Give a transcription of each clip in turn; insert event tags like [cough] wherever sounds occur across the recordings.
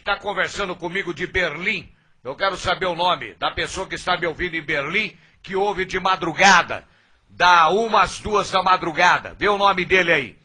que está conversando comigo de Berlim. Eu quero saber o nome da pessoa que está me ouvindo em Berlim, que ouve de madrugada, da uma às duas da madrugada. Vê o nome dele aí.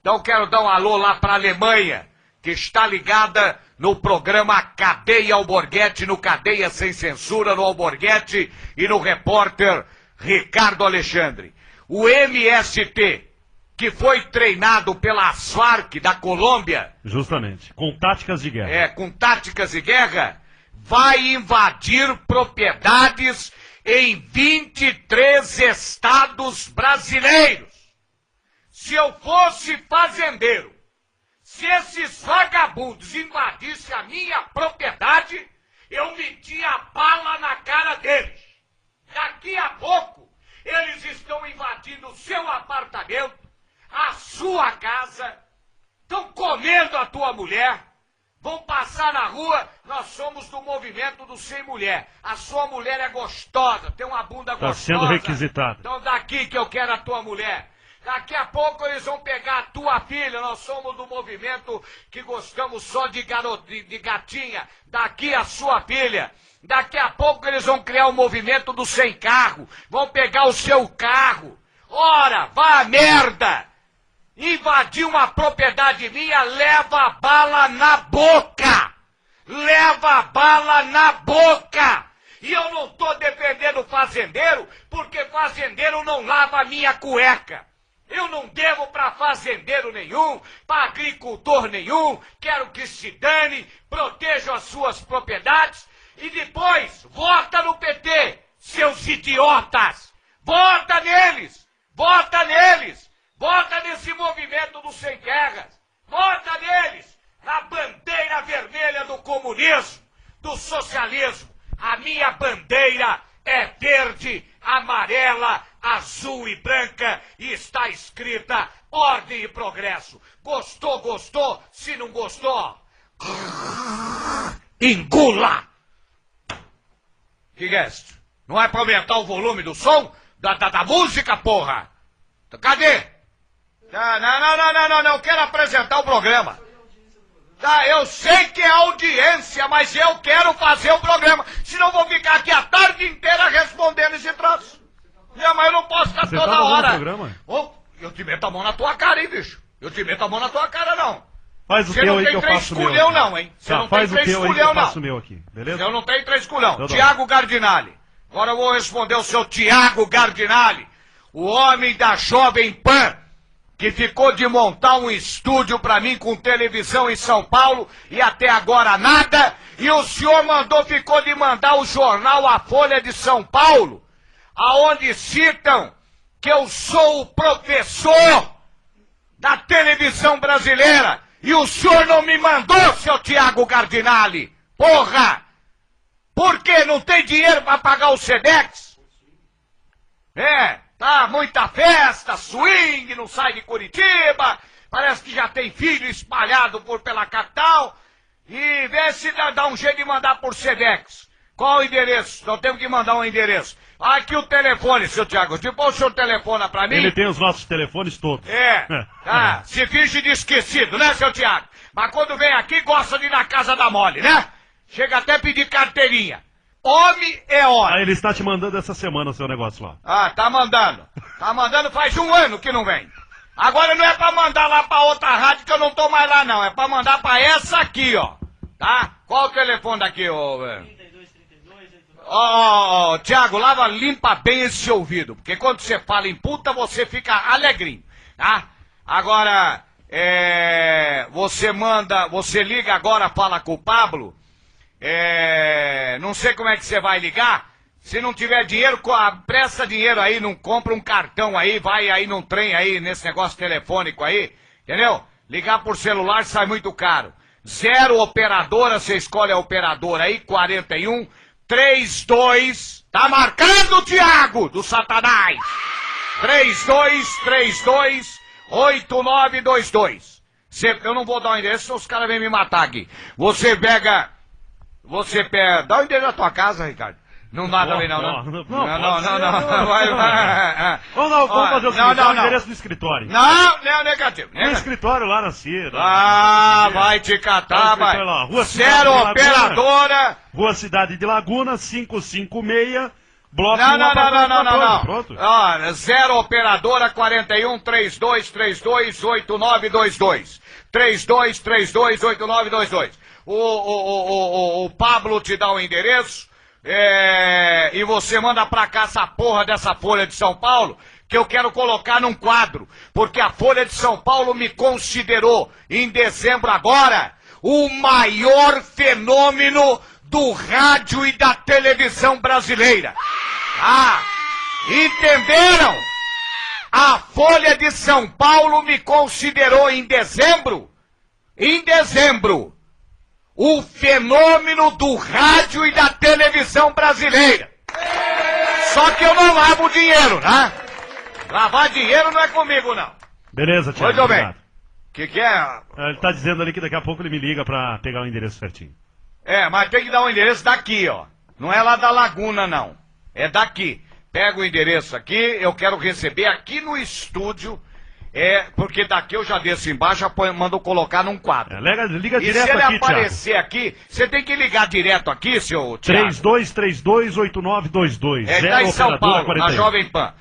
Então quero dar um alô lá para a Alemanha, que está ligada no programa Cadeia Alborguete, no Cadeia Sem Censura, no Alborguete e no repórter Ricardo Alexandre. O MST, que foi treinado pela FARC da Colômbia, Justamente. Com táticas de guerra. é, com táticas de guerra, vai invadir propriedades em 23 estados brasileiros. Se eu fosse fazendeiro, se esses vagabundos invadissem a minha propriedade, eu metia a bala na cara deles. Daqui a pouco, eles estão invadindo o seu apartamento, a sua casa, estão comendo a tua mulher, vão passar na rua. Nós somos do movimento do Sem Mulher. A sua mulher é gostosa, tem uma bunda Tá gostosa. sendo requisitada. Então daqui que eu quero a tua mulher. Daqui a pouco eles vão pegar a tua filha. Nós somos do movimento que gostamos só de, garoto, de, de gatinha. Daqui a sua filha. Daqui a pouco eles vão criar o movimento do sem carro. Vão pegar o seu carro. Ora, vá a merda! Invadir uma propriedade minha, leva a bala na boca! Leva a bala na boca! E eu não estou defendendo fazendeiro, porque fazendeiro não lava a minha cueca. Eu não devo para fazendeiro nenhum, para agricultor nenhum, quero que se dane, protejam as suas propriedades e depois vota no PT, seus idiotas! Vota neles! Vota neles! Vota nesse movimento dos sem guerras! Vota neles! Na bandeira vermelha do comunismo, do socialismo! A minha bandeira é verde, amarela, azul e branca e está escrita ordem e progresso. Gostou, gostou? Se não gostou, engula! Que que é? Não é pra aumentar o volume do som? Da, da, da música, porra! Cadê? Não, não, não, não, não, não, não, eu quero apresentar o programa. Tá, eu sei que é audiência, mas eu quero fazer o programa. Senão vou ficar aqui a tarde inteira respondendo esse troço. Não, mas eu não posso ficar Você toda tá hora. programa? Ô, eu te meto a mão na tua cara, hein, bicho? Eu te meto a mão na tua cara, não. Faz o Você teu não aí tem que eu três faço meu. aqui. não, hein? Você Tá, não faz tem três aí que eu não. faço meu aqui, beleza? Eu não tenho três culhão. Então tá. Tiago Gardinali. Agora eu vou responder o seu Tiago Gardinali, o homem da Jovem Pan, que ficou de montar um estúdio pra mim com televisão em São Paulo e até agora nada. E o senhor mandou, ficou de mandar o jornal A Folha de São Paulo, aonde citam que eu sou o professor da televisão brasileira. E o senhor não me mandou, seu Tiago Gardinali. Porra! Por quê? Não tem dinheiro para pagar o Sedex? É, tá muita festa, swing, não sai de Curitiba. Parece que já tem filho espalhado por pela capital. E vê se dá, dá um jeito de mandar por Sedex. Qual o endereço? Nós temos que mandar um endereço. Aqui o telefone, seu Tiago. Depois o senhor telefona pra mim. Ele tem os nossos telefones todos. É, [laughs] tá. Se finge de esquecido, né, seu Tiago? Mas quando vem aqui, gosta de ir na casa da mole, né? Chega até pedir carteirinha. Homem é homem. Ah, ele está te mandando essa semana o seu negócio lá. Ah, tá mandando. Tá mandando faz um ano que não vem. Agora não é pra mandar lá pra outra rádio que eu não tô mais lá, não. É pra mandar pra essa aqui, ó. Tá? Qual o telefone daqui, ô... velho? Ó, ó, ó, Tiago, lava, limpa bem esse ouvido, porque quando você fala em puta, você fica alegrinho, tá? Agora, é, você manda, você liga agora, fala com o Pablo, é, não sei como é que você vai ligar, se não tiver dinheiro, ah, presta dinheiro aí, não compra um cartão aí, vai aí num trem aí, nesse negócio telefônico aí, entendeu? Ligar por celular sai muito caro. Zero operadora, você escolhe a operadora aí, 41 32. Tá marcando, Tiago, do Satanás. 3232 8922. Cê, eu não vou dar o endereço, os caras vêm me matar aqui. Você pega. Você pega. Dá o endereço da tua casa, Ricardo. Não dá também não, Não, não. não, Não, não, não, não, não. não. Vai, vai. Vamos, não, vamos fazer o não, seguinte, dá não, o não. endereço do escritório. Não, não, negativo. No negativo. escritório lá na Cira. Ah, vai te catar, Vai, Rua Zero operadora. Rua Cidade de Laguna, 556, bloco Não, 1, não, não, não, não, não, não. Pronto. Ó, zero operadora 41 32 32 8922. 32 32 8922. O, o, o, o, Pablo te dá o endereço é, e você manda pra cá essa porra dessa Folha de São Paulo que eu quero colocar num quadro, porque a Folha de São Paulo me considerou em dezembro agora o maior fenômeno do rádio e da televisão brasileira. Ah, entenderam? A Folha de São Paulo me considerou em dezembro, em dezembro, o fenômeno do rádio e da televisão brasileira. Só que eu não lavo dinheiro, né? Lavar dinheiro não é comigo, não. Beleza, Tiago. Muito bem. O que, que é? Ele tá dizendo ali que daqui a pouco ele me liga pra pegar o endereço certinho. É, mas tem que dar o endereço daqui, ó. Não é lá da Laguna, não. É daqui. Pega o endereço aqui, eu quero receber aqui no estúdio. É, porque daqui eu já desço embaixo, apo- mando colocar num quadro. É, liga, liga E se direto ele aqui, aparecer aqui, você tem que ligar direto aqui, seu Thiago. 32328922. É, tá em São Paulo, na 41. Jovem Pan.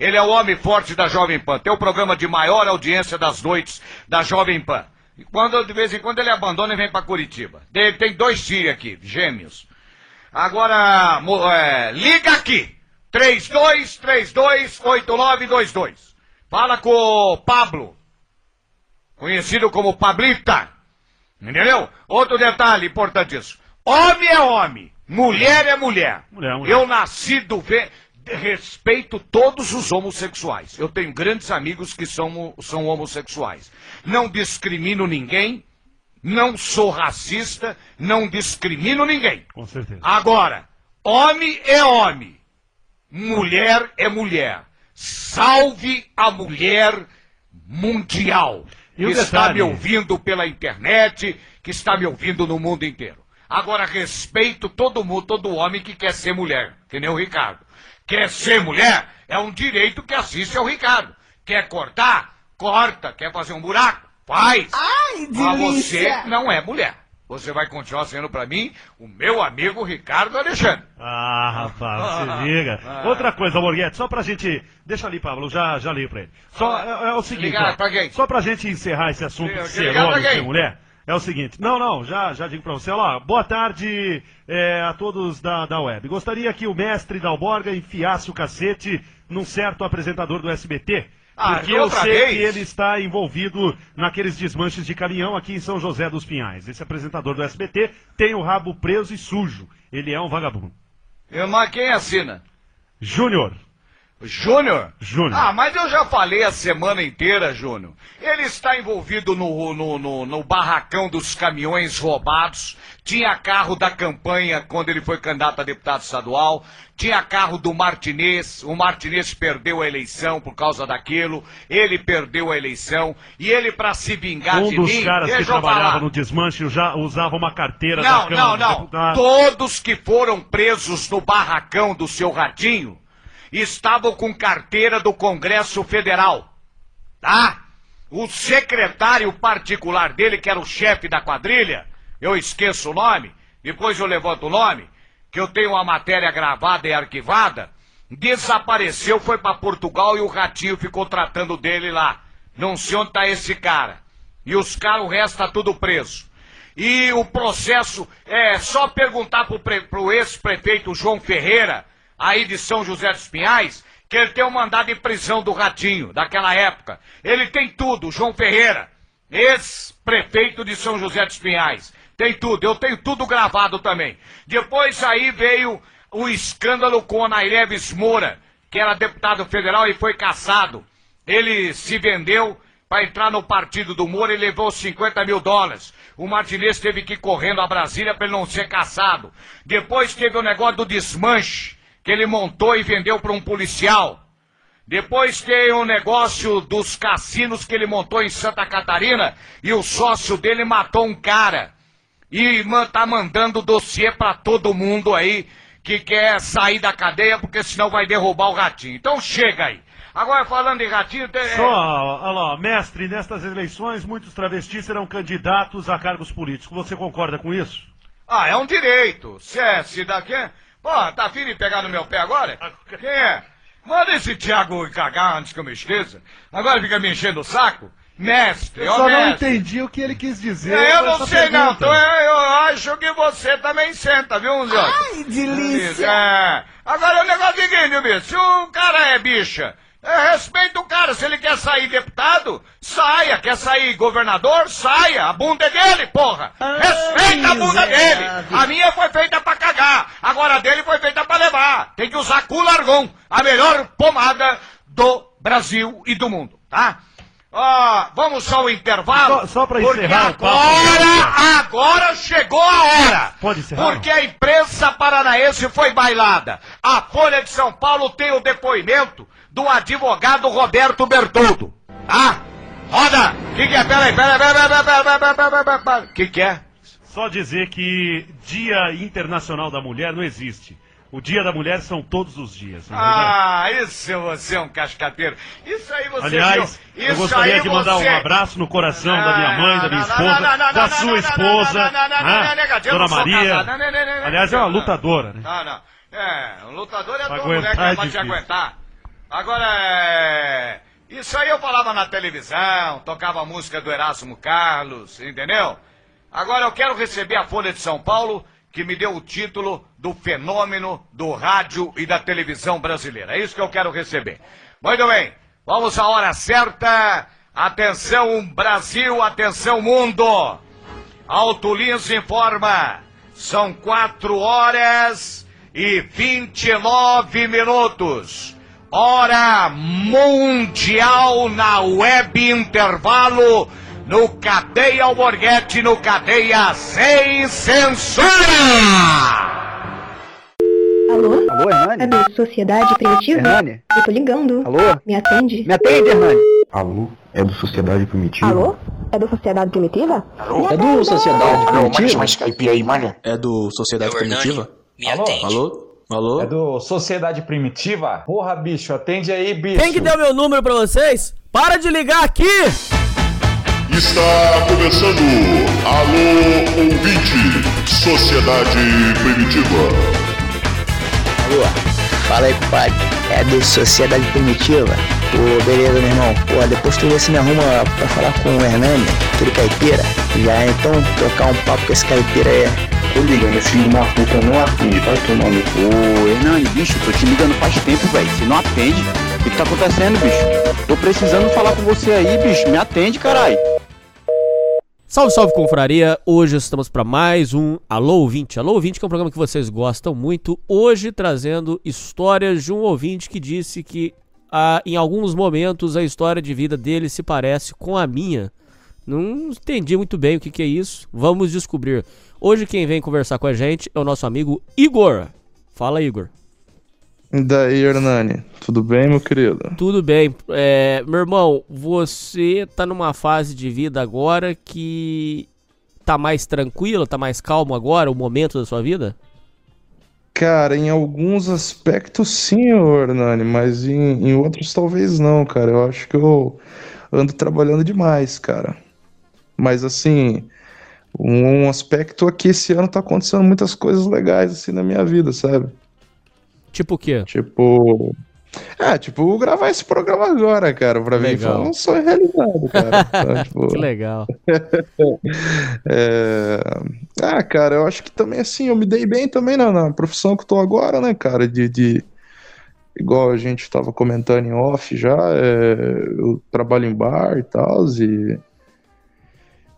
Ele é o homem forte da Jovem Pan. Tem o programa de maior audiência das noites da Jovem Pan. E quando, de vez em quando ele abandona e vem pra Curitiba. Ele tem dois filhos aqui, gêmeos. Agora, é, liga aqui. 32328922. Fala com o Pablo. Conhecido como Pablita. Entendeu? Outro detalhe importantíssimo. Homem é homem, mulher é mulher. Mulher é mulher. Eu nasci do ve... Respeito todos os homossexuais. Eu tenho grandes amigos que são, são homossexuais. Não discrimino ninguém, não sou racista, não discrimino ninguém. Com certeza. Agora, homem é homem, mulher é mulher. Salve a mulher mundial. E que está me ouvindo pela internet, que está me ouvindo no mundo inteiro. Agora, respeito todo mundo, todo homem que quer ser mulher, que nem o Ricardo. Quer ser mulher, é um direito que assiste ao Ricardo. Quer cortar? Corta. Quer fazer um buraco? Faz. Ai, Mas você delícia! não é mulher. Você vai continuar sendo pra mim o meu amigo Ricardo Alexandre. Ah, rapaz, Ah, se liga. ah. Outra coisa, Morguete, só pra gente. Deixa ali, Pablo, já, já li pra ele. Só, Ah, é, é o seguinte, ligar pra quem? só pra gente encerrar esse assunto de ser homem e mulher, é o seguinte. Não, não, já, já digo pra você. Lá, boa tarde é, a todos da, da web. Gostaria que o mestre Dalborga enfiasse o cacete num certo apresentador do SBT. Ah, Porque eu sei vez? que ele está envolvido naqueles desmanches de caminhão aqui em São José dos Pinhais. Esse apresentador do SBT tem o rabo preso e sujo. Ele é um vagabundo. Eu, mas quem assina? Júnior. Júnior? Júnior. Ah, mas eu já falei a semana inteira, Júnior. Ele está envolvido no, no, no, no barracão dos caminhões roubados. Tinha carro da campanha quando ele foi candidato a deputado estadual. Tinha carro do Martinez. O Martinez perdeu a eleição por causa daquilo. Ele perdeu a eleição. E ele, para se vingar Um de dos mim, caras que deixa eu trabalhava falar. no desmanche já usava uma carteira da Não, Câmara não, dos não. Deputados. Todos que foram presos no barracão do seu ratinho estavam com carteira do Congresso Federal. Tá? O secretário particular dele, que era o chefe da quadrilha, eu esqueço o nome, depois eu levanto o nome, que eu tenho uma matéria gravada e arquivada, desapareceu, foi para Portugal e o ratinho ficou tratando dele lá. Não sei onde tá esse cara. E os caras, o resto tá tudo preso. E o processo é só perguntar pro, pro ex-prefeito João Ferreira, aí de São José dos Pinhais, que ele tem um mandado de prisão do Ratinho, daquela época. Ele tem tudo, João Ferreira, ex-prefeito de São José dos Pinhais. Tem tudo, eu tenho tudo gravado também. Depois aí veio o escândalo com o Naireves Moura, que era deputado federal e foi caçado. Ele se vendeu para entrar no partido do Moura e levou 50 mil dólares. O Martinez teve que ir correndo a Brasília para ele não ser caçado. Depois teve o negócio do desmanche, que ele montou e vendeu para um policial. Depois tem o negócio dos cassinos que ele montou em Santa Catarina e o sócio dele matou um cara. E tá mandando dossiê para todo mundo aí que quer sair da cadeia porque senão vai derrubar o ratinho. Então chega aí. Agora falando em ratinho, tem... Só, olha lá, mestre, nestas eleições muitos travestis serão candidatos a cargos políticos. Você concorda com isso? Ah, é um direito. Se é, se daqui. Pô, tá afim de pegar no meu pé agora? Quem é? Manda esse Thiago cagar antes que eu me esqueça. Agora fica me enchendo o saco. Mestre, Eu ó só não mestre. entendi o que ele quis dizer. É, eu não sei não, pergunta. então eu, eu acho que você também senta, viu, Zé? Ai, delícia! É. Agora o negócio é o seguinte, bicho, se o cara é bicha, é, respeita o cara, se ele quer sair deputado, saia, quer sair governador, saia, a bunda é dele, porra! Respeita a bunda dele! A minha foi feita pra cagar, agora a dele foi feita pra levar, tem que usar Culargon, a melhor pomada do Brasil e do mundo, tá? Ó, vamos só ao intervalo. Só- só pra porque encerrar agora, agora chegou a hora. Pode encerrar? Porque a imprensa paranaense foi bailada. A Folha de São Paulo tem o depoimento do advogado Roberto Bertoldo. Ah, roda! O que, que é? Peraí, peraí, peraí, peraí, peraí, peraí, O que, que é? Só dizer que Dia Internacional da Mulher não existe. O Dia da Mulher são todos os dias. Ah, isso você é um cascateiro. Isso aí você Aliás, viu. Isso eu gostaria de mandar você... um abraço no coração da minha mãe, da minha esposa, da sua esposa, Dona Maria. Aliás, é uma lutadora, né? Não, não. É, um lutador é todo, né? Capaz é de aguentar. Agora, é... Isso aí eu falava na televisão, tocava a música do Erasmo Carlos, entendeu? Agora eu quero receber a Folha de São Paulo, que me deu o título do fenômeno do rádio e da televisão brasileira. É isso que eu quero receber. Muito bem, vamos à hora certa. Atenção Brasil, atenção mundo. Alto Lins informa. São quatro horas e 29 minutos. Hora mundial na web intervalo no Cadeia Alborguete, no Cadeia Sem Censura. Alô? Alô, É Hernani? do Sociedade Primitiva? Hernani? Eu tô ligando. Alô? Me atende? Me atende, Hernani? Alô? É do Sociedade Primitiva? Alô? É do Sociedade Primitiva? É do Sociedade Primitiva? Skype aí, mano. É do Sociedade Primitiva? Me atende. Alô? Alô? É do Sociedade Primitiva? Porra, bicho, atende aí, bicho. Quem que deu meu número pra vocês? Para de ligar aqui! Está começando Alô Ouvinte, Sociedade Primitiva. Alô? Fala aí, compadre. É do Sociedade Primitiva? Pô, beleza, meu irmão. Pô, depois tu vê se me arruma pra falar com o Hernani, aquele caipira. Já então trocar um papo com esse caipira aí. Tô ligando, esse filho uma puta não atende, vai tomar no cu. Ô, Hernani, bicho, tô te ligando faz tempo, velho. Você não atende. O que, que tá acontecendo, bicho? Tô precisando falar com você aí, bicho. Me atende, caralho. Salve, salve, confraria! Hoje estamos para mais um Alô Ouvinte. Alô Ouvinte, que é um programa que vocês gostam muito. Hoje trazendo histórias de um ouvinte que disse que ah, em alguns momentos a história de vida dele se parece com a minha. Não entendi muito bem o que, que é isso. Vamos descobrir. Hoje quem vem conversar com a gente é o nosso amigo Igor. Fala, Igor. E daí, Hernani? Tudo bem, meu querido? Tudo bem. É, meu irmão, você tá numa fase de vida agora que tá mais tranquilo, tá mais calmo agora, o momento da sua vida? Cara, em alguns aspectos sim, Hernani, mas em, em outros talvez não, cara. Eu acho que eu ando trabalhando demais, cara. Mas assim, um aspecto aqui esse ano tá acontecendo muitas coisas legais assim na minha vida, sabe? Tipo o quê? Tipo. É, tipo, gravar esse programa agora, cara. Pra mim foi um sonho realizado, cara. [laughs] Então, tipo, Que legal. [laughs] É... Ah, cara, eu acho que também assim, eu me dei bem também na, na profissão que eu tô agora, né, cara? De, de... Igual a gente tava comentando em off já, é, eu trabalho em bar e tal, e...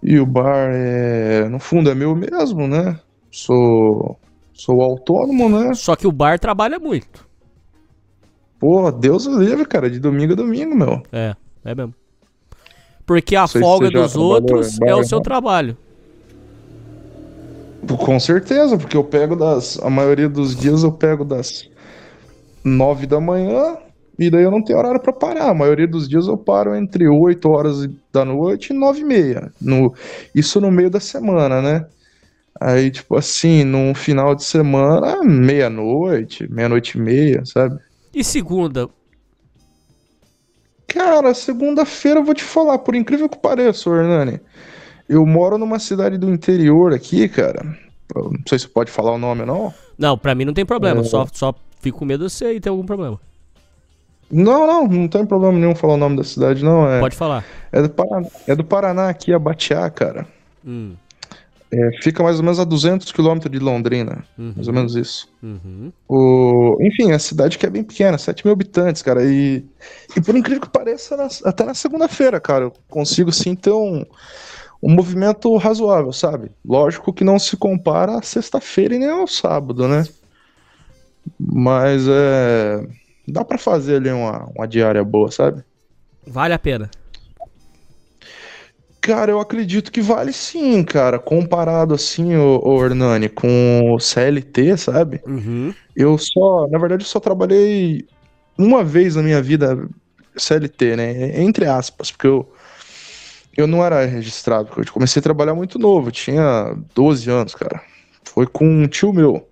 e o bar é, no fundo é meu mesmo, né? Sou, sou autônomo, né? Só que o bar trabalha muito. Pô, Deus o livre, cara, de domingo a domingo, meu. É, é mesmo. Porque a folga dos outros é o seu trabalho. Com certeza, porque eu pego das. A maioria dos dias eu pego das nove da manhã e daí eu não tenho horário pra parar. A maioria dos dias eu paro entre 8 horas da noite e nove e meia. No, isso no meio da semana, né? Aí, tipo assim, num final de semana, meia-noite, meia-noite e meia, sabe? E segunda? Cara, segunda-feira eu vou te falar, por incrível que pareça, Hernani. Eu moro numa cidade do interior aqui, cara. Não sei se pode falar o nome não. Não, pra mim não tem problema. É. Só, só fico com medo de você aí ter algum problema. Não, não, não tem problema nenhum falar o nome da cidade, não. É, Pode falar. É do, Paraná, é do Paraná aqui, Abatiá, cara. Hum. É, fica mais ou menos a 200 quilômetros de Londrina. Uhum. Mais ou menos isso. Uhum. O... Enfim, a cidade que é bem pequena, 7 mil habitantes, cara. E, e por incrível que pareça, na- até na segunda-feira, cara, eu consigo sim ter um, um movimento razoável, sabe? Lógico que não se compara à sexta-feira e nem ao sábado, né? Mas é. Dá pra fazer ali uma, uma diária boa, sabe? Vale a pena. Cara, eu acredito que vale sim, cara. Comparado assim, o, o Hernani, com o CLT, sabe? Uhum. Eu só, na verdade, eu só trabalhei uma vez na minha vida CLT, né? Entre aspas, porque eu, eu não era registrado, porque eu comecei a trabalhar muito novo, tinha 12 anos, cara. Foi com um tio meu.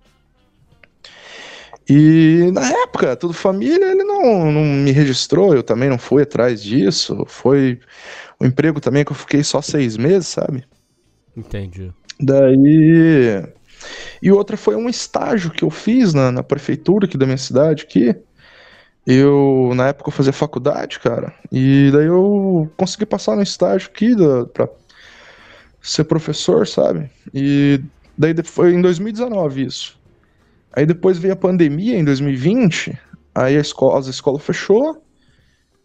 E na época, tudo família, ele não, não me registrou, eu também não fui atrás disso. Foi um emprego também que eu fiquei só seis meses, sabe? Entendi. Daí. E outra foi um estágio que eu fiz na, na prefeitura aqui da minha cidade aqui. Eu, na época, eu fazia faculdade, cara. E daí eu consegui passar no estágio aqui da, pra ser professor, sabe? E daí foi em 2019 isso. Aí depois veio a pandemia em 2020. Aí a escola, as escolas fechou.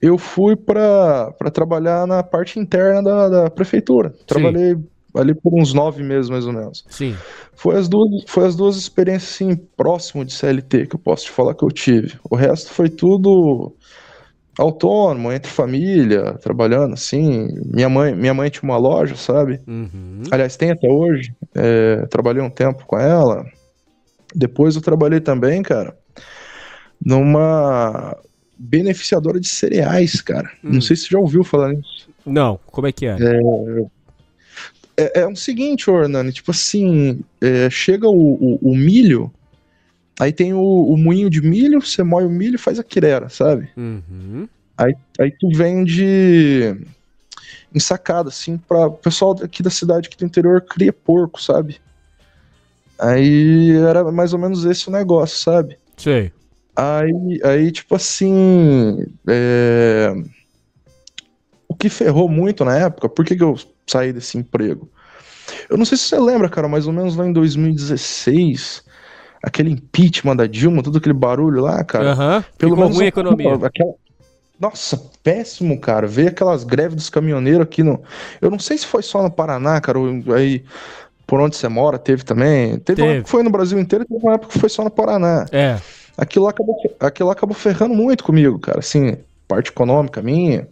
Eu fui pra trabalhar na parte interna da, da prefeitura. Trabalhei ali por uns nove meses, mais ou menos. Sim. Foi as duas, foi as duas experiências assim, próximo de CLT que eu posso te falar que eu tive. O resto foi tudo autônomo, entre família, trabalhando assim. Minha mãe, minha mãe tinha uma loja, sabe? Uhum. Aliás, tem até hoje. É, trabalhei um tempo com ela. Depois eu trabalhei também, cara, numa beneficiadora de cereais, cara. Não sei se você já ouviu falar nisso. Não, como é que é? É, é o seguinte, ô, Hernani, tipo assim, é, chega o, o- o milho, aí tem o, o moinho de milho, você moe o milho e faz a quirera, sabe? Uhum. Aí, aí tu vende ensacado, assim, pra o pessoal aqui da cidade, aqui do interior, cria porco, sabe? Aí era mais ou menos esse o negócio, sabe? Sei. Aí, aí tipo assim. é, O que ferrou muito na época, por que, que eu saí desse emprego? Eu não sei se você lembra, cara, mais ou menos lá em 2016, aquele impeachment da Dilma, todo aquele barulho lá, cara. Aham, ficou ruim a economia. aquela- Nossa, péssimo, cara. Ver aquelas greves dos caminhoneiros aqui no. Eu não sei se foi só no Paraná, cara, ou aí por onde você mora, teve também. Teve, uma Teve. época que foi no Brasil inteiro, teve uma época que foi só no Paraná. É. Aquilo acabou, aquilo acabou ferrando muito comigo, cara. Assim, parte econômica minha.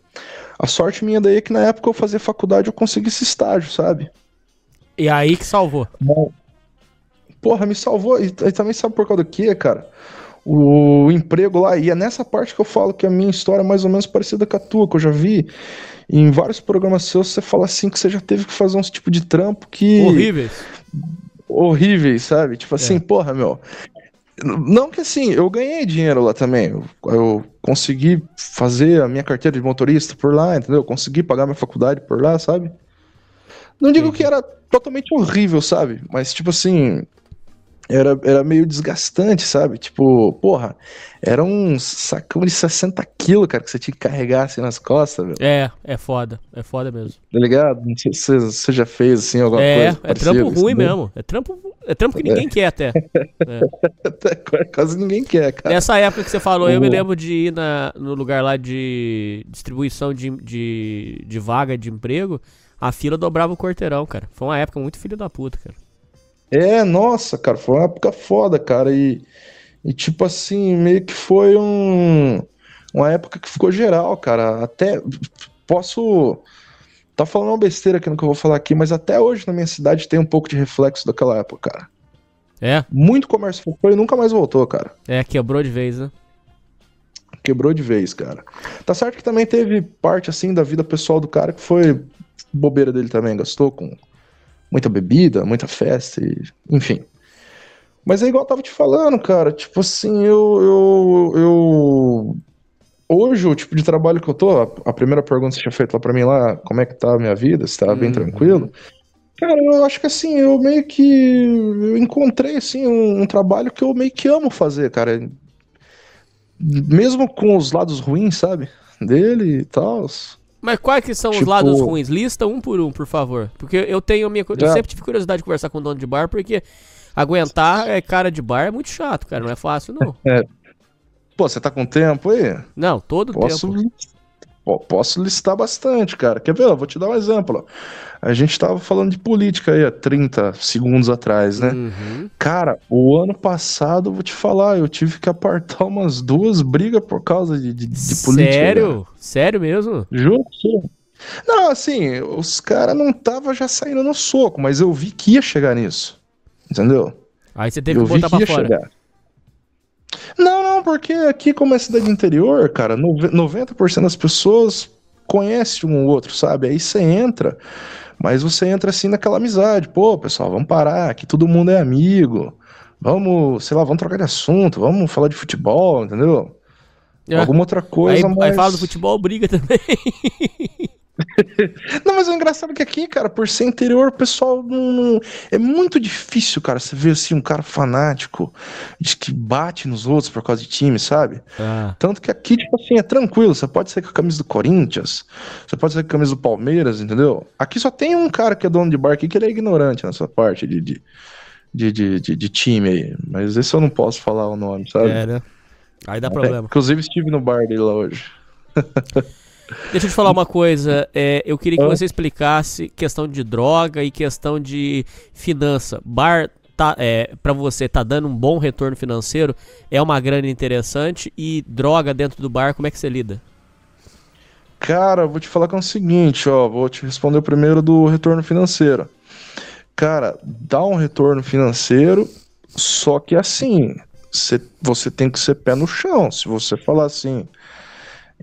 A sorte minha daí é que na época eu fazia faculdade eu consegui esse estágio, sabe? E aí que salvou. Porra, me salvou. E, e também sabe por causa do quê, cara? O emprego lá, e é nessa parte que eu falo que a minha história é mais ou menos parecida com a tua, que eu já vi em vários programas seus, você fala assim que você já teve que fazer uns tipo de trampo que. Horríveis. horríveis, sabe? Tipo assim, porra, meu. Não que assim, eu ganhei dinheiro lá também. Eu, eu consegui fazer a minha carteira de motorista por lá, entendeu? Eu consegui pagar minha faculdade por lá, sabe? Não digo que era totalmente horrível, sabe? Mas, tipo assim, era, era meio desgastante, sabe? Tipo, porra, era um sacão de 60 quilos, cara, que você tinha que carregar assim nas costas, velho. É, é foda. É foda mesmo. Tá ligado? Não sei se você- já fez assim alguma É, coisa. é parecida, trampo ruim entendeu? mesmo. É trampo, é trampo que ninguém quer até. [laughs] É. Quase ninguém quer, cara. Nessa época que você falou, eu me lembro de ir na, no lugar lá de distribuição de, de, de vaga de emprego, a fila dobrava o quarteirão, cara. Foi uma época muito filho da puta, cara. É, nossa, cara, foi uma época foda, cara. E, e tipo assim, meio que foi um, uma época que ficou geral, cara. Até posso. Tá falando uma besteira aqui no que eu vou falar aqui, mas até hoje na minha cidade tem um pouco de reflexo daquela época, cara. É? Muito comércio foi e nunca mais voltou, cara. É, quebrou de vez, né? Quebrou de vez, cara. Tá certo que também teve parte, assim, da vida pessoal do cara que foi bobeira dele também. Gastou com muita bebida, muita festa, e, enfim. Mas é igual eu tava te falando, cara. Tipo assim, eu, eu, eu. Hoje, o tipo de trabalho que eu tô, a, primeira pergunta que você tinha feito lá pra mim lá, como é que tá a minha vida, se tá bem Uhum. tranquilo. Cara, eu acho que assim, eu meio que. Eu encontrei, assim, um, um trabalho que eu meio que amo fazer, cara. Mesmo com os lados ruins, sabe? Dele e tal. Mas quais que são os Tipo- lados ruins? Lista um por um, por favor. Porque eu tenho minha. Eu Já. sempre tive curiosidade de conversar com o dono de bar, porque aguentar é cara de bar é muito chato, cara. Não é fácil, não. É. Pô, você tá com tempo aí? Não, todo Posso, tempo. Pô, posso listar bastante, cara. Quer ver? Eu vou te dar um exemplo. A gente tava falando de política aí há 30 segundos atrás, né? Uhum. Cara, o ano passado, vou te falar, eu tive que apartar umas duas brigas por causa de, de, de política. Sério? Sério mesmo? Juro. Não, assim, os caras não tava já saindo no soco, mas eu vi que ia chegar nisso. Entendeu? Aí você teve eu que botar que pra fora. chegar. Não, não, porque aqui, como é cidade interior, cara, nove- 90% das pessoas conhecem um ou outro, sabe? Aí você entra, mas você entra assim naquela amizade. Pô, pessoal, vamos parar, aqui todo mundo é amigo. Vamos, sei lá, vamos trocar de assunto, vamos falar de futebol, entendeu? É. Alguma outra coisa, aí, mas... aí fala do futebol, briga também. [laughs] [laughs] Não, mas é engraçado que aqui, cara, por ser interior, o pessoal não, não- É muito difícil, cara, você ver assim um cara fanático de que bate nos outros por causa de time, sabe? Ah. Tanto que aqui, tipo assim, é tranquilo. Você pode ser com a camisa do Corinthians, você pode ser com a camisa do Palmeiras, entendeu? Aqui só tem um cara que é dono de bar aqui que ele é ignorante nessa parte de, de, de, de, de- time aí. Mas esse eu não posso falar o nome, sabe? É, né? Aí dá É, problema. inclusive estive no bar dele lá hoje. [laughs] Deixa eu te falar uma coisa. é, eu queria que você explicasse questão de droga e questão de finança. Bar tá, é, para você tá dando um bom retorno financeiro, é uma grana interessante e droga dentro do bar, como é que você lida? Cara, eu vou te falar que é o seguinte, ó, vou te responder primeiro do retorno financeiro. Cara, dá um retorno financeiro, só que assim, cê- você tem que ser pé no chão. Se você falar assim,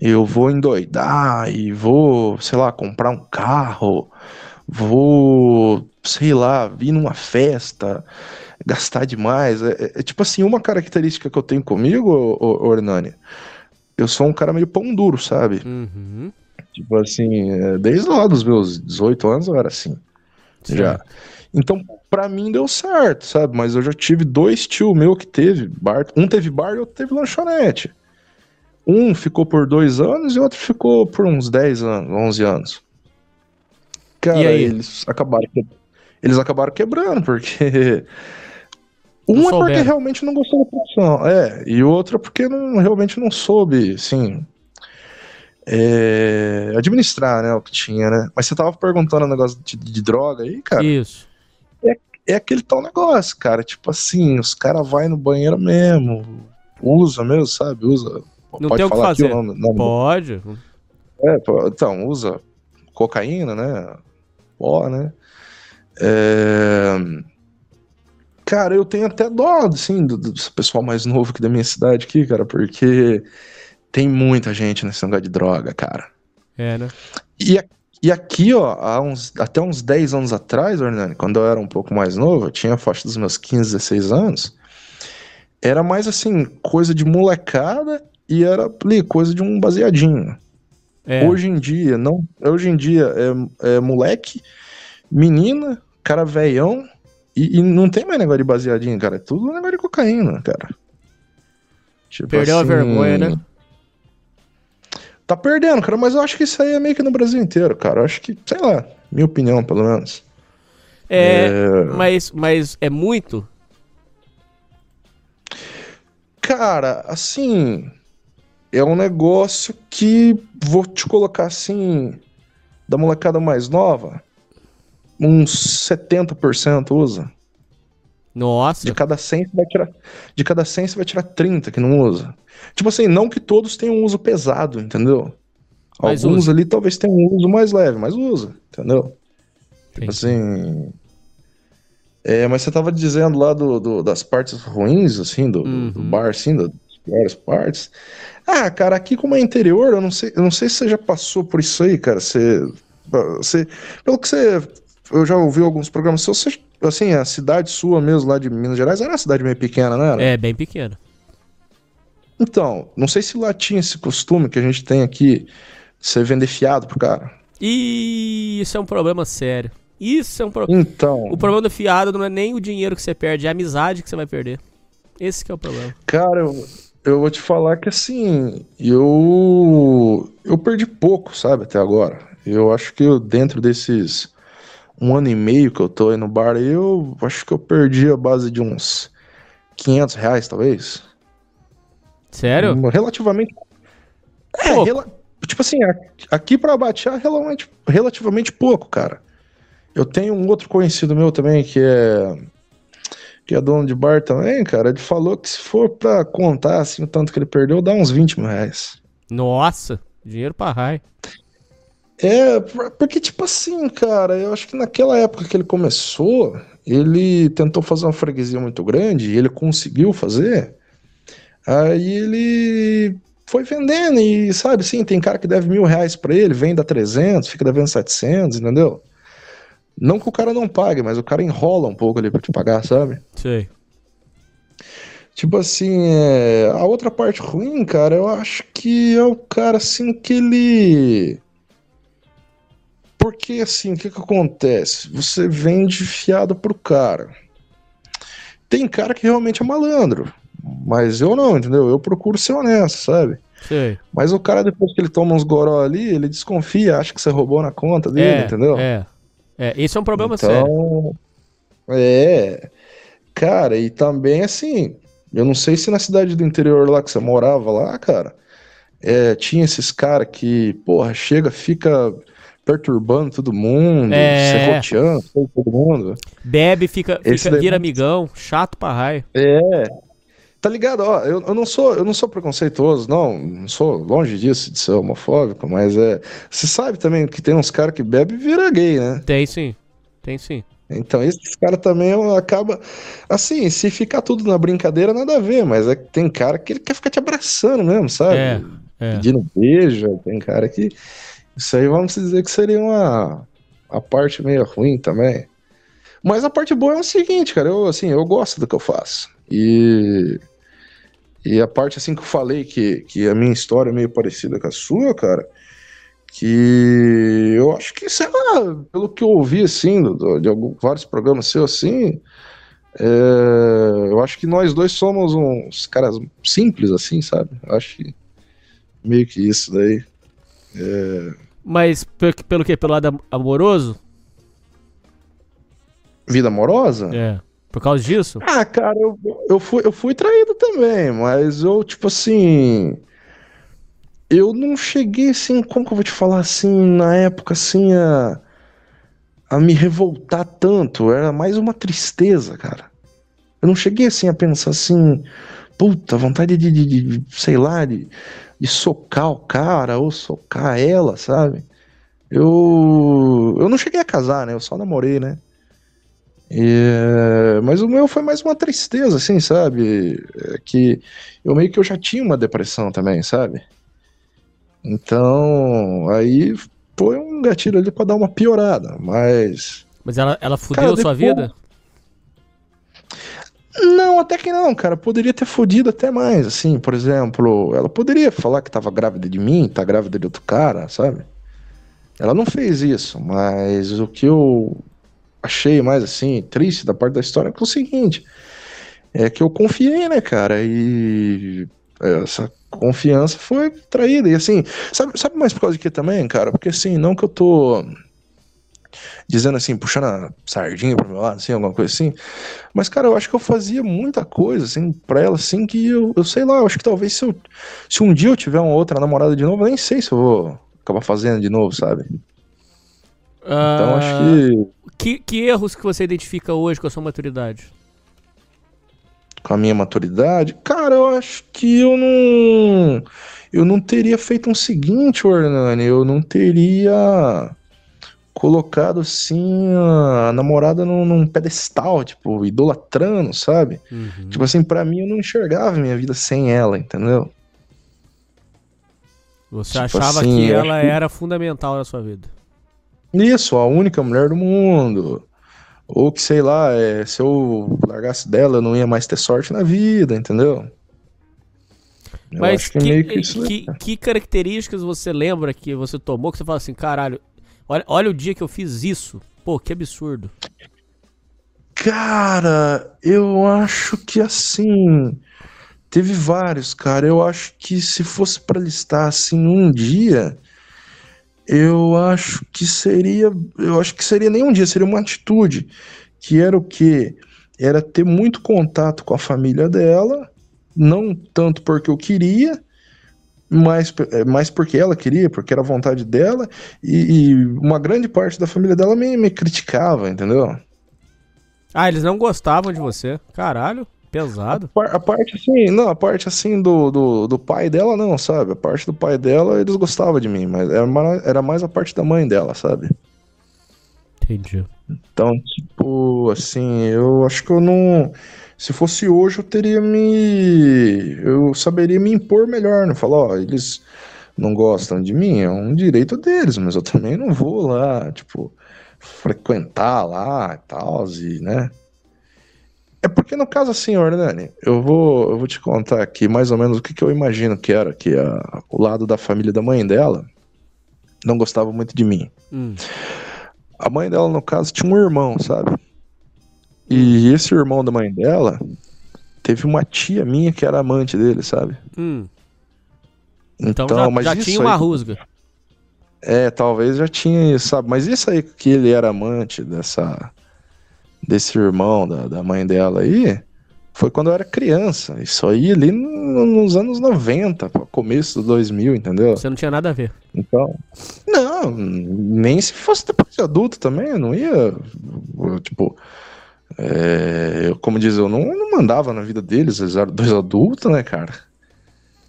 eu vou endoidar e vou, sei lá, comprar um carro, vou, sei lá, vir numa festa, gastar demais. É, é- é tipo assim, uma característica que eu tenho comigo, Hernani, eu sou um cara meio pão duro, sabe? Uhum. Tipo assim, é, desde lá dos meus 18 anos eu era assim. Já. Então, pra mim deu certo, sabe? Mas eu já tive dois tio meu que teve bar. Um teve bar e outro teve lanchonete. Um ficou por dois anos e outro ficou por uns 10 anos, 11 anos. Cara, E aí? eles acabaram eles acabaram quebrando, porque [laughs] um é porque realmente não gostou da profissão, é, e o outro é porque não, realmente não soube, assim, é, administrar, né, o que tinha, né? Mas você tava perguntando um negócio de, de droga aí, cara? Isso. É, é aquele tal negócio, cara, tipo assim, os caras vai no banheiro mesmo, usa mesmo, sabe? Usa. Não pode tem o que fazer. o nome- nome do- Pode. é, pô, então, usa cocaína, né? Pó, né? É, Cara, eu tenho até dó, assim, do, do pessoal mais novo aqui da minha cidade aqui, cara, porque tem muita gente nesse negócio de droga, cara. É, né? E, a- e aqui, ó, uns, até uns 10 anos atrás, Hernani, quando eu era um pouco mais novo, eu tinha a faixa dos meus 15, 16 anos, era mais assim, coisa de molecada e era ali, coisa de um baseadinho. É. Hoje em dia, não. Hoje em dia é, é moleque, menina, cara velhão, e, e não tem mais negócio de baseadinho, cara. É tudo negócio de cocaína, cara. Tipo Perdeu a vergonha, né? Tá perdendo, cara, mas eu acho que isso aí é meio que no Brasil inteiro, cara. Eu acho que, sei lá, minha opinião, pelo menos. É, É. Mas, mas é muito? Cara, assim, é um negócio que vou te colocar assim, da molecada mais nova, uns 70% usa. Nossa. De cada 100 você vai tirar, de cada 100 você vai tirar 30 que não usa. Tipo assim, não que todos tenham um uso pesado, entendeu? Mas Alguns usa. ali talvez tenham um uso mais leve, mas usa, entendeu? Tipo assim. É, mas você tava dizendo lá do, do- das partes ruins, assim, do, do- do bar, assim, das piores partes. Ah, cara, aqui como é interior, eu não sei, eu não sei se você já passou por isso aí, cara. Você, você, pelo que você eu já ouvi alguns programas. Se você, assim, a cidade sua mesmo, lá de Minas Gerais, era uma cidade meio pequena, né? É, bem pequena. Então, não sei se lá tinha esse costume que a gente tem aqui, de você vender fiado pro cara. E isso é um problema sério. Isso é um problema. Então. O problema do fiado não é nem o dinheiro que você perde, é a amizade que você vai perder. Esse que é o problema. Cara, eu, eu vou te falar que assim, eu eu perdi pouco, sabe, até agora. Eu acho que eu, dentro desses um ano e meio que eu tô aí no bar, eu acho que eu perdi a base de uns 500 reais, talvez. Sério? Um, Relativamente. É, rela- tipo assim, aqui pra batear, relativamente, relativamente pouco, cara. Eu tenho um outro conhecido meu também que é. Que é dono de bar também, cara. Ele falou que se for pra contar assim o tanto que ele perdeu, dá uns 20 mil reais. Nossa, dinheiro pra raio. É, por- porque, tipo assim, cara, eu acho que naquela época que ele começou, ele tentou fazer uma freguesia muito grande e ele conseguiu fazer. Aí ele foi vendendo e, sabe, assim, tem cara que deve mil reais pra ele, vende a 300, fica devendo 700, entendeu? Não que o cara não pague, mas o cara enrola um pouco ali pra te pagar, sabe? Sei. Tipo assim, é, a outra parte ruim, cara, eu acho que é o cara assim que ele. Porque assim, o que que acontece? Você vende fiado pro cara. Tem cara que realmente é malandro, mas eu não, entendeu? Eu procuro ser honesto, sabe? Sei. Mas o cara, depois que ele toma uns goró ali, ele desconfia, acha que você roubou na conta dele, é, entendeu? É. É, esse é um problema sério. Então, é. Cara, e também assim, eu não sei se na cidade do interior lá que você morava lá, cara, é, tinha esses caras que, porra, chega, fica perturbando todo mundo, É. serroteando todo mundo. Bebe, fica, fica daí- vira amigão, chato pra raio. É. Tá ligado? Ó, eu, eu não sou, eu não sou preconceituoso, não, não sou longe disso de ser homofóbico, mas é, você sabe também que tem uns caras que bebem e vira gay, né? Tem sim. Tem sim. Então, esses caras também acaba assim, se ficar tudo na brincadeira, nada a ver, mas é que tem cara que ele quer ficar te abraçando mesmo, sabe? É, é. Pedindo beijo, tem cara que isso aí vamos dizer que seria uma a parte meio ruim também. Mas a parte boa é o seguinte, cara, eu assim, eu gosto do que eu faço. E e a parte assim que eu falei que, que a minha história é meio parecida com a sua, cara, que eu acho que, sei lá, pelo que eu ouvi, assim, do- de algum- vários programas seus, assim, é, eu acho que nós dois somos uns caras simples, assim, sabe? Eu acho que meio que isso daí. É, Mas pelo, que? Pelo lado am- amoroso? vida amorosa? É. Por causa disso? Ah, cara, eu, eu, fui, eu fui traído também, mas eu, tipo assim. Eu não cheguei assim, como que eu vou te falar assim, na época assim, a, a me revoltar tanto. Era mais uma tristeza, cara. Eu não cheguei assim a pensar assim, puta, vontade de, de, de- sei lá, de, de socar o cara ou socar ela, sabe? Eu, eu não cheguei a casar, né? Eu só namorei, né? E, mas o meu foi mais uma tristeza, assim, sabe? É que eu meio que eu já tinha uma depressão também, sabe? Então, aí foi um gatilho ali pra dar uma piorada, mas. Mas ela, ela fudeu Cara, a sua depois- vida? Não, até que não, cara. Poderia ter fudido até mais, assim, por exemplo, ela poderia falar que tava grávida de mim, tá grávida de outro cara, sabe? Ela não fez isso, mas o que eu achei mais assim, triste da parte da história que é o seguinte: é que eu confiei, né, cara? E essa confiança foi traída. E assim, sabe, sabe mais por causa de que também, cara? Porque assim, não que eu tô dizendo assim, puxando a sardinha pro meu lado, assim, alguma coisa assim. Mas, cara, eu acho que eu fazia muita coisa, assim, pra ela, assim, que eu, eu sei lá, eu acho que talvez se, eu, se um dia eu tiver uma outra namorada de novo, eu nem sei se eu vou acabar fazendo de novo, sabe? Então, acho que que... que erros que você identifica hoje com a sua maturidade? com a minha maturidade, cara, eu acho que eu não. Eu não teria feito um seguinte, Ornani, eu não teria colocado assim a namorada num, num pedestal, tipo, idolatrando, sabe? Uhum. Tipo assim, pra mim eu não enxergava minha vida sem ela, entendeu? Você Tipo achava assim, que ela era fundamental na sua vida. Isso, a única mulher do mundo. Ou que, sei lá, é, se eu largasse dela, eu não ia mais ter sorte na vida, entendeu? Eu Mas que, é meio que isso. que, que características você lembra que você tomou que você fala assim, caralho, olha, olha o dia que eu fiz isso. Pô, que absurdo. Cara, eu acho que assim. Teve vários, cara. Eu acho que se fosse pra listar assim um dia, eu acho que seria. Eu acho que seria nem um dia, seria uma atitude. Que era o quê? Era ter muito contato com a família dela, não tanto porque eu queria, mas, é, mas porque ela queria, porque era a vontade dela, e, e uma grande parte da família dela me, me criticava, entendeu? Ah, eles não gostavam de você. Caralho, pesado. Par- A parte assim, não, a parte assim do, do, do pai dela, não, sabe? A parte do pai dela, eles gostavam de mim, mas era, era mais a parte da mãe dela, sabe? Entendi. Então, tipo, assim, eu acho que eu não. Se fosse hoje, eu teria me. Eu saberia me impor melhor, não falar, ó, eles não gostam de mim, é um direito deles, mas eu também não vou lá, tipo, frequentar lá e tal, e, né? É porque no caso assim, Hernani, eu vou, eu vou te contar aqui mais ou menos o que, que eu imagino que era, que a- o lado da família da mãe dela não gostava muito de mim. Hum. A mãe dela, no caso, tinha um irmão, sabe? E esse irmão da mãe dela teve uma tia minha que era amante dele, sabe? Hum. Então, Então, já, mas já tinha uma aí- rusga. É, talvez já tinha isso, sabe? Mas isso aí que ele era amante dessa desse irmão da, da mãe dela aí, foi quando eu era criança. Isso aí ali no- nos anos 90, pô, começo do 2000, entendeu? Você não tinha nada a ver. Então, não, nem se fosse depois de adulto também, eu não ia, tipo, é, eu, como diz, eu não, não mandava na vida deles, eles eram dois adultos, né, cara?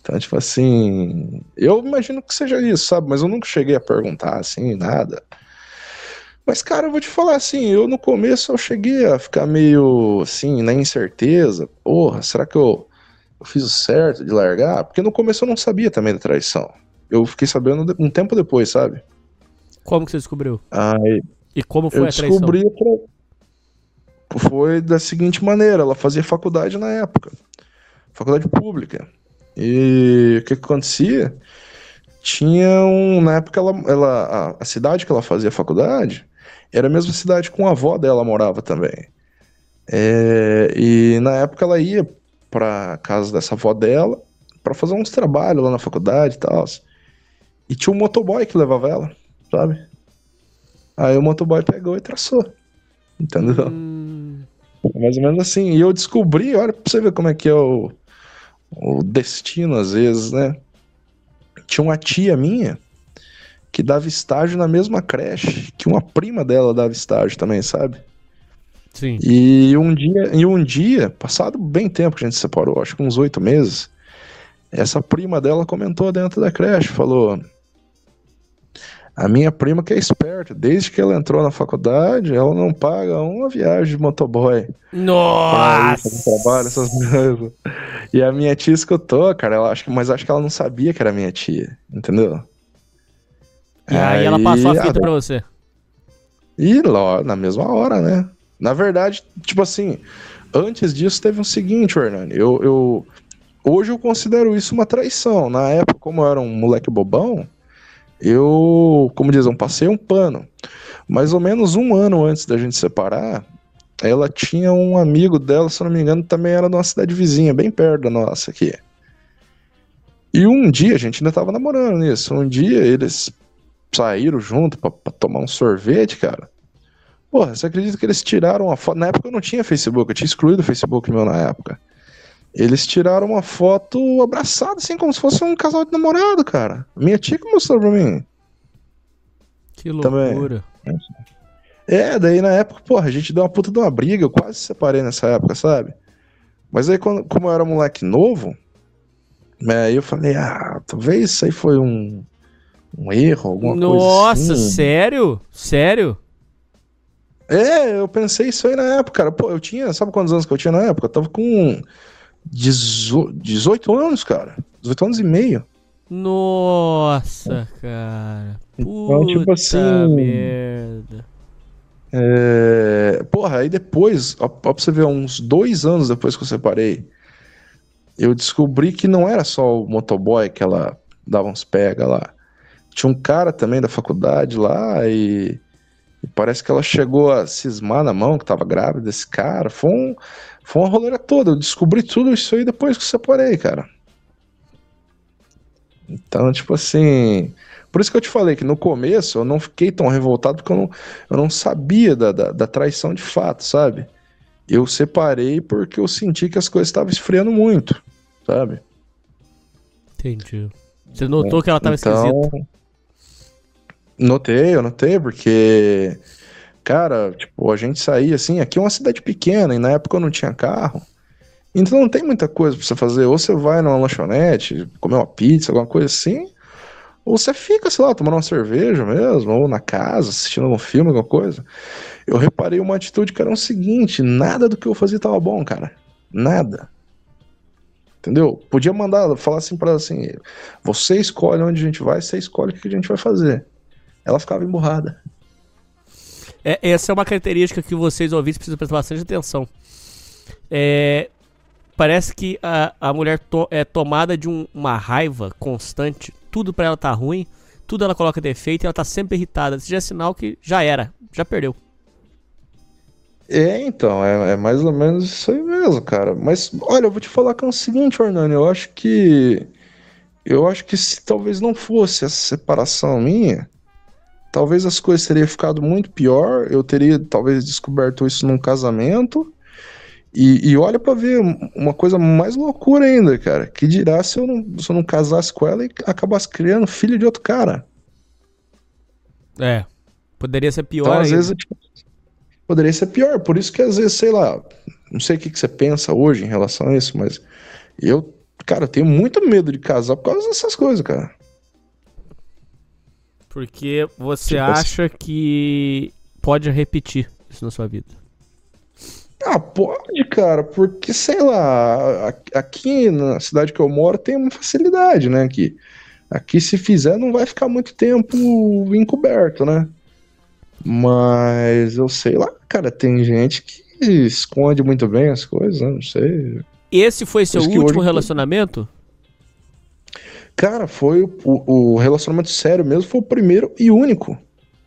Então, tipo assim, eu imagino que seja isso, sabe? Mas eu nunca cheguei a perguntar, assim, nada. Mas, cara, eu vou te falar assim, eu no começo eu cheguei a ficar meio, assim, na incerteza. Porra, será que eu, eu fiz o certo de largar? Porque no começo eu não sabia também da traição. Eu fiquei sabendo um tempo depois, sabe? Como que você descobriu? Aí, E como foi eu a traição? descobri foi da seguinte maneira, ela fazia faculdade na época, faculdade pública. E o que, que acontecia? Tinha um, na época ela, ela a, a cidade que ela fazia faculdade era a mesma cidade com a avó dela morava também. É, e na época ela ia pra casa dessa avó dela pra fazer uns trabalhos lá na faculdade e tal. E tinha um motoboy que levava ela, sabe? Aí o motoboy pegou e traçou. Entendeu? Hum, Mais ou menos assim. E eu descobri, olha pra você ver como é que é o, o destino, às vezes, né? Tinha uma tia minha que dava estágio na mesma creche, que uma prima dela dava estágio também, sabe? sim. E um dia, e um dia, passado bem tempo que a gente se separou, acho que uns oito meses, essa prima dela comentou dentro da creche, falou: A minha prima que é esperta, desde que ela entrou na faculdade, ela não paga uma viagem de motoboy. ir Nossa! fazer trabalho, essas coisas. E a minha tia escutou, cara, ela acho que, mas acho que ela não sabia que era minha tia, entendeu? E aí ela passou a fita ah, pra você. E lá, na mesma hora, né? Na verdade, tipo assim, antes disso teve um seguinte, Hernani. Eu, eu, hoje eu considero isso uma traição. Na época, como eu era um moleque bobão, eu, como dizem, passei um pano. Mais ou menos um ano antes da gente separar, ela tinha um amigo dela, se eu não me engano, também era de uma cidade vizinha, bem perto da nossa aqui. E um dia, a gente ainda tava namorando nisso, um dia eles saíram junto pra, pra tomar um sorvete, cara. Porra, você acredita que eles tiraram uma foto? Na época eu não tinha Facebook, eu tinha excluído o Facebook meu na época. Eles tiraram uma foto abraçada, assim, como se fosse um casal de namorado, cara. Minha tia que mostrou pra mim. Que Também. loucura. É, daí na época, porra, a gente deu uma puta de uma briga, eu quase separei nessa época, sabe? Mas aí, quando, como eu era moleque novo, né, aí eu falei, ah, talvez isso aí foi um, um erro, alguma Nossa, coisa assim. sério? Sério? É, eu pensei isso aí na época, cara. Pô, eu tinha, sabe quantos anos que eu tinha na época? Eu tava com 18, 18 anos, cara. 18 anos e meio. Nossa, cara. Então, tipo Puta assim. merda. É... Porra, aí depois, ó, pra você ver, uns dois anos depois que eu separei, eu descobri que não era só o motoboy que ela dava uns pega lá. Tinha um cara também da faculdade lá e, e parece que ela chegou a cismar na mão que tava grávida desse cara. Foi, um, foi uma roleira toda. Eu descobri tudo isso aí depois que eu separei, cara. Então, tipo assim. Por isso que eu te falei que no começo eu não fiquei tão revoltado porque eu não, eu não sabia da, da, da traição de fato, sabe? Eu separei porque eu senti que as coisas estavam esfriando muito, sabe? Entendi. Você notou que ela tava Então, esquisita? Notei, eu notei, porque, cara, tipo, a gente saía assim, aqui é uma cidade pequena, e na época eu não tinha carro. Então não tem muita coisa pra você fazer. Ou você vai numa lanchonete, comer uma pizza, alguma coisa assim, ou você fica, sei lá, tomando uma cerveja mesmo, ou na casa, assistindo um filme, alguma coisa. Eu reparei uma atitude que era o seguinte: nada do que eu fazia tava bom, cara. Nada. Entendeu? Podia mandar, falar assim pra ela assim: você escolhe onde a gente vai, você escolhe o que a gente vai fazer. Ela ficava emburrada. É, essa é uma característica que vocês ouvintes precisam prestar bastante atenção. É, parece que a, a mulher to- é tomada de um- uma raiva constante. Tudo pra ela tá ruim, tudo ela coloca defeito e ela tá sempre irritada. Isso já é sinal que já era, já perdeu. É, então, é, é mais ou menos isso aí mesmo, cara. Mas, olha, eu vou te falar que é o seguinte, Hernani, eu acho que. Eu acho que se talvez não fosse essa separação minha, talvez as coisas teriam ficado muito pior. Eu teria talvez descoberto isso num casamento. E, e olha pra ver uma coisa mais loucura ainda, cara. Que dirá se eu não, se eu não casasse com ela e acabasse criando filho de outro cara. É. Poderia ser pior Então, às vezes, tipo, poderia ser pior. Por isso que, às vezes, sei lá, não sei o que, que você pensa hoje em relação a isso, mas eu, cara, eu tenho muito medo de casar por causa dessas coisas, cara. Porque você Tipo assim- acha que pode repetir isso na sua vida. Ah, pode, cara, porque, sei lá, aqui na cidade que eu moro tem uma facilidade, né? Que aqui, se fizer, não vai ficar muito tempo encoberto, né? Mas eu sei lá, cara, tem gente que esconde muito bem as coisas, né? Não sei. Esse foi seu que último relacionamento? Cara, foi o, o- o relacionamento sério mesmo, foi o primeiro e único.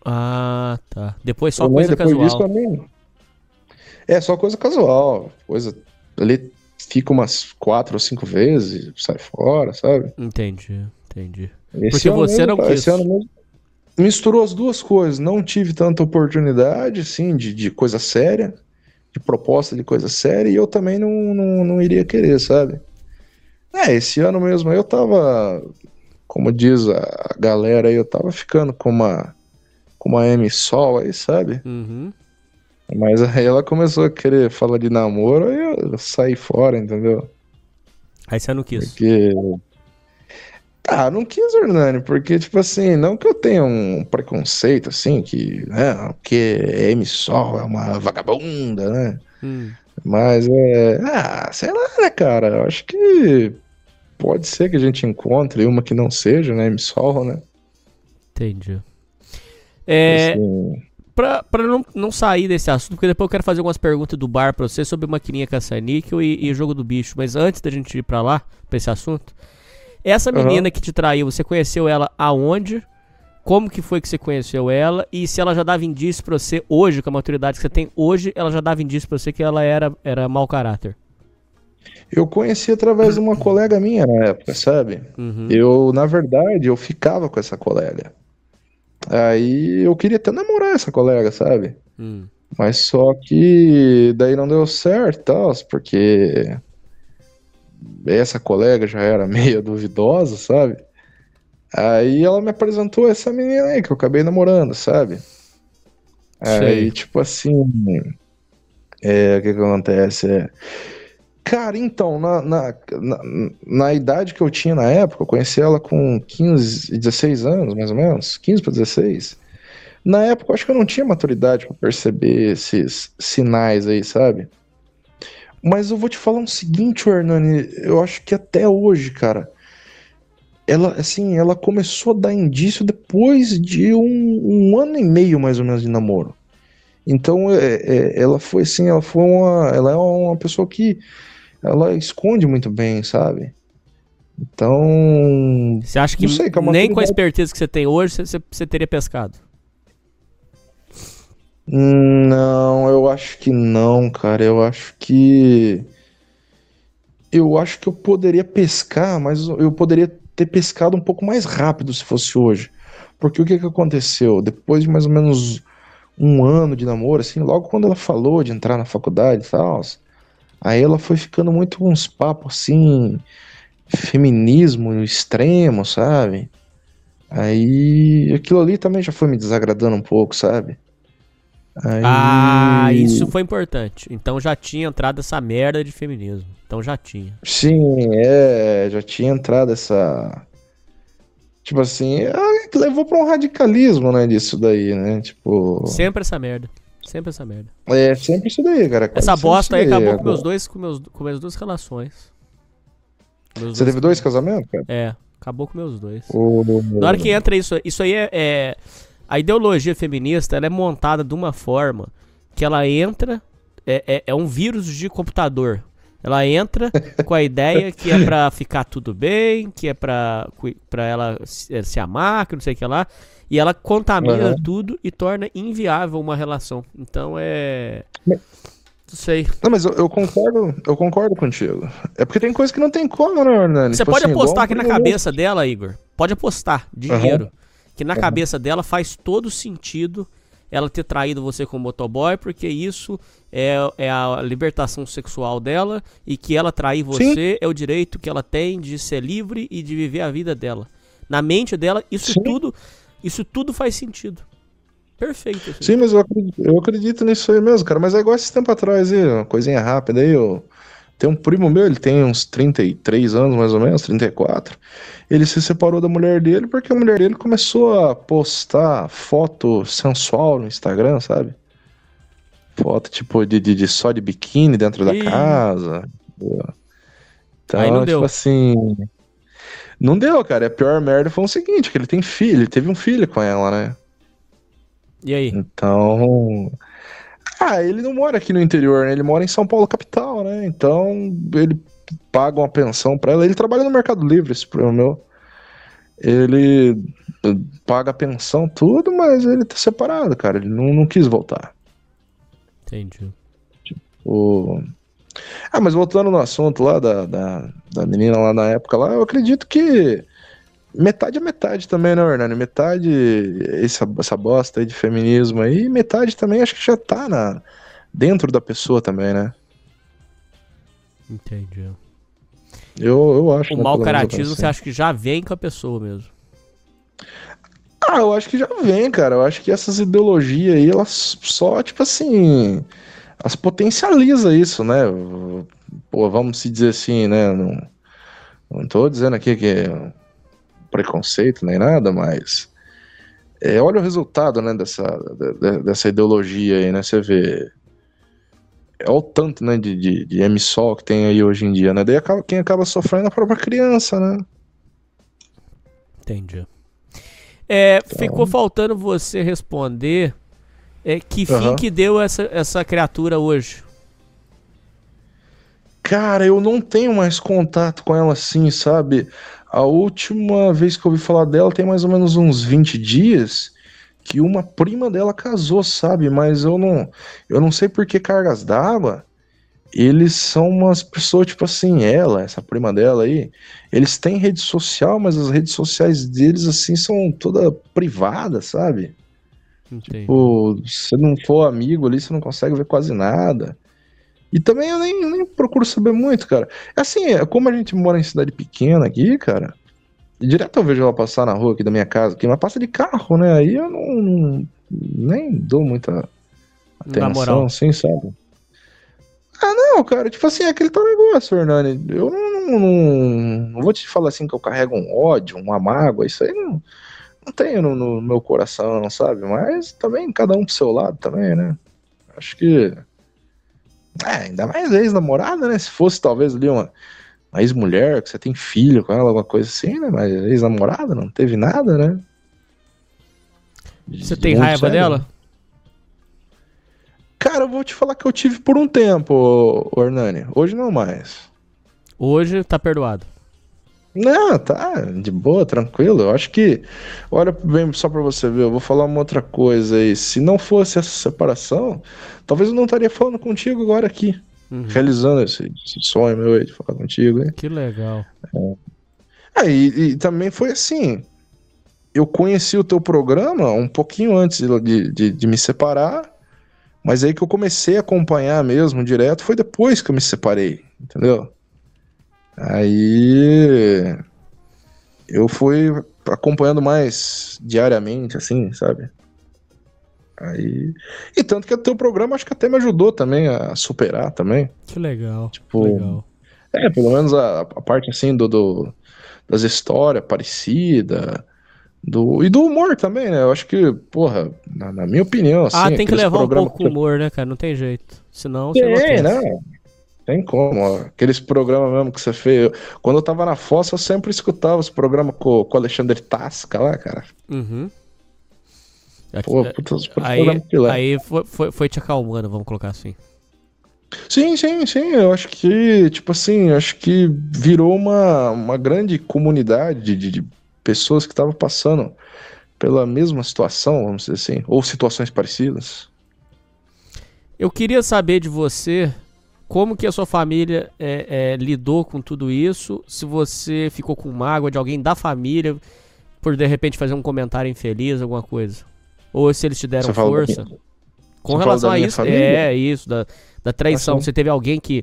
Ah, tá. Depois só coisa depois casual. disso também. É, só coisa casual. Coisa. Ali fica umas quatro ou cinco vezes, sai fora, sabe? Entendi, entendi. Esse Porque você mesmo, não quis. esse ano mesmo misturou as duas coisas. Não tive tanta oportunidade, assim, de, de coisa séria, de proposta de coisa séria, e eu também não, não, não iria querer, sabe? É, esse ano mesmo eu tava, como diz a galera aí, eu tava ficando com uma, com uma M Sol aí, sabe? Uhum. Mas aí ela começou a querer falar de namoro, aí eu saí fora, entendeu? Aí você não quis. Porque. Ah, não quis, Hernani, porque, tipo assim, não que eu tenha um preconceito, assim, que, né, porque M Sol é uma vagabunda, né? Hum. Mas é. Ah, sei lá, né, cara? Eu acho que pode ser que a gente encontre uma que não seja, né, M Sol, né? Entendi. É, Assim, pra, pra não, não sair desse assunto, porque depois eu quero fazer algumas perguntas do bar pra você sobre maquininha caça-níquel e, e o jogo do bicho. Mas antes da gente ir pra lá, pra esse assunto, essa menina que te traiu, você conheceu ela aonde? Como que foi que você conheceu ela? E se ela já dava indício pra você hoje, com a maturidade que você tem hoje, ela já dava indício pra você que ela era, era mau caráter? Eu conheci através de uma colega minha na época, sabe? Uhum. Eu, na verdade, eu ficava com essa colega. Aí eu queria até namorar essa colega, sabe? Hum. Mas só que daí não deu certo, tal, porque essa colega já era [laughs] meio duvidosa, sabe? Aí ela me apresentou essa menina aí que eu acabei namorando, sabe? Aí, tipo assim, é, o que que acontece? É, Cara, então, na, na, na, na idade que eu tinha na época, eu conheci ela com 15, 16 anos, mais ou menos, 15 para 16. Na época, eu acho que eu não tinha maturidade para perceber esses sinais aí, sabe? Mas eu vou te falar um seguinte, Hernani, eu acho que até hoje, cara, ela, assim, ela começou a dar indício depois de um, um ano e meio, mais ou menos, de namoro. Então, é, é, ela foi assim, ela foi uma, ela é uma pessoa que ela esconde muito bem, sabe? Então, Você acha que sei, com a nem com a esperteza que você tem hoje, você teria pescado? Não, eu acho que não, cara. Eu acho que. Eu acho que eu poderia pescar, mas eu poderia ter pescado um pouco mais rápido se fosse hoje. Porque o que que aconteceu? Depois de mais ou menos um ano de namoro, assim, logo quando ela falou de entrar na faculdade e tal, aí ela foi ficando muito com uns papos assim, feminismo extremo, sabe? Aí aquilo ali também já foi me desagradando um pouco, sabe? Aí... Ah, isso foi importante. Então já tinha entrado essa merda de feminismo. Então já tinha. Sim, é, já tinha entrado essa. Tipo assim, que levou pra um radicalismo, né, disso daí, né? Tipo. Sempre essa merda. Sempre essa merda. É sempre isso daí, cara. Essa Sempre bosta aí acabou com Agora- meus dois, com meus, com minhas duas relações. Meus Você teve dois casamentos, cara? É, acabou com meus dois. O- Na hora que entra isso, isso aí é, é- a ideologia feminista, ela é montada de uma forma que ela entra é, é, é um vírus de computador. Ela entra com a ideia que é pra ficar tudo bem, que é pra, pra ela se, se amar, que não sei o que lá, e ela contamina Aham. tudo e torna inviável uma relação. Então é. Não sei. Não, mas eu, eu concordo, eu concordo contigo. É porque tem coisa que não tem como, né, Hernani? Você Tipo pode assim, apostar aqui na cabeça dela, Igor. Pode apostar dinheiro. Aham. Que na Aham. cabeça dela faz todo sentido ela ter traído você como motoboy, porque isso é, é a libertação sexual dela e que ela trair você é o direito que ela tem de ser livre e de viver a vida dela. Na mente dela, isso Sim. tudo, isso tudo faz sentido. Perfeito. assim. Sim, mas eu acredito, eu acredito nisso aí mesmo, cara. Mas é igual esse tempo atrás aí, uma coisinha rápida aí, eu... Tem um primo meu, ele tem uns 33 anos, mais ou menos, 34. Ele se separou da mulher dele porque a mulher dele começou a postar foto sensual no Instagram, sabe? Foto tipo de, de, de só de biquíni dentro da casa. Então, Aí não tipo deu. assim. Não deu, cara. A pior merda foi o seguinte: que ele tem filho, ele teve um filho com ela, né? E aí? Então. Ah, ele não mora aqui no interior, né? Ele mora em São Paulo, capital, né? Então, ele paga uma pensão pra ela. Ele trabalha no Mercado Livre, esse primo meu. Ele eh, paga a pensão, tudo, mas ele tá separado, cara. Ele não, não quis voltar. Entendi. O... Ah, mas voltando no assunto lá da, da, da menina lá na época lá, eu acredito que metade é metade também, né, Hernani? Metade essa, essa bosta aí de feminismo aí, metade também acho que já tá na, dentro da pessoa também, né? Entendi. Eu, eu acho. O né, mau caratismo você acha que já vem com a pessoa mesmo. Ah, eu acho que já vem, cara. Eu acho que essas ideologias aí, elas só, tipo assim, elas potencializam isso, né? Pô, vamos se dizer assim, né? Não, não tô dizendo aqui que preconceito nem nada, mas é, olha o resultado, né, dessa, de- de- dessa ideologia aí, né? Você vê. É o tanto, né, de, de, de que tem aí hoje em dia, né? Daí acaba, quem acaba sofrendo é a própria criança, né? Entendi. É, Então. Ficou faltando você responder é, que fim Aham. que deu essa, essa criatura hoje. Cara, eu não tenho mais contato com ela assim, sabe? A última vez que eu ouvi falar dela tem mais ou menos uns 20 dias que uma prima dela casou, sabe? Mas eu não, eu não sei por que cargas d'água. Eles são umas pessoas tipo assim, ela, essa prima dela aí, eles têm rede social, mas as redes sociais deles assim são toda privadas, sabe? Entendi. Tipo, se não for amigo ali, você não consegue ver quase nada. E também eu nem, nem procuro saber muito, cara. Assim, é como a gente mora em cidade pequena aqui, cara, direto eu vejo ela passar na rua aqui da minha casa, que ela passa de carro, né? Aí eu não, não- nem dou muita atenção, assim, sabe? Ah, não, cara, tipo assim, é aquele tal negócio, Hernani. Eu não, não, não- não vou te falar assim que eu carrego um ódio, uma mágoa, isso aí não, não tenho no, no meu coração, sabe? Mas também cada um pro seu lado também, né? Acho que. É, ainda mais ex-namorada, né? Se fosse talvez ali uma, uma ex-mulher, que você tem filho com ela, alguma coisa assim, né? Mas ex-namorada, não teve nada, né? Você tem raiva dela? Cara, eu vou te falar que eu tive por um tempo, Hernani. Hoje não mais. Hoje tá perdoado. Não, tá, de boa, tranquilo. Eu acho que, olha bem só pra você ver, eu vou falar uma outra coisa aí. Se não fosse essa separação, talvez eu não estaria falando contigo agora aqui, Uhum. realizando esse, esse sonho meu aí de falar contigo. Hein? Que legal. É, e, e também foi assim. Eu conheci o teu programa um pouquinho antes de, de, de me separar, mas aí que eu comecei a acompanhar mesmo direto foi depois que eu me separei, entendeu? Aí eu fui acompanhando mais diariamente, assim, sabe? Aí. E tanto que o teu programa acho que até me ajudou também a superar também. Que legal. Tipo, legal. É, pelo menos a, a parte assim do, do- das histórias parecida, do e do humor também, né? Eu acho que, porra, na, na minha opinião, assim, ah, tem que levar um pouco o humor, né, cara? Não tem jeito. Senão você não Tem, né? Tem como, ó. aqueles programas mesmo que você fez. Eu- Quando eu tava na fossa, eu sempre escutava esse programa com, com o Alexandre Tasca lá, cara. Uhum. Pô, puta, os aí programas aí foi, foi, foi te acalmando, vamos colocar assim. Sim, sim, sim. Eu acho que, tipo assim, acho que virou uma, uma grande comunidade de, de- de pessoas que estavam passando pela mesma situação, vamos dizer assim, ou situações parecidas. Eu queria saber de você como que a sua família é, é, lidou com tudo isso, se você ficou com mágoa de alguém da família por de repente fazer um comentário infeliz, alguma coisa. Ou se eles te deram Você força. minha- Com Você relação a isso, família? é isso, da, da traição. Ah, sim. você teve alguém que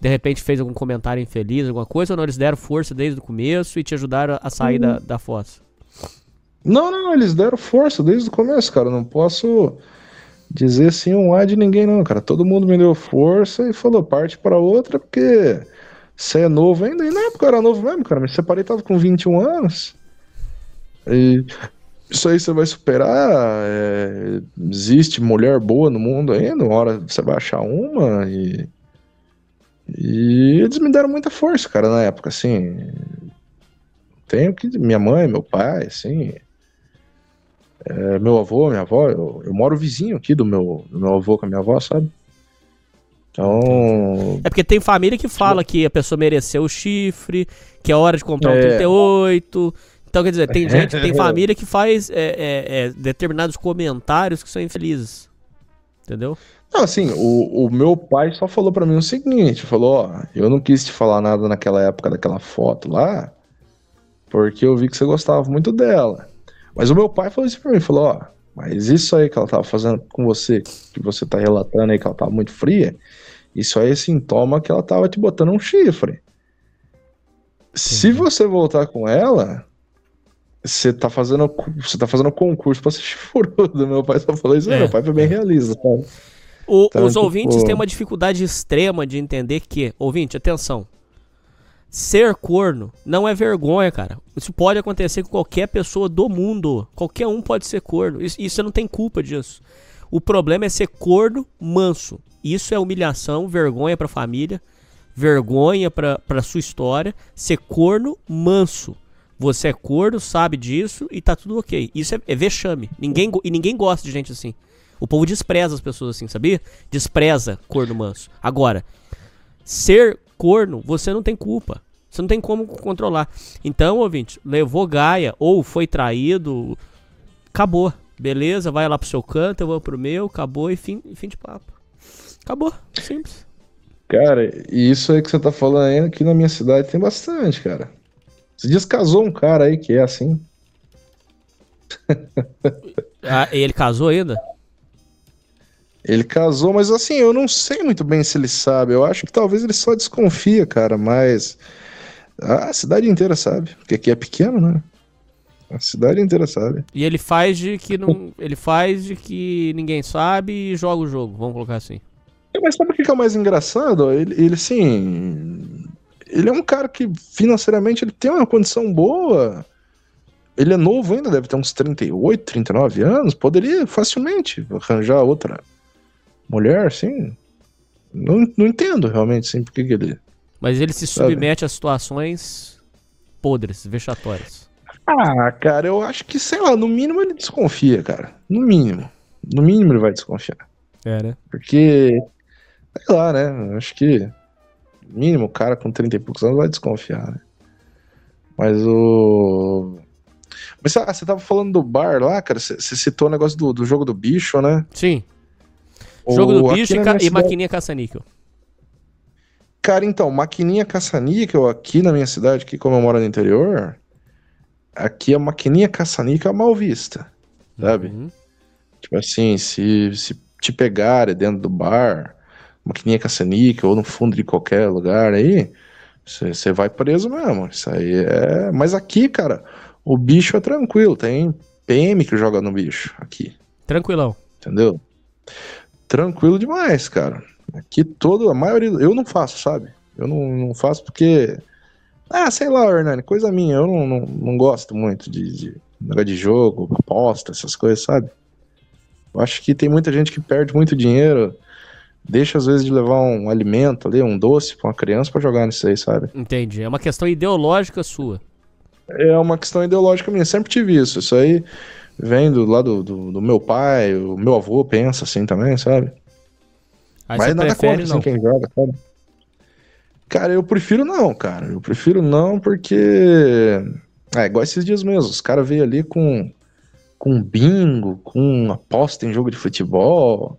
de repente fez algum comentário infeliz, alguma coisa, ou não? Eles deram força desde o começo e te ajudaram a sair da, da fossa? Não, não, eles deram força desde o começo, cara. Eu Não posso dizer assim um A de ninguém, não, cara. Todo mundo me deu força e falou, parte pra outra, porque você é novo ainda. E na época eu era novo mesmo, cara. Me separei, tava com 21 anos. E isso aí você vai superar. é, existe mulher boa no mundo ainda. Uma hora você vai achar uma. E, e eles me deram muita força, cara, na época, assim. Tenho que. Minha mãe, meu pai, assim. É, meu avô, minha avó, eu, eu moro vizinho aqui do meu, do meu avô com a minha avó, sabe? Então. É porque tem família que fala que a pessoa mereceu o chifre, que é hora de comprar um É. 38. Então, quer dizer, tem gente, tem [laughs] família que faz é, é, é, determinados comentários que são infelizes. Entendeu? Não, assim, o, o meu pai só falou pra mim o seguinte: falou, ó, eu não quis te falar nada naquela época daquela foto lá, porque eu vi que você gostava muito dela. Mas o meu pai falou isso pra mim: falou, ó, mas isso aí que ela tava fazendo com você, que você tá relatando aí que ela tava muito fria, isso aí é sintoma que ela tava te botando um chifre. Se você voltar com ela, você tá fazendo você tá fazendo concurso pra ser chifrudo. [laughs] Meu pai só falou isso, É, meu pai foi bem realista, sabe? O- Então, os tipo, ouvintes têm uma dificuldade extrema de entender que, ouvinte, atenção. Ser corno não é vergonha, cara. Isso pode acontecer com qualquer pessoa do mundo. Qualquer um pode ser corno. Isso, você não tem culpa disso. O problema é ser corno manso. Isso é humilhação, vergonha pra família, vergonha pra, pra sua história. Ser corno manso. Você é corno, sabe disso e tá tudo ok. Isso é, é vexame. Ninguém, e ninguém gosta de gente assim. O povo despreza as pessoas assim, sabia? Despreza corno manso. Agora, ser corno, você não tem culpa. Você não tem como controlar. Então, ouvinte, levou Gaia ou foi traído, acabou. Beleza, vai lá pro seu canto, eu vou pro meu, acabou e fim, fim de papo. Acabou, simples. Cara, e isso aí que você tá falando aí, aqui na minha cidade tem bastante, cara. Você dias casou um cara aí que é assim. Ah, e ele casou ainda? Ele casou, mas assim, eu não sei muito bem se ele sabe. Eu acho que talvez ele só desconfia, cara, mas a cidade inteira sabe. Porque aqui é pequeno, né? A cidade inteira sabe. E ele faz de que [laughs] não, ele faz de que ninguém sabe e joga o jogo, vamos colocar assim. Mas sabe o que que é o mais engraçado? Ele, ele assim. Ele é um cara que financeiramente ele tem uma condição boa. Ele é novo ainda, deve ter uns 38, 39 anos. Poderia facilmente arranjar outra mulher, assim. Não, não entendo realmente, assim, por que ele. Mas ele se Sabe? submete a situações podres, vexatórias. Ah, cara, eu acho que, sei lá, no mínimo ele desconfia, cara. No mínimo. No mínimo ele vai desconfiar. É, né? Porque, sei lá, né? Acho que, no mínimo, o cara com 30 e poucos anos vai desconfiar, né? Mas o. Mas ah, você tava falando do bar lá, cara. Você você citou o negócio do, do jogo do bicho, né? Sim. Jogo do bicho e, ca- e maquininha caça-níquel. Cara, então, maquininha caça-níquel aqui na minha cidade, aqui como eu moro no interior, aqui a maquininha caça-níquel é mal vista, sabe? Uhum. Tipo assim, se, se te pegarem dentro do bar, maquininha caça-níquel ou no fundo de qualquer lugar aí, você vai preso mesmo. Isso aí é. Mas aqui, cara, o bicho é tranquilo. Tem PM que joga no bicho aqui, Tranquilão. entendeu? Tranquilo demais, cara. Aqui todo, a maioria. Eu não faço, sabe? Eu não, não faço porque. Ah, sei lá, Hernani, coisa minha. Eu não, não, não gosto muito de, de negócio de jogo, aposta, essas coisas, sabe? Eu acho que tem muita gente que perde muito dinheiro, deixa às vezes de levar um alimento ali, um doce pra uma criança pra jogar nisso aí, sabe? Entendi. É uma questão ideológica sua. É uma questão ideológica minha, sempre tive isso. Isso aí vem do lado do, do meu pai, o meu avô pensa assim também, sabe? Aí Mas nada prefere contra não. assim, quem joga, sabe? Cara, eu prefiro não, cara. Eu prefiro não porque. É, igual esses dias mesmo. Os caras veio ali com, com bingo, com aposta em jogo de futebol.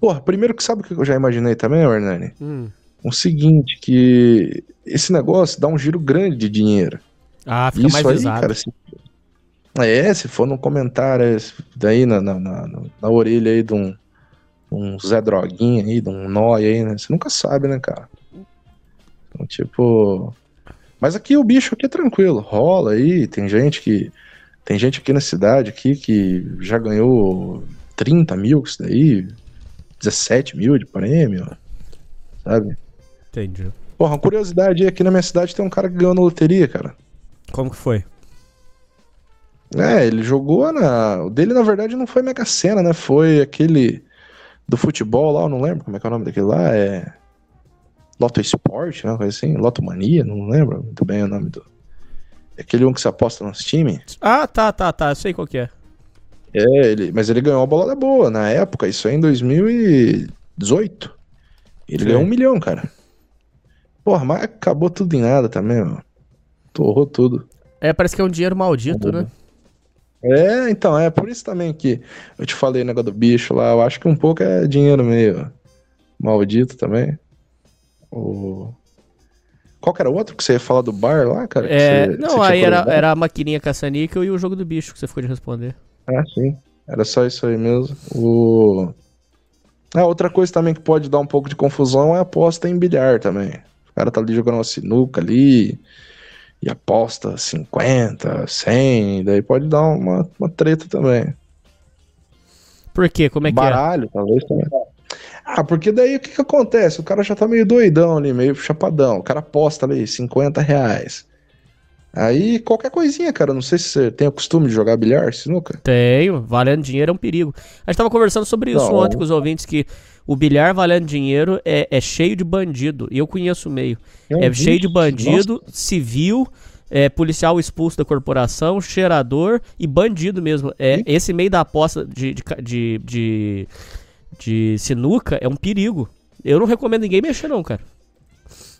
Porra, primeiro que sabe o que eu já imaginei também, Hernani? Hum. O seguinte, que esse negócio dá um giro grande de dinheiro. Ah, fica mais aí, visado. cara, se... É, se for num comentário esse daí na, na, na, na orelha aí de um, um Zé Droguinha aí, de um Nóia aí, né? Você nunca sabe, né, cara? Então, tipo... Mas aqui o bicho aqui é tranquilo, rola aí, tem gente que... Tem gente aqui na cidade aqui que já ganhou 30 mil com isso daí, 17 mil de prêmio, sabe? Entendi. Porra, uma curiosidade, aqui na minha cidade tem um cara que ganhou na loteria, cara. Como que foi? É, ele jogou na. O dele, na verdade, não foi Mega Sena, né? Foi aquele do futebol lá, eu não lembro como é que é o nome daquele lá. É. Loto Sport, né? Coisa assim. Loto Mania, não lembro muito bem o nome do. É aquele um que se aposta nos times. Ah, tá, tá, tá. Eu sei qual que é. É, ele, mas ele ganhou uma bolada boa na época, isso aí em 2018. Ele Sei. ganhou um milhão, cara. Porra, mas acabou tudo em nada também, mano. Torrou tudo. É, parece que é um dinheiro maldito, né? É, então, é por isso também que eu te falei o negócio do bicho lá. Eu acho que um pouco é dinheiro meio maldito também. O... Qual que era o outro que você ia falar do bar lá, cara? É, você- não, você aí era, era a maquininha caça-níquel e o jogo do bicho que você ficou de responder. Ah, sim. Era só isso aí mesmo. O... Ah, outra coisa também que pode dar um pouco de confusão é a aposta em bilhar também. O cara tá ali jogando uma sinuca ali e aposta 50, 100, daí pode dar uma, uma treta também. Por quê? Como é que Baralho, talvez também. Ah, porque daí o que que acontece? O cara já tá meio doidão ali, meio chapadão. O cara aposta ali 50 reais. Aí qualquer coisinha, cara. Não sei se você tem o costume de jogar bilhar, sinuca. é? Tenho. Valendo dinheiro é um perigo. A gente tava conversando sobre isso Não. ontem com os ouvintes, que o bilhar valendo dinheiro é, é cheio de bandido. E eu conheço o meio. É É, cheio de bandido, civil, é, policial expulso da corporação, cheirador e bandido mesmo. É, esse meio da aposta de, de, de, de, de sinuca é um perigo. Eu não recomendo ninguém mexer, não, cara.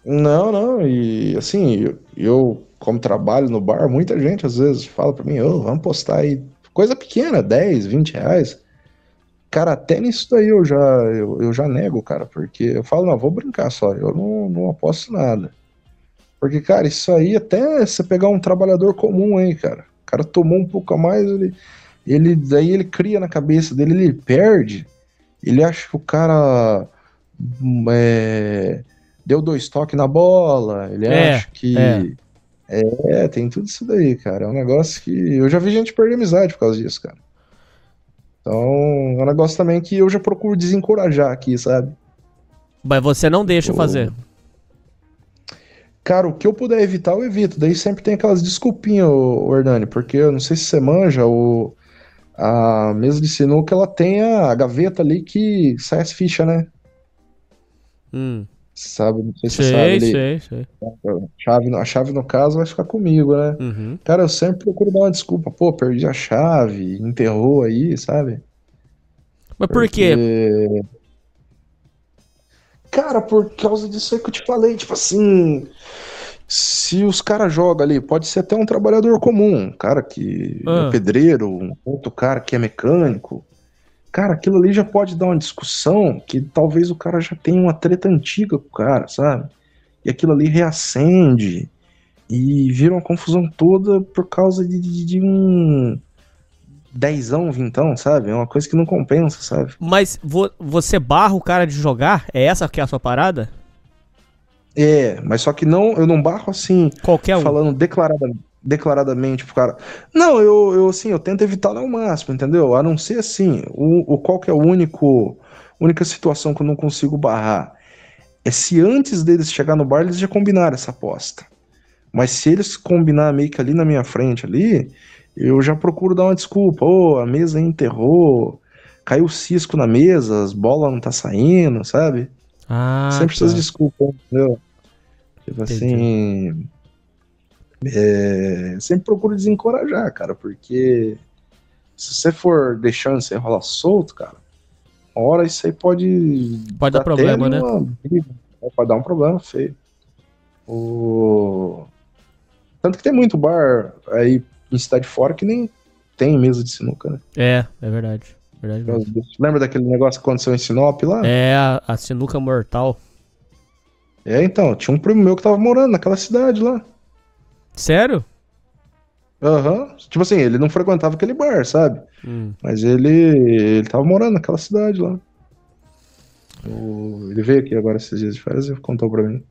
Não, não, e assim, eu, eu, como trabalho no bar, muita gente às vezes fala pra mim, ô, vamos postar aí, coisa pequena, 10, 20 reais. Cara, até nisso daí eu já, eu, eu já nego, cara, porque eu falo, não, vou brincar só, eu não, não aposto nada. Porque, cara, isso aí até você pegar um trabalhador comum aí, cara, o cara tomou um pouco a mais, ele, ele, daí ele cria na cabeça dele, ele perde, ele acha que o cara hum, é, deu dois toques na bola, ele É, acha que. é. É. tem tudo isso daí, cara. É um negócio que. Eu já vi gente perder amizade por causa disso, cara. Então, é um negócio também que eu já procuro desencorajar aqui, sabe? Mas você não deixa Ô. fazer. Cara, o que eu puder evitar, eu evito. Daí sempre tem aquelas desculpinhas, Hernani, porque eu não sei se você manja, o, a mesa de sinuca, ela tem a gaveta ali que sai as fichas, né? Hum. Sabe? Não sei se você Sei, sabe. ele- sei, sei. A chave, a chave, no caso, vai ficar comigo, né? Uhum. Cara, eu sempre procuro dar uma desculpa. Pô, perdi a chave, enterrou aí, sabe? Mas por quê? Porque- Cara, por causa disso aí que eu te falei, tipo assim. Se os caras jogam ali, pode ser até um trabalhador comum, um cara que Ah. é pedreiro, um outro cara que é mecânico. Cara, aquilo ali já pode dar uma discussão que talvez o cara já tenha uma treta antiga com o cara, sabe? E aquilo ali reacende e vira uma confusão toda por causa de, de- de um dezão, vintão, sabe? É uma coisa que não compensa, sabe? Mas vo- você barra o cara de jogar? É essa que é a sua parada? É, mas só que não, eu não barro assim, Qualquer um. falando declarada, declaradamente pro cara. Não, eu, eu assim, eu tento evitar ao máximo, entendeu? A não ser assim, o, o qual que é o único, única situação que eu não consigo barrar é se antes deles chegar no bar eles já combinaram essa aposta. Mas se eles combinar meio que ali na minha frente ali, eu já procuro dar uma desculpa. Ô, a mesa enterrou, caiu o cisco na mesa, as bolas não tá saindo, sabe? Ah, Sempre tá. de desculpa, entendeu? Tipo assim. É, sempre procuro desencorajar, cara, porque se você for deixando você rolar solto, cara, uma hora isso aí pode. Pode dar até problema, ali né? uma? Pode dar um problema feio. O... Tanto que tem muito bar aí em cidade fora que nem tem mesa de sinuca, né? É, é verdade. verdade. Lembra daquele negócio que aconteceu em Sinop lá? É a, a sinuca mortal. É, então, tinha um primo meu que tava morando naquela cidade lá. Sério? Aham. Tipo assim, ele não frequentava aquele bar, sabe? Hum. Mas ele, ele tava morando naquela cidade lá. O- ele veio aqui agora esses dias de férias e contou pra mim.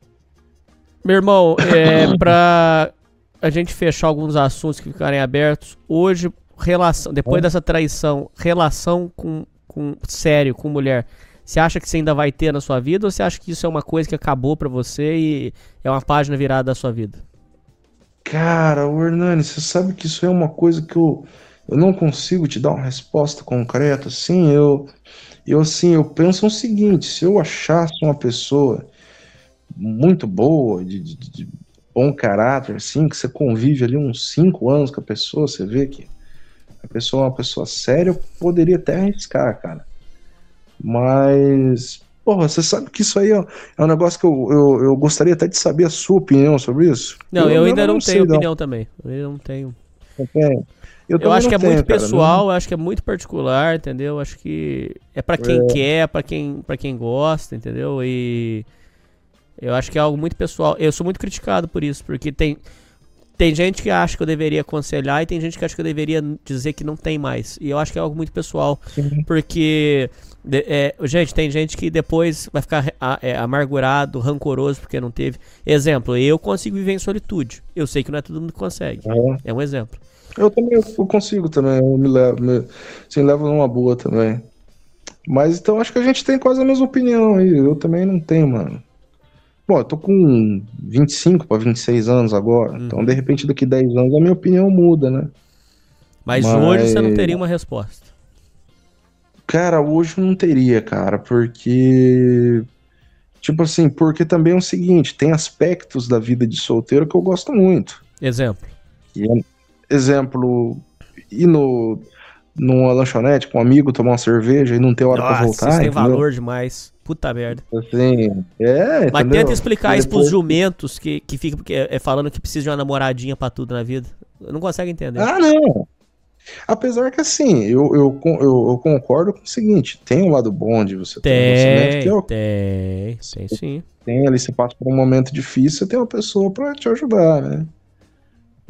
Meu irmão, é [coughs] pra a gente fechar alguns assuntos que ficarem abertos, hoje, relação, depois dessa traição, relação com, com sério, com mulher, você acha que você ainda vai ter na sua vida ou você acha que isso é uma coisa que acabou pra você e é uma página virada da sua vida? Cara, o Hernani, você sabe que isso é uma coisa que eu, eu não consigo te dar uma resposta concreta, assim, eu, eu assim, eu penso o seguinte, se eu achasse uma pessoa muito boa, de, de- de bom caráter, assim, que você convive ali uns cinco anos com a pessoa, você vê que a pessoa é uma pessoa séria, eu poderia até arriscar, cara. Mas, porra, você sabe que isso aí é, é um negócio que eu, eu, eu gostaria até de saber a sua opinião sobre isso. Não, eu, ainda mesmo não, sei, tenho não. opinião também. Eu ainda não tenho. Não. Eu, também acho não que é tenho, muito cara, pessoal, não- eu acho que é muito particular, entendeu? Acho que é pra quem É. quer, pra quem, para quem gosta, entendeu? E eu acho que é algo muito pessoal. Eu sou muito criticado por isso, porque tem tem gente que acha que eu deveria aconselhar e tem gente que acha que eu deveria dizer que não tem mais. E eu acho que é algo muito pessoal, porque de- é, gente, tem gente que depois vai ficar a- é, amargurado, rancoroso porque não teve. Exemplo, eu consigo viver em solitude. Eu sei que não é todo mundo que consegue. É um exemplo. Eu também eu consigo também, eu me levo, me, assim, levo numa boa também. Mas então acho que a gente tem quase a mesma opinião aí. Eu também não tenho, mano. Bom, eu tô com 25 para 26 anos agora. Uhum. Então, de repente, daqui 10 anos a minha opinião muda, né? Mas, Mas- hoje você não teria uma resposta. Cara, hoje não teria, cara, porque. Tipo assim, porque também é o seguinte: tem aspectos da vida de solteiro que eu gosto muito. Exemplo. É- exemplo, ir no, numa lanchonete com um amigo, tomar uma cerveja e não ter hora pra Nossa, voltar. isso tem entendeu? valor demais. Puta merda. Assim, é, Mas entendeu? tenta explicar E isso pros jumentos que, que ficam porque é, falando que precisa de uma namoradinha pra tudo na vida. Não consegue entender. Ah, não. Apesar que assim, eu, eu, eu, eu concordo com o seguinte: tem um lado bom de você ter um tem, que é o tem, tem sim. tem ali, você passa por um momento difícil, você tem uma pessoa pra te ajudar, né?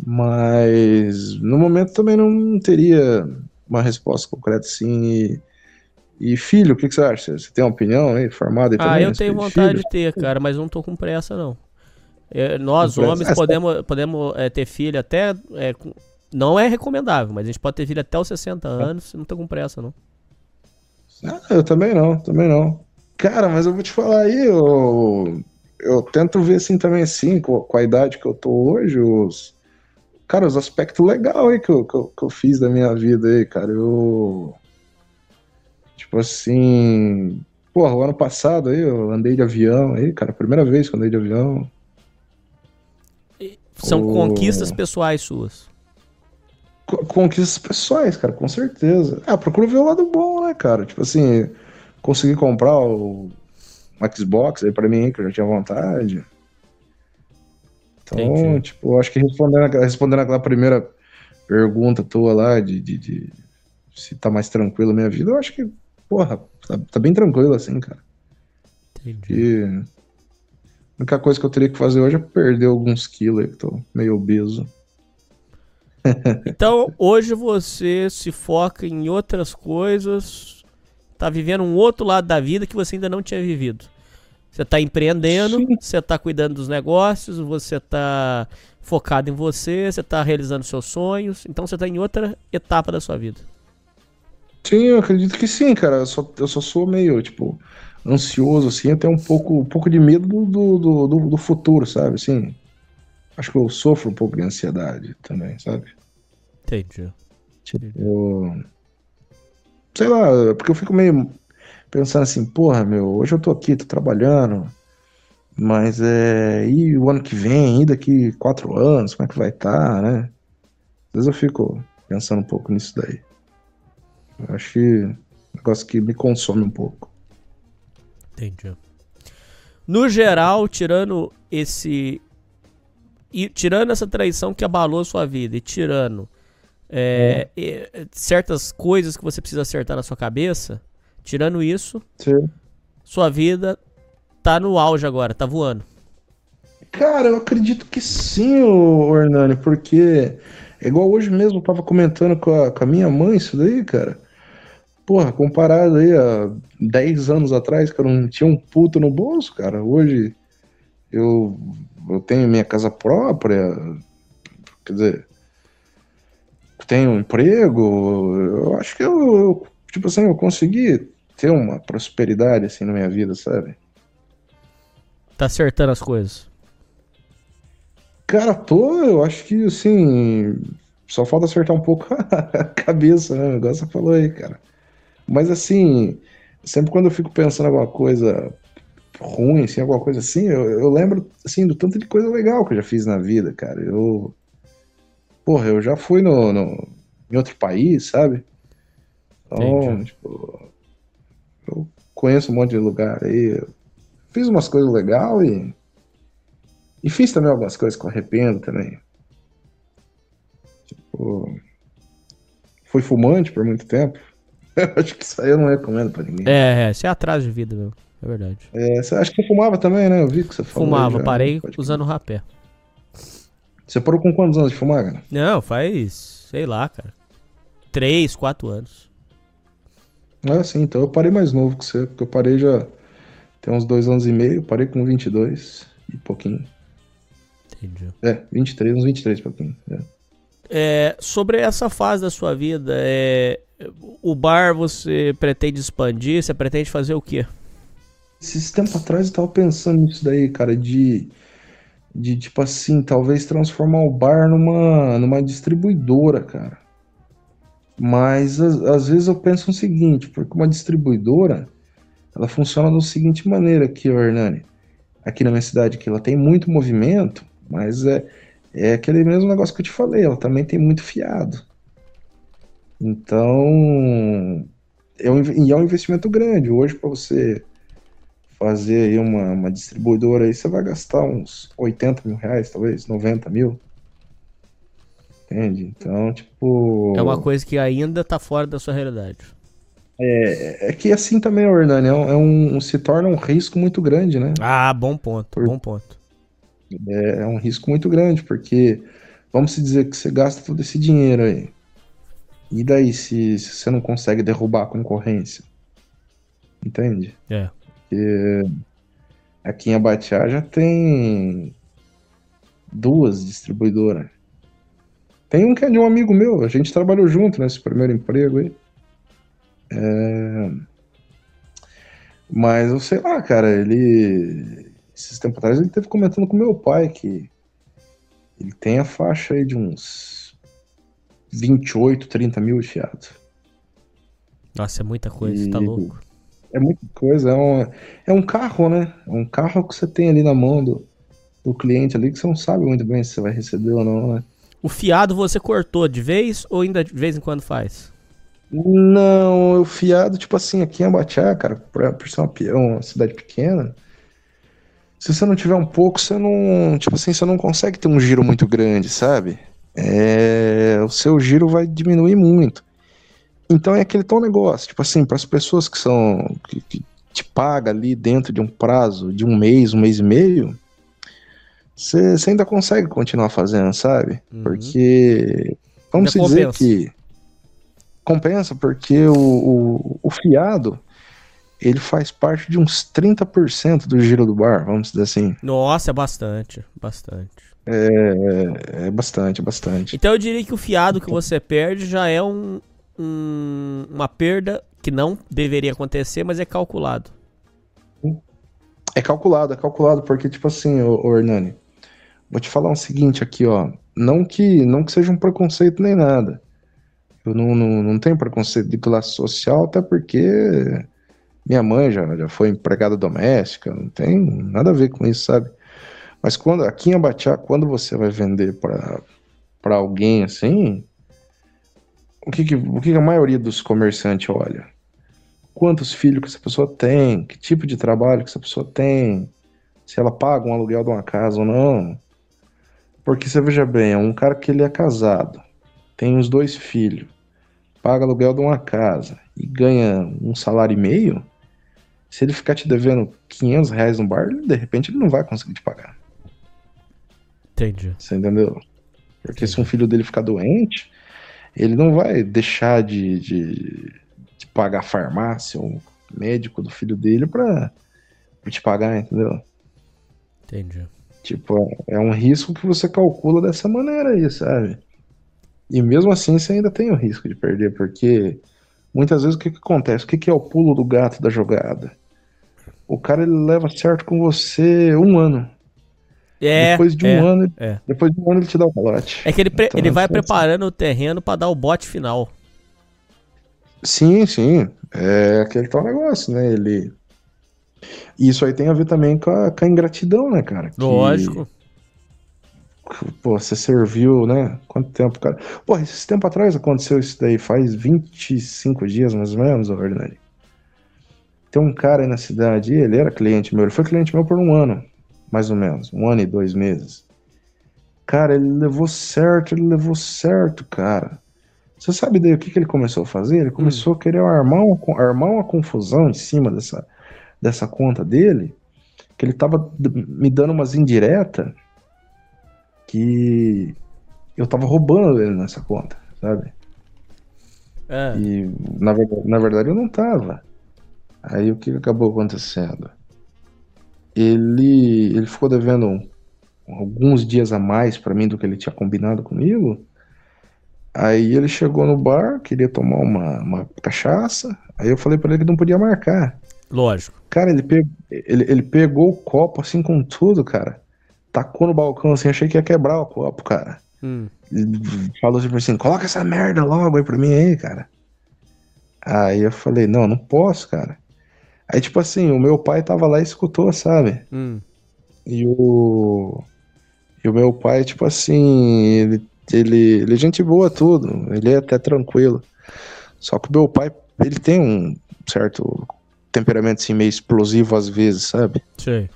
Mas no momento também não teria uma resposta concreta assim. E, e filho, o que, que você acha? Você tem uma opinião aí, formada aí Ah, também? eu tenho de vontade filho? de ter, cara, mas não tô com pressa, não. É, nós, Com pressa. homens, Ah, podemos, podemos é, ter filho até. é, não é recomendável, mas a gente pode ter filho até os 60 anos, não tô com pressa, não. Ah, eu também não, também não. Cara, mas eu vou te falar aí, eu, eu tento ver assim também assim, com, com a idade que eu tô hoje, os. Cara, os aspectos legais aí que eu, que, eu, que eu fiz da minha vida aí, cara. Eu. Tipo assim. Porra, o ano passado aí eu andei de avião aí, cara, primeira vez que eu andei de avião. São O- conquistas pessoais suas. Co- Conquistas pessoais, cara, com certeza. Ah, procuro ver o lado bom, né, cara? Tipo assim, consegui comprar o um Xbox aí pra mim, que eu já tinha vontade. Então, Entendi. tipo, acho que respondendo, aquela- respondendo aquela primeira pergunta tua lá de, de, de se tá mais tranquilo a minha vida, eu acho que, porra, tá, tá bem tranquilo assim, cara. Entendi. E a única coisa que eu teria que fazer hoje é perder alguns quilos aí, que tô meio obeso. Então, hoje você se foca em outras coisas, tá vivendo um outro lado da vida que você ainda não tinha vivido. Você tá empreendendo, você tá cuidando dos negócios, você tá focado em você, você tá realizando seus sonhos, então você tá em outra etapa da sua vida. Sim, eu acredito que sim, cara. Eu só, eu só sou meio, tipo, ansioso, assim. Eu tenho um pouco, um pouco de medo do, do, do, do- do futuro, sabe? Assim, acho que eu sofro um pouco de ansiedade também, sabe? Entendi. Eu. Sei lá, porque eu fico meio pensando assim, porra, meu, hoje eu tô aqui, tô trabalhando, mas é. E o ano que vem, e daqui quatro anos, como é que vai estar, né? Às vezes eu fico pensando um pouco nisso daí. Eu acho que é um negócio que me consome um pouco. Entendi. No geral, tirando esse. E tirando essa traição que abalou a sua vida e tirando é, e- certas coisas que você precisa acertar na sua cabeça, tirando isso, Sim. sua vida tá no auge agora, tá voando. Cara, eu acredito que sim, ô Hernani, porque é igual hoje mesmo eu tava comentando com a, com a minha mãe isso daí, cara. Porra, comparado aí a 10 anos atrás, que eu não tinha um puto no bolso, cara. Hoje eu, eu tenho minha casa própria, quer dizer, tenho um emprego. Eu acho que eu, eu, tipo assim, eu consegui ter uma prosperidade assim na minha vida, sabe? Tá acertando as coisas. Cara, tô, eu acho que assim, só falta acertar um pouco [laughs] a cabeça, né? Igual você falou aí, cara. Mas assim, sempre quando eu fico pensando em alguma coisa ruim, assim, alguma coisa assim, eu, eu lembro assim do tanto de coisa legal que eu já fiz na vida, cara. Eu, porra, eu já fui no, no- em outro país, sabe? Então, tipo, eu conheço um monte de lugar aí. Fiz umas coisas legais e e fiz também algumas coisas que eu arrependo também. Tipo, fui fumante por muito tempo. Eu [laughs] acho que isso aí eu não recomendo pra ninguém. É, é, isso é atraso de vida mesmo. É verdade. É, você acha que você fumava também, né? Eu vi que você falou. Fumava, já. parei usando rapé. Você parou com quantos anos de fumar, cara? Não, faz, sei lá, cara. Três, quatro anos. Ah, sim, então eu parei mais novo que você, porque eu parei já tem uns dois anos e meio, parei com 22 e pouquinho. Entendi. É, 23, uns 23 e pouquinho. é. É, sobre essa fase da sua vida, é, o bar você pretende expandir? Você pretende fazer o quê? Esses tempos atrás eu tava pensando nisso daí, cara, de, de tipo assim, talvez transformar o bar numa, numa distribuidora, cara. Mas às, vezes eu penso o seguinte, porque uma distribuidora, ela funciona da seguinte maneira aqui, Hernani, aqui na minha cidade, que ela tem muito movimento, mas é, é aquele mesmo negócio que eu te falei, ela também tem muito fiado. Então, é um, e é um investimento grande. Hoje, para você fazer aí uma, uma distribuidora aí, você vai gastar uns 80 mil reais, talvez, 90 mil. Entende? Então, tipo. É uma coisa que ainda tá fora da sua realidade. É, é que assim também, Hernani, é um, é um- se torna um risco muito grande, né? Ah, bom ponto, bom ponto. É, é um risco muito grande, porque vamos dizer que você gasta todo esse dinheiro aí. E daí, se, se você não consegue derrubar a concorrência? Entende? É. Porque aqui em Abatiá já tem duas distribuidoras. Tem um que é de um amigo meu, a gente trabalhou junto nesse primeiro emprego aí. É, Mas eu sei lá, cara, ele. Esses tempos atrás ele teve comentando com meu pai que ele tem a faixa aí de uns 28, 30 mil de fiado. Nossa, é muita coisa, E- tá louco. É muita coisa. É um, é um carro, né? É um carro que você tem ali na mão do, do cliente ali que você não sabe muito bem se você vai receber ou não, né? O fiado você cortou de vez ou ainda de vez em quando faz? Não, o fiado, tipo assim, aqui em Abaxá, cara, por, por ser uma, uma cidade pequena, se você não tiver um pouco, você não, tipo assim, você não consegue ter um giro muito grande, sabe? É, o seu giro vai diminuir muito. Então é aquele tal negócio, tipo assim, para as pessoas que são que, que te paga ali dentro de um prazo de um mês, um mês e meio, você ainda consegue continuar fazendo, sabe? Porque vamos Ainda dizer compensa. que compensa porque o, o, o fiado ele faz parte de uns 30% do giro do bar, vamos dizer assim. Nossa, é bastante, bastante. É, é bastante, bastante. Então eu diria que o fiado que você perde já é um, um- uma perda que não deveria acontecer, mas é calculado. É calculado, é calculado, porque, tipo assim, ô, ô Hernani, vou te falar o seguinte aqui, ó. Não que, não que seja um preconceito nem nada. Eu não, não, não tenho preconceito de classe social, até porque minha mãe já, já foi empregada doméstica, não tem nada a ver com isso, sabe? Mas quando aqui em Abaxá, quando você vai vender para alguém assim, o que, que, o que que a maioria dos comerciantes olha? Quantos filhos que essa pessoa tem, que tipo de trabalho que essa pessoa tem, se ela paga um aluguel de uma casa ou não. Porque você veja bem, é um cara que ele é casado, tem os dois filhos, paga aluguel de uma casa e ganha um salário e meio, se ele ficar te devendo 500 reais no bar, de repente ele não vai conseguir te pagar. Entendi. Você entendeu? Porque se um filho dele ficar doente, ele não vai deixar de, de, de pagar a farmácia ou médico do filho dele pra, pra te pagar, entendeu? Entendi. Tipo, é um risco que você calcula dessa maneira aí, sabe? E mesmo assim você ainda tem o risco de perder, porque muitas vezes o que, que acontece? O que, que é o pulo do gato da jogada? O cara ele leva certo com você um ano. É, depois de um é, ano, é. depois de um ano ele te dá o calote. É que ele, pre- Então, ele vai assim, preparando o terreno pra dar o bote final. Sim, sim. É aquele tal negócio, né? Ele. Isso aí tem a ver também com a, com a ingratidão, né, cara? Que- Lógico. Pô, você serviu, né? Quanto tempo, cara? Pô, esse tempo atrás aconteceu isso daí, faz 25 dias mais ou menos, Hernani. Tem um cara aí na cidade, ele era cliente meu, ele foi cliente meu por um ano, mais ou menos, um ano e dois meses. Cara, ele levou certo, ele levou certo, cara. Você sabe daí o que, que ele começou a fazer? Ele começou a querer armar uma, armar uma confusão em cima dessa, dessa conta dele, que ele tava me dando umas indiretas que eu tava roubando ele nessa conta, sabe? É. E na verdade, na verdade eu não tava. Aí o que acabou acontecendo? Ele, ele ficou devendo alguns dias a mais pra mim do que ele tinha combinado comigo. Aí ele chegou no bar, queria tomar uma, uma cachaça. Aí eu falei pra ele que não podia marcar. Lógico. Cara, ele, pe- ele, ele pegou o copo assim com tudo, cara. Tacou no balcão assim, achei que ia quebrar o copo, cara. Hum. Ele falou tipo assim, coloca essa merda logo aí pra mim aí, cara. Aí eu falei, não, não posso, cara. Aí, tipo assim, o meu pai tava lá e escutou, sabe? Hum. E o. E o meu pai, tipo assim, ele, ele, ele é gente boa, tudo. Ele é até tranquilo. Só que o meu pai, ele tem um certo temperamento assim, meio explosivo às vezes, sabe? Sei.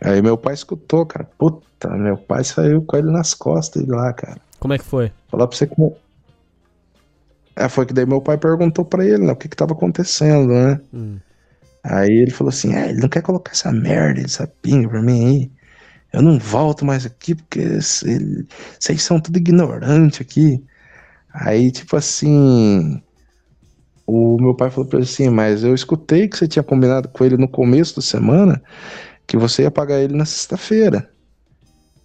Aí meu pai escutou, cara. Puta, meu pai saiu com ele nas costas ele lá, cara. Como é que foi? Falar pra você que. É, foi que daí meu pai perguntou pra ele, né, o que que tava acontecendo, né? Hum. Aí ele falou assim: é, ele não quer colocar essa merda, essa pinga pra mim aí. Eu não volto mais aqui porque cê- vocês são tudo ignorante aqui. Aí, tipo assim. O meu pai falou pra ele assim: Mas eu escutei que você tinha combinado com ele no começo da semana que você ia pagar ele na sexta-feira.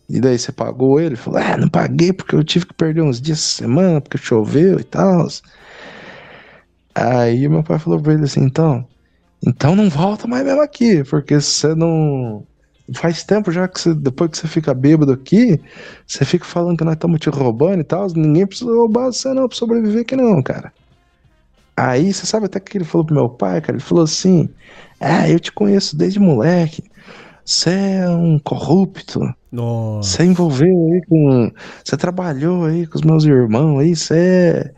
E daí você pagou ele? Ele falou: É, não paguei porque eu tive que perder uns dias essa semana, porque choveu e tal. Aí meu pai falou pra ele assim: Então, então não volta mais mesmo aqui, porque você não. Faz tempo já que você, depois que você fica bêbado aqui, você fica falando que nós estamos te roubando e tal. Ninguém precisa roubar você não pra sobreviver aqui, não, cara. Aí, você sabe até que ele falou pro meu pai, cara? Ele falou assim: Ah, eu te conheço desde moleque. Você é um corrupto. Você envolveu aí com. Você trabalhou aí com os meus irmãos aí. Você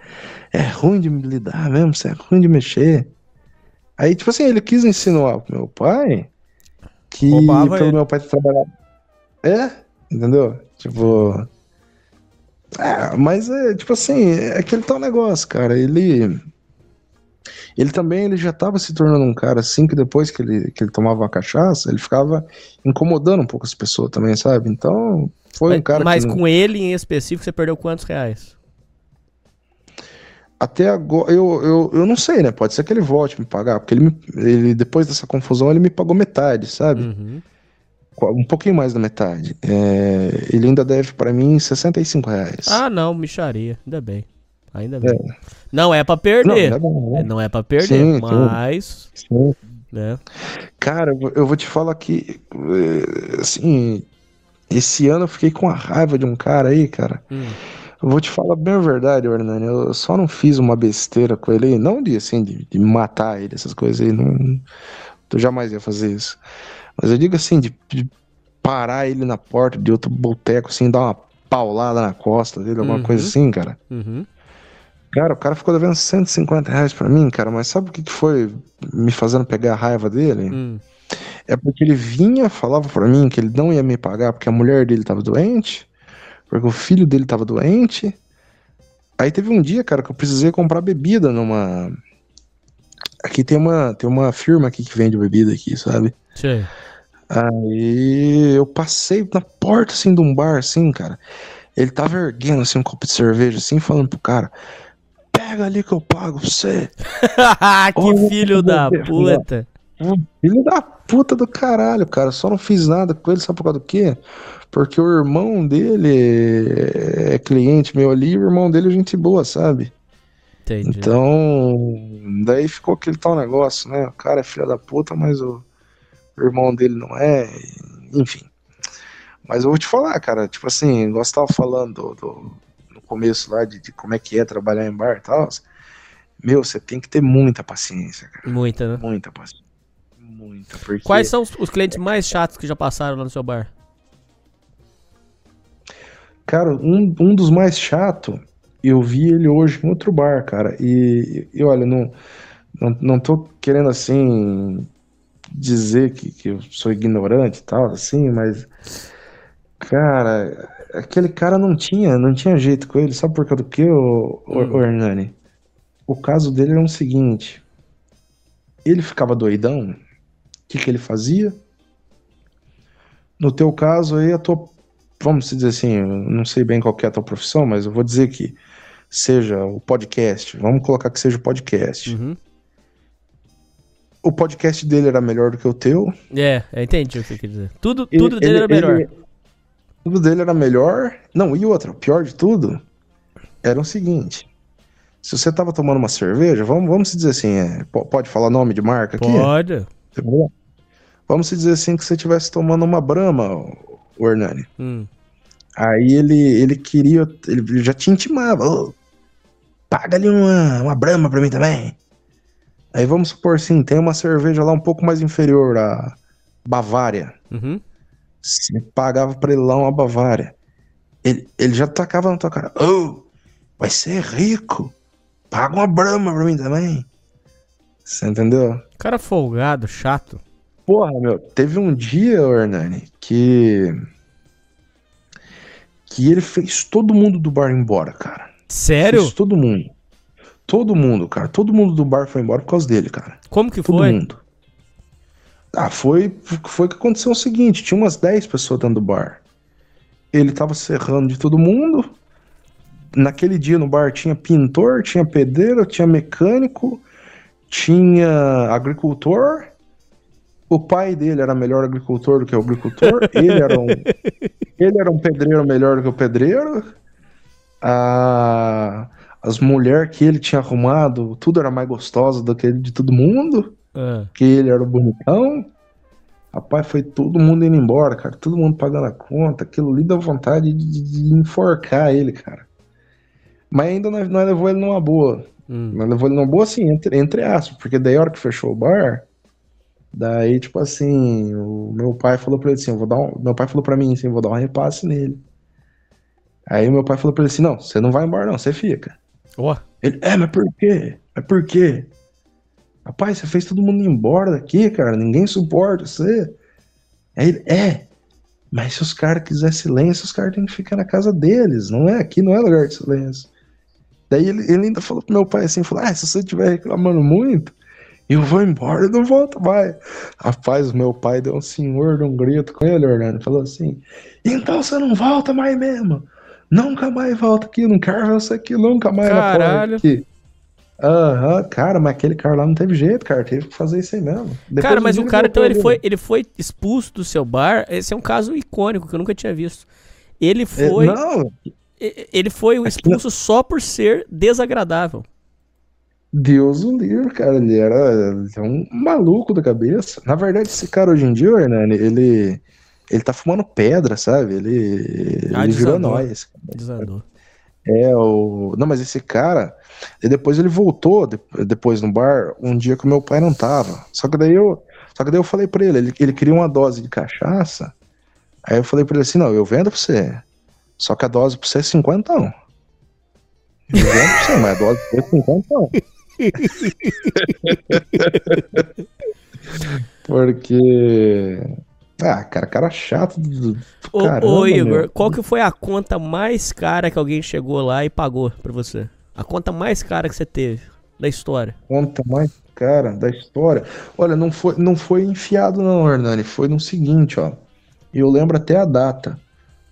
é, é ruim de lidar mesmo. Você é ruim de mexer. Aí, tipo assim, ele quis insinuar pro meu pai que Roubava pelo ele. meu pai ter trabalhado. É, entendeu? Tipo. É, mas é, tipo assim, é aquele tal negócio, cara. Ele. Ele também ele já tava se tornando um cara assim que depois que ele, que ele tomava uma cachaça, ele ficava incomodando um pouco as pessoas também, sabe? Então, foi um Mas, cara mas que. com ele em específico, você perdeu quantos reais? Até agora, eu, eu, eu não sei, né? Pode ser que ele volte me pagar, porque ele, me- ele depois dessa confusão ele me pagou metade, sabe? Uhum. Um pouquinho mais da metade. É, ele ainda deve pra mim 65 reais. Ah, não, micharia. Ainda bem. Ainda bem. Não é pra perder. Não, ainda bem, né? Não é pra perder, Sim, mas. Sim. Né? Cara, eu vou- eu vou te falar que, eh, assim, esse ano eu fiquei com a raiva de um cara aí, cara. Hum. Vou te falar bem a verdade, Hernani. Eu só não fiz uma besteira com ele não de, assim, de, de matar ele, essas coisas aí. Não, eu jamais ia fazer isso. Mas eu digo assim, de, de parar ele na porta de outro boteco, assim, dar uma paulada na costa dele, alguma Uhum. coisa assim, cara. Uhum. Cara, o cara ficou devendo 150 reais pra mim, cara, mas sabe o que, que foi me fazendo pegar a raiva dele? Hum. É porque ele vinha, falava pra mim que ele não ia me pagar porque a mulher dele tava doente, porque o filho dele tava doente. Aí teve um dia, cara, que eu precisei comprar bebida numa. Aqui tem uma, tem uma firma aqui que vende bebida aqui, sabe? Sei. Aí eu passei na porta assim de um bar, assim, cara. Ele tava erguendo assim um copo de cerveja, assim, falando pro cara: Pega ali que eu pago pra você. [laughs] que Olha filho da puta. Filho da puta do caralho, cara. Só não fiz nada com ele, sabe por causa do quê? Porque o irmão dele é cliente meu ali, e o irmão dele é gente boa, sabe? Entendi. Então, daí ficou aquele tal negócio, né? O cara é filho da puta, mas o, o irmão dele não é, enfim. Mas eu vou te falar, cara, tipo assim, igual você tava falando do, do- no começo lá de, de como é que é trabalhar em bar e tal. Meu, você tem que ter muita paciência, cara. Muita, né? Muita paciência. Muita, porque... Quais são os, os clientes mais chatos que já passaram lá no seu bar? Cara, um, um dos mais chato, eu vi ele hoje em outro bar, cara. E, e olha, não, não, não tô querendo assim dizer que, que eu sou ignorante e tal, assim, mas. Cara, aquele cara não tinha, não tinha jeito com ele. Sabe por causa do que, o, o, Hernani? O caso dele era o seguinte: ele ficava doidão, o que, que ele fazia? No teu caso aí, a tua vamos dizer assim, não sei bem qual que é a tua profissão, mas eu vou dizer que seja o podcast, vamos colocar que seja o podcast. Uhum. O podcast dele era melhor do que o teu. É, eu entendi o que você quer dizer. Tudo, Ele- tudo dele ele- era melhor. ele- tudo dele era melhor. Não, e outra, o pior de tudo era o seguinte. Se você tava tomando uma cerveja, vamos, vamos dizer assim, é, po- pode falar nome de marca aqui? Pode. Problema? Vamos dizer assim que você estivesse tomando uma Brahma, o Hernani. Hum. Aí ele, ele queria, ele já te intimava, "Ô, paga ali uma, uma brama pra mim também. Aí vamos supor assim, tem uma cerveja lá um pouco mais inferior à Bavária. Uhum. Você pagava pra ele lá uma Bavária. Ele, ele já tacava na tua cara, ô, vai ser rico, paga uma brama pra mim também. Você entendeu? Cara folgado, chato. Porra, meu, teve um dia, Hernani, que. que ele fez todo mundo do bar embora, cara. Sério? Fez todo mundo. Todo mundo, cara. Todo mundo do bar foi embora por causa dele, cara. Como que Todo foi? mundo. Ah, foi, foi que aconteceu o seguinte: tinha umas 10 pessoas dentro do bar. Ele tava serrando de todo mundo. Naquele dia no bar tinha pintor, tinha pedreiro, tinha mecânico, tinha agricultor. O pai dele era melhor agricultor do que o agricultor. Ele era um, ele era um pedreiro melhor do que o pedreiro. As mulheres que ele tinha arrumado, tudo era mais gostoso do que ele de todo mundo. Ah. Que ele era o bonitão. Rapaz, foi todo mundo indo embora, cara. Todo mundo pagando a conta. Aquilo ali dá vontade de, de enforcar ele, cara. Mas ainda nós, nós levou ele numa boa. Hum. Mas levou ele numa boa assim, entre, entre aspas, porque daí a hora que fechou o bar, daí, tipo assim, o meu pai falou pra ele assim, eu vou dar um, meu pai falou pra mim assim, vou dar um repasse nele. Aí meu pai falou pra ele assim, não, você não vai embora não, você fica. Ó. Ele, é, mas por quê? Mas por quê? Rapaz, você fez todo mundo ir embora daqui, cara, ninguém suporta você. Aí ele, é, mas se os caras quiserem silêncio, os caras têm que ficar na casa deles, não é? Aqui não é lugar de silêncio. Daí ele, ele ainda falou pro meu pai assim, falou, ah, se você estiver reclamando muito, eu vou embora, eu não volto mais. Rapaz, o meu pai deu um senhor de um grito com ele, Orlando, falou assim, então você não volta mais mesmo. Nunca mais volta aqui, não quero ver você aqui nunca mais Caralho. aqui. Aham, cara, mas aquele cara lá não teve jeito, cara, teve que fazer isso aí mesmo. Depois Cara, mas o cara, então, ele foi, ele foi expulso do seu bar. Esse é um caso icônico que eu nunca tinha visto. Ele É, foi. Não, Ele foi expulso só por ser desagradável. Deus o livre, cara. Ele era ele é um maluco da cabeça. Na verdade, esse cara hoje em dia, Hernani, ele. Ele tá fumando pedra, sabe? Ele, Ah, ele virou nós. Desandou. É, o. Não, mas esse cara. E depois ele voltou, de- depois no bar, um dia que o meu pai não tava. Só que daí eu. Só que daí eu falei pra ele, ele, ele queria uma dose de cachaça. Aí eu falei pra ele assim: não, eu vendo pra você. Só que a dose pra você é 50 não. Eu vendo pra você, mas a dose pra você é 50 não. [laughs] [laughs] Porque. Ah, cara, cara chato do, do Ô, caramba, ô, Igor, meu. qual que foi a conta mais cara que alguém chegou lá e pagou pra você? A conta mais cara que você teve da história. Conta mais cara da história. Olha, não foi, não foi enfiado não, Hernani. Foi no seguinte, ó. Eu lembro até a data.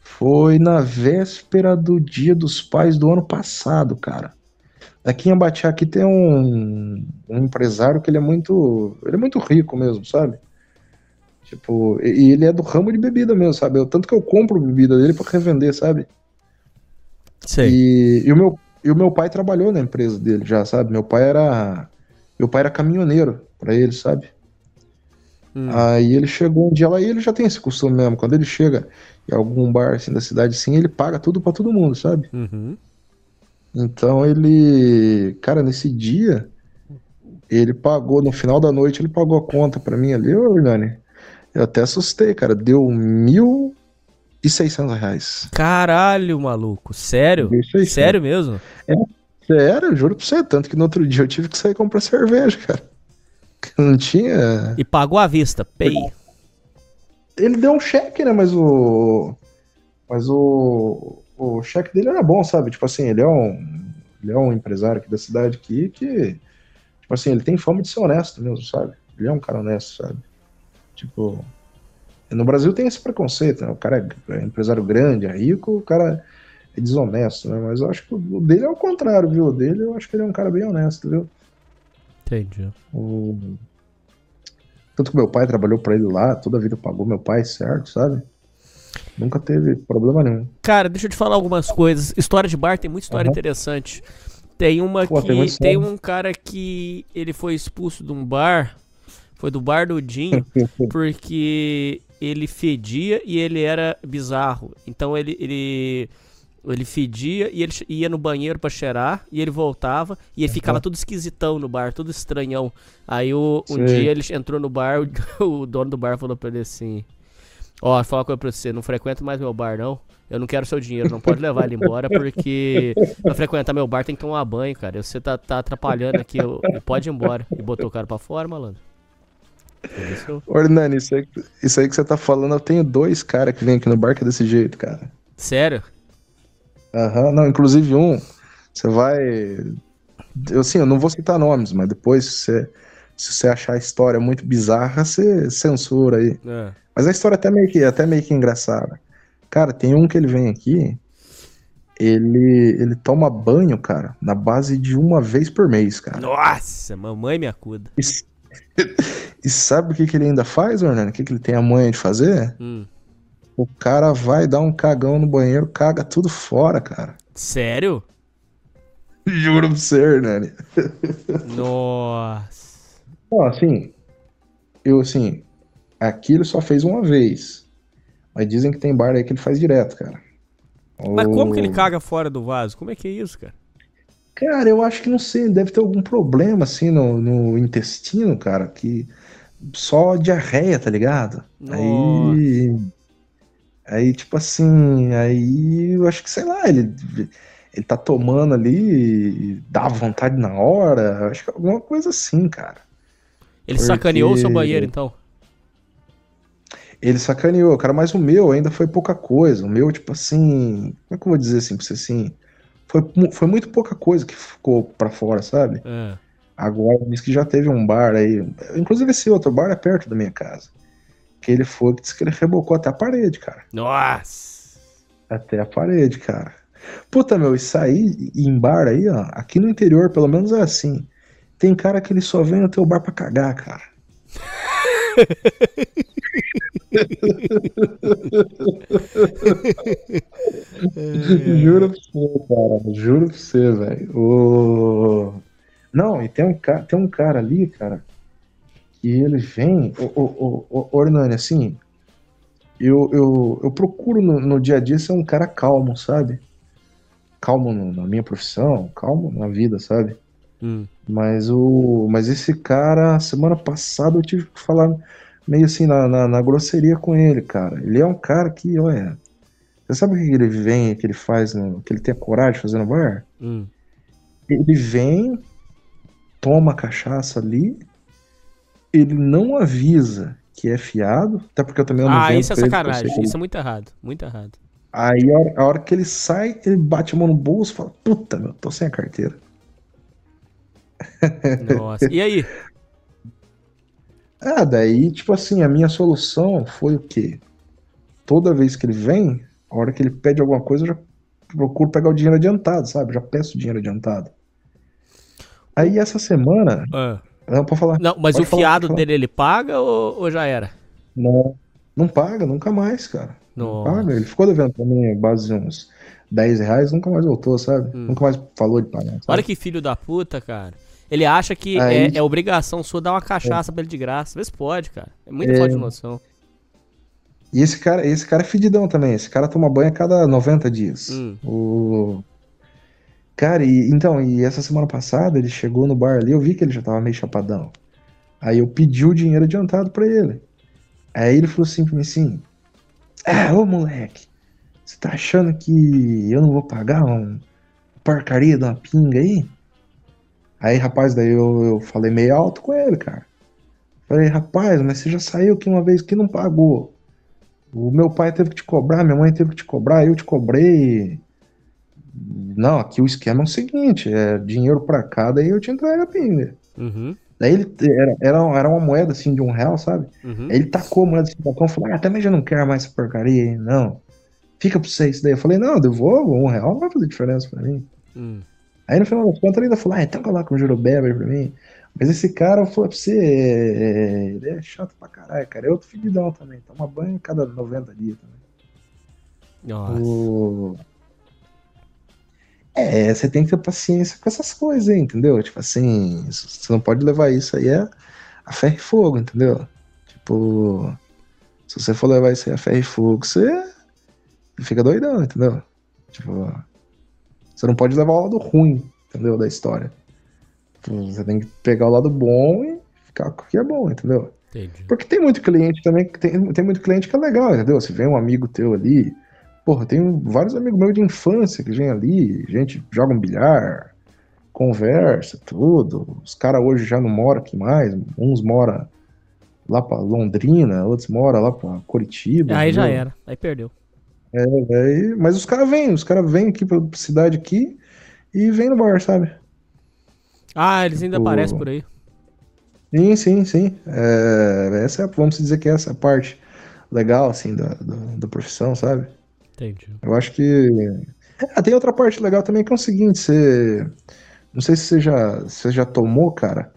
Foi na véspera do Dia dos Pais do ano passado, cara. Aqui em Abatia aqui tem um, um empresário que ele é muito, ele é muito rico mesmo, sabe? Tipo, e ele é do ramo de bebida mesmo, sabe? Eu, tanto que eu compro bebida dele pra revender, sabe? Sei. E, e o meu, e o meu pai trabalhou na empresa dele já, sabe? Meu pai era. Meu pai era caminhoneiro pra ele, sabe? Hum. Aí ele chegou um dia lá e ele já tem esse costume mesmo. Quando ele chega em algum bar assim da cidade assim, ele paga tudo pra todo mundo, sabe? Uhum. Então ele. Cara, nesse dia, ele pagou, no final da noite, ele pagou a conta pra mim ali, ô Hernani. Eu até assustei, cara. Deu mil e seiscentos reais. Caralho, maluco. Sério? Sério mesmo? Sério, eu juro pra você. Tanto que no outro dia eu tive que sair comprar cerveja, cara. Não tinha. E pagou à vista. Pay. Ele deu um cheque, né? Mas o. Mas o. O cheque dele era bom, sabe? Tipo assim, ele é um. Ele é um empresário aqui da cidade aqui que. Tipo assim, ele tem fama de ser honesto mesmo, sabe? Ele é um cara honesto, sabe? Tipo. No Brasil tem esse preconceito, né? O cara é é empresário grande, é rico, o cara é desonesto, né? Mas eu acho que o dele é o contrário, viu? O dele eu acho que ele é um cara bem honesto, viu? Entendi. O... Tanto que meu pai trabalhou pra ele lá, toda a vida pagou meu pai, certo, sabe? Nunca teve problema nenhum. Cara, deixa eu te falar algumas coisas. História de bar tem muita história Aham. interessante. Tem uma Pô, que tem tem um cara que ele foi expulso de um bar, foi do bar do Dinho, [laughs] porque ele fedia e ele era bizarro. Então ele ele ele fedia e ele ia no banheiro pra cheirar e ele voltava e ele ficava tudo esquisitão no bar, tudo estranhão. Aí o, um Sei. dia ele entrou no bar, o, [laughs] o dono do bar falou pra ele assim: Ó, fala uma coisa pra você, não frequenta mais meu bar, não. Eu não quero seu dinheiro, não pode levar ele embora, porque pra frequentar meu bar tem que tomar banho, cara. Você tá, tá atrapalhando aqui, eu, pode ir embora. E botou o cara pra fora, malandro. Isso, Ô, Hernani, isso aí, isso aí que você tá falando, eu tenho dois caras que vêm aqui no bar que é desse jeito, cara. sério? Aham, não, inclusive um, você vai. Eu, assim, eu não vou citar nomes, mas depois, se você, se você achar a história muito bizarra, você censura aí. É. Mas a história é até meio que, até meio que engraçada. Cara, tem um que ele vem aqui, ele, ele toma banho, cara, na base de uma vez por mês, cara. Nossa, mamãe me acuda. E, [laughs] e sabe o que, que ele ainda faz, Hernani? O que, que ele tem a manha de fazer? Hum. O cara vai dar um cagão no banheiro, caga tudo fora, cara. Sério? Juro pra você, Hernani. [laughs] Nossa. Não, assim, eu assim, aqui ele só fez uma vez. Mas dizem que tem bar aí que ele faz direto, cara. Mas como que ele caga fora do vaso? Como é que é isso, cara? Cara, eu acho que não sei, deve ter algum problema assim no, no intestino, cara, que só diarreia, tá ligado? Aí. Aí, tipo assim, aí eu acho que, sei lá, ele, ele tá tomando ali, dá vontade na hora, acho que é alguma coisa assim, cara. Ele Porque- sacaneou o seu banheiro, então. Ele sacaneou, cara, mas o meu ainda foi pouca coisa. O meu, tipo assim, como é que eu vou dizer assim pra você assim? Foi, foi muito pouca coisa que ficou pra fora, sabe? É. Agora diz que já teve um bar aí. Inclusive esse outro bar é perto da minha casa. Que ele foi, que disse que ele rebocou até a parede, cara. Nossa! Até a parede, cara. Puta, meu, isso aí em bar aí, ó. Aqui no interior, pelo menos é assim. Tem cara que ele só vem no teu bar pra cagar, cara. [laughs] [laughs] Juro pra você, cara. Juro pra você, velho. O... Não, e tem um, ca... tem um cara ali, cara, que ele vem. O, Hernani, assim, eu, eu, eu procuro no, no dia a dia ser um cara calmo, sabe? Calmo no- na minha profissão, calmo na vida, sabe? Hum. Mas o. Mas esse cara, semana passada eu tive que falar meio assim na, na, na grosseria com ele, cara. Ele é um cara que, olha. Você sabe o que ele vem, que ele faz, no, que ele tem a coragem de fazer no bar? Hum. Ele vem, toma a cachaça ali, ele não avisa que é fiado, até porque eu também não Ah, isso é sacanagem. Isso é muito errado. Muito errado. Aí a hora, a hora que ele sai, ele bate a mão no bolso e fala, puta, meu, tô sem a carteira. Nossa. E aí? [laughs] Ah, daí, tipo assim, a minha solução foi o quê? Toda vez que ele vem, a hora que ele pede alguma coisa, eu já procuro pegar o dinheiro adiantado, sabe? Já peço dinheiro adiantado. Aí essa semana. Ah. Não, pode falar. Não, mas Pode o falar, fiado dele ele paga ou, ou já era? Não, não paga, nunca mais, cara. Não Nossa. paga. Ele ficou devendo pra mim base de uns 10 reais, nunca mais voltou, sabe? Nunca mais falou de pagar. sabe? Hum. Olha que filho da puta, cara. Ele acha que Aí- é, é obrigação sua dar uma cachaça pra ele de graça. Vê se pode, cara. É muita É. falta de noção. E esse cara, esse cara é fedidão também. Esse cara toma banho a cada 90 dias. Hum. O... Cara, e, então, e essa semana passada ele chegou no bar ali, eu vi que ele já tava meio chapadão. Aí eu pedi o dinheiro adiantado pra ele. Aí ele falou assim pra mim assim: Ah, ô moleque, você tá achando que eu não vou pagar uma porcaria de uma pinga aí? Aí, rapaz, daí eu, eu falei meio alto com ele, cara. Falei, rapaz, mas você já saiu aqui uma vez que não pagou. O meu pai teve que te cobrar, minha mãe teve que te cobrar, eu te cobrei. Não, aqui o esquema é o seguinte: é dinheiro pra cá, daí eu te entrego a pinga. Uhum. Daí ele era, era, era uma moeda assim de um real, sabe? Uhum. Aí ele tacou a moeda assim no balcão e falou: Ah, também já não quero mais essa porcaria aí, não. Fica pra você isso daí. Eu falei: Não, eu devolvo, um real não vai fazer diferença pra mim. Hum. Aí no final das contas ele ainda falou: Ah, então coloca um jurobeba aí pra mim. Mas esse cara, eu falei pra você, é, ele é chato pra caralho, cara. É outro fedidão também. Toma banho a cada 90 dias também. Nossa. O- É, você tem que ter paciência com essas coisas aí, entendeu? Tipo assim, você não pode levar isso aí a, a ferro e fogo, entendeu? Tipo, se você for levar isso aí a ferro e fogo, você fica doidão, entendeu? Tipo, você não pode levar o lado ruim, entendeu? Da história. Você tem que pegar o lado bom e ficar com o que é bom, entendeu? Entendi. Porque tem muito cliente também, que tem, tem muito cliente que é legal, entendeu? Se vem um amigo teu ali, porra, tem vários amigos meus de infância que vem ali, gente joga um bilhar, conversa, tudo. Os caras hoje já não moram aqui mais, uns moram lá pra Londrina, outros moram lá pra Curitiba. Aí já entendeu? era. Aí perdeu. É, aí- mas os caras vêm, os caras vêm aqui pra cidade aqui e vêm no bar, sabe? Ah, eles ainda O- aparecem por aí. Sim, sim, sim. É, essa é, vamos dizer que essa é a parte legal, assim, da, da, da profissão, sabe? Entendi. Eu acho que. Ah, tem outra parte legal também que é o seguinte, você. Não sei se você já, você já tomou, cara.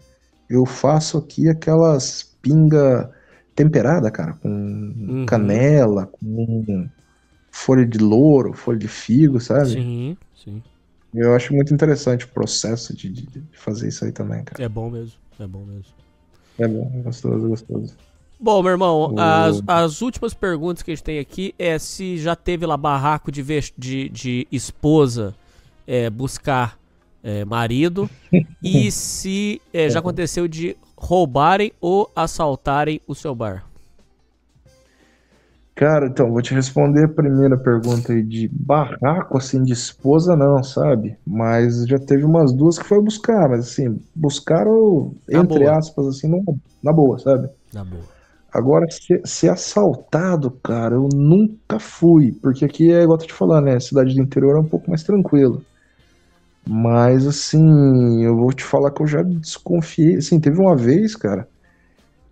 Eu faço aqui aquelas pinga temperada, cara, com Uhum. canela, com folha de louro, folha de figo, sabe? Sim, sim. Eu acho muito interessante o processo de, de- de fazer isso aí também, cara. É bom mesmo. É bom mesmo. É bom, é gostoso, é gostoso. Bom, meu irmão, O- as, as últimas perguntas que a gente tem aqui é se já teve lá barraco de, de, de esposa é, buscar é, marido [laughs] e se é, já aconteceu de roubarem ou assaltarem o seu bar. Cara, então, vou te responder a primeira pergunta aí de barraco, assim, de esposa, não, sabe? Mas já teve umas duas que foi buscar, mas assim, buscaram, Na entre boa. aspas, assim, na, na boa, sabe? Na boa. Agora, ser, ser assaltado, cara, eu nunca fui, porque aqui é igual eu tô te falando, né? Cidade do interior é um pouco mais tranquilo. Mas, assim, eu vou te falar que eu já desconfiei. Assim, teve uma vez, cara,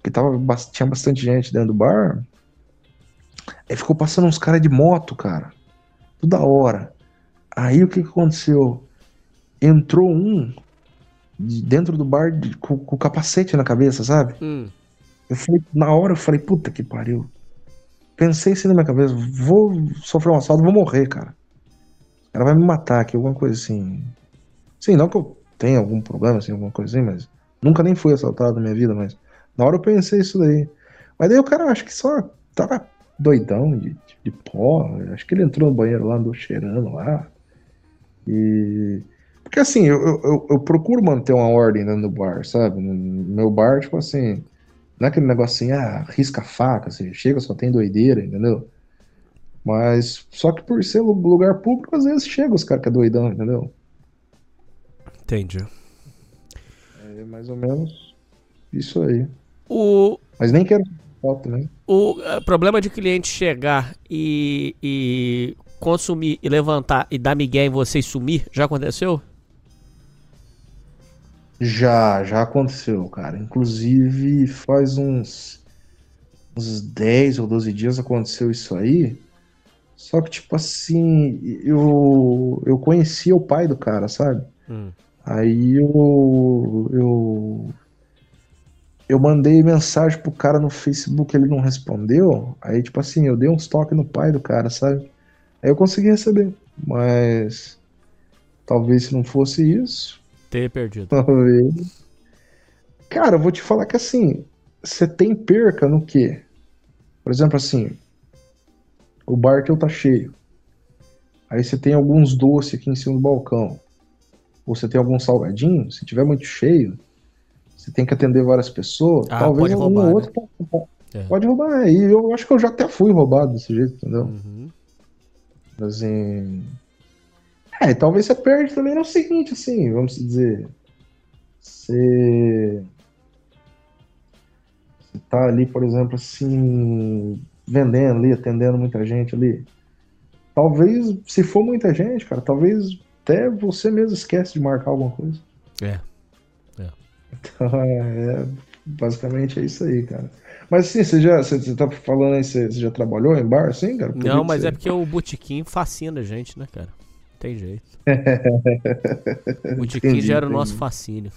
que tava, tinha bastante gente dentro do bar. Aí ficou passando uns caras de moto, cara. Toda hora. Aí o que, que aconteceu? Entrou um de dentro do bar de- com, o capacete na cabeça, sabe? Hum. Eu falei, na hora eu falei, puta que pariu. Pensei assim na minha cabeça, vou sofrer um assalto, vou morrer, cara. O cara vai me matar aqui, alguma coisa assim. Sim, não que eu tenha algum problema, assim, alguma coisa assim, mas nunca nem fui assaltado na minha vida, mas na hora eu pensei isso daí. Mas daí o cara acho que só tava doidão de, de pó. Acho que ele entrou no banheiro lá, andou cheirando lá. E. Porque assim, eu, eu, eu- procuro manter uma ordem dentro do bar, sabe? No meu bar, tipo assim, não é aquele negocinho, ah, risca a faca, assim, chega, só tem doideira, entendeu? Mas só que por ser lu- lugar público, às vezes chega os caras que é doidão, entendeu? Entendi. É mais ou menos isso aí. O, Mas nem quero foto, né? o eh, problema de cliente chegar e, e consumir e levantar e dar migué em você e sumir, já aconteceu? Já, já aconteceu, cara. Inclusive, faz uns, uns 10 ou 12 dias aconteceu isso aí. Só que, tipo assim, eu, eu conhecia o pai do cara, sabe? Hum. Aí eu, eu, eu mandei mensagem pro cara no Facebook, ele não respondeu. Aí, tipo assim, eu dei uns toques no pai do cara, sabe? Aí eu consegui receber. Mas talvez se não fosse isso, Ter perdido. [laughs] Talvez. Cara, eu vou te falar que assim, você tem perca no quê? Por exemplo, assim, o bar teu tá cheio. Aí você tem alguns doces aqui em cima do balcão. Ou você tem algum salgadinho, se tiver muito cheio, você tem que atender várias pessoas. Ah, talvez pode algum roubar, né? outro pode, É. pode roubar. E eu acho que eu já até fui roubado desse jeito, entendeu? Uhum. Assim. É, talvez você perde também no seguinte, assim, vamos dizer. Você. Você tá ali, por exemplo, assim, vendendo ali, atendendo muita gente ali. Talvez, se for muita gente, cara, talvez até você mesmo esquece de marcar alguma coisa. É. Então, é, basicamente é isso aí, cara. Mas assim, você já, você, você tá falando aí, você, você já trabalhou em bar, assim, cara? Por Não, mas você- é porque o botequim fascina a gente, né, cara? Tem jeito. [laughs] O botequim Entendi, já era o nosso fascínio.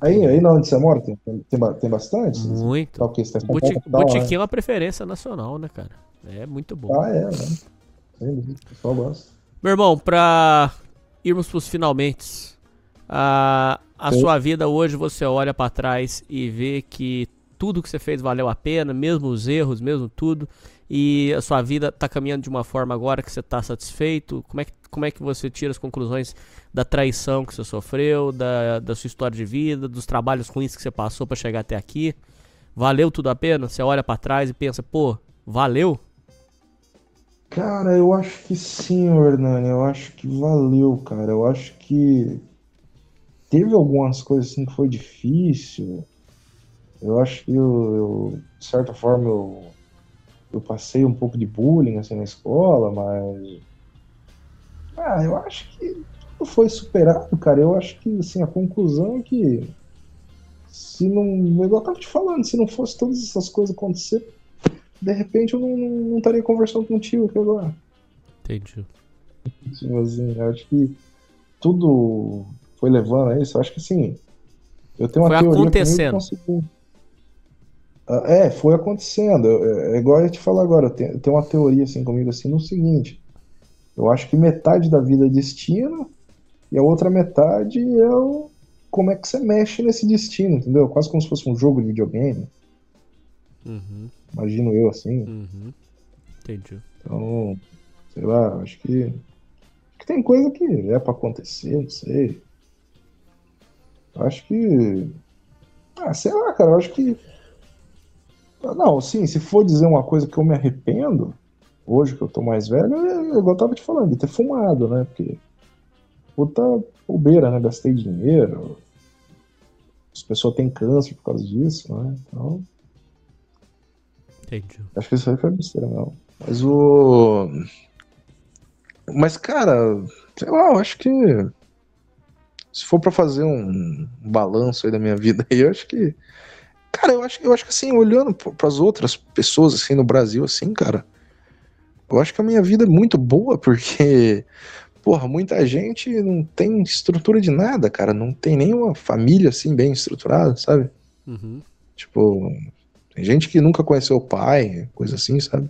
Aí, aí na onde você mora, tem, tem, tem bastante? Muito. Tá, o quê? Você tá botequim é uma preferência nacional, né, cara? É muito bom. Ah, é, né? Sem dúvida, o pessoal gosta. Meu irmão, pra irmos pros finalmente, a, a sua vida hoje você olha pra trás e vê que tudo que você fez valeu a pena, mesmo os erros, mesmo tudo, e a sua vida tá caminhando de uma forma agora que você tá satisfeito. Como é que, como é que você tira as conclusões da traição que você sofreu, da, da sua história de vida, dos trabalhos ruins que você passou pra chegar até aqui? Valeu tudo a pena? Você olha pra trás e pensa, pô, valeu? Cara, eu acho que sim, Hernani. Eu acho que valeu, cara. Eu acho que teve algumas coisas assim que foi difícil. Eu acho que eu, eu, de certa forma eu, eu passei um pouco de bullying assim na escola, mas ah, eu acho que tudo foi superado, cara. Eu acho que assim a conclusão é que se não, igual eu tava te falando, se não fosse todas essas coisas acontecer, de repente eu não, não, não estaria conversando contigo aqui agora. Entendi. Assim, eu acho que tudo foi levando a isso. Eu acho que assim, eu tenho uma Foi teoria é acontecendo. Ah, É, foi acontecendo. É, é igual eu te falar agora, eu tenho, eu tenho uma teoria assim comigo assim no seguinte. Eu acho que metade da vida é destino e a outra metade é o como é que você mexe nesse destino, entendeu? Quase como se fosse um jogo de videogame. Uhum, Imagino eu assim. uhum. Entendi. Então, sei lá, acho que que tem coisa que é pra acontecer, não sei. Eu acho que. Ah, sei lá, cara, eu acho que. Não, sim, se for dizer uma coisa que eu me arrependo, hoje que eu tô mais velho, é, igual eu tava te falando, de ter fumado, né? Porque. Puta bobeira, né? Gastei dinheiro. As pessoas têm câncer por causa disso, né? Então. Entendi. Acho que isso aí foi besteira, não. Mas o. Mas, cara, sei lá, eu acho que. Se for pra fazer um balanço aí da minha vida aí, eu acho que. Cara, eu acho, eu acho que assim, olhando para as outras pessoas assim no Brasil, assim, cara, eu acho que a minha vida é muito boa, porque, porra, muita gente não tem estrutura de nada, cara, não tem nenhuma família assim bem estruturada, sabe? Uhum. Tipo, tem gente que nunca conheceu o pai, coisa assim, sabe?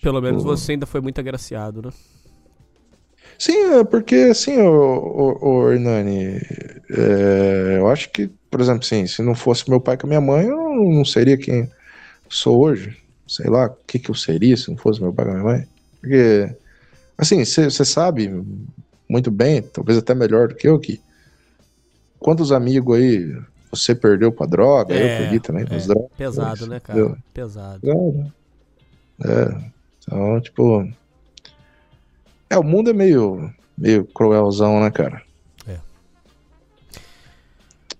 Pelo menos Tipo- você ainda foi muito agraciado, né? Sim, é porque assim, o, o, o Hernani, é, eu acho que, por exemplo, assim, se não fosse meu pai com a minha mãe, eu não, seria quem sou hoje. Sei lá o que, que eu seria se não fosse meu pai com a minha mãe. Porque, assim, você sabe muito bem, talvez até melhor do que eu, que quantos amigos aí você perdeu pra droga, eu É, perdi também pras é, drogas. pesado, né, cara? Pesado. É, é. Então, tipo. É, o mundo é meio, meio cruelzão, né, cara?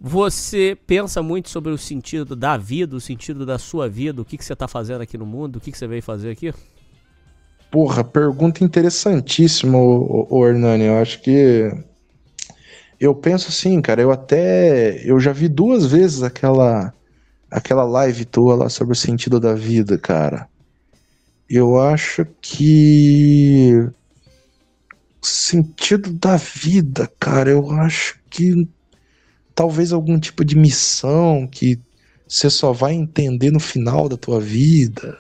Você pensa muito sobre o sentido da vida, o sentido da sua vida, o que, que você tá fazendo aqui no mundo, o que, que você veio fazer aqui? Porra, pergunta interessantíssima, o, o, Hernani. Eu acho que. Eu penso assim, cara, eu até. Eu já vi duas vezes aquela. Aquela live tua lá sobre o sentido da vida, cara. Eu acho que. Sentido da vida, cara, eu acho que. Talvez algum tipo de missão que você só vai entender no final da tua vida.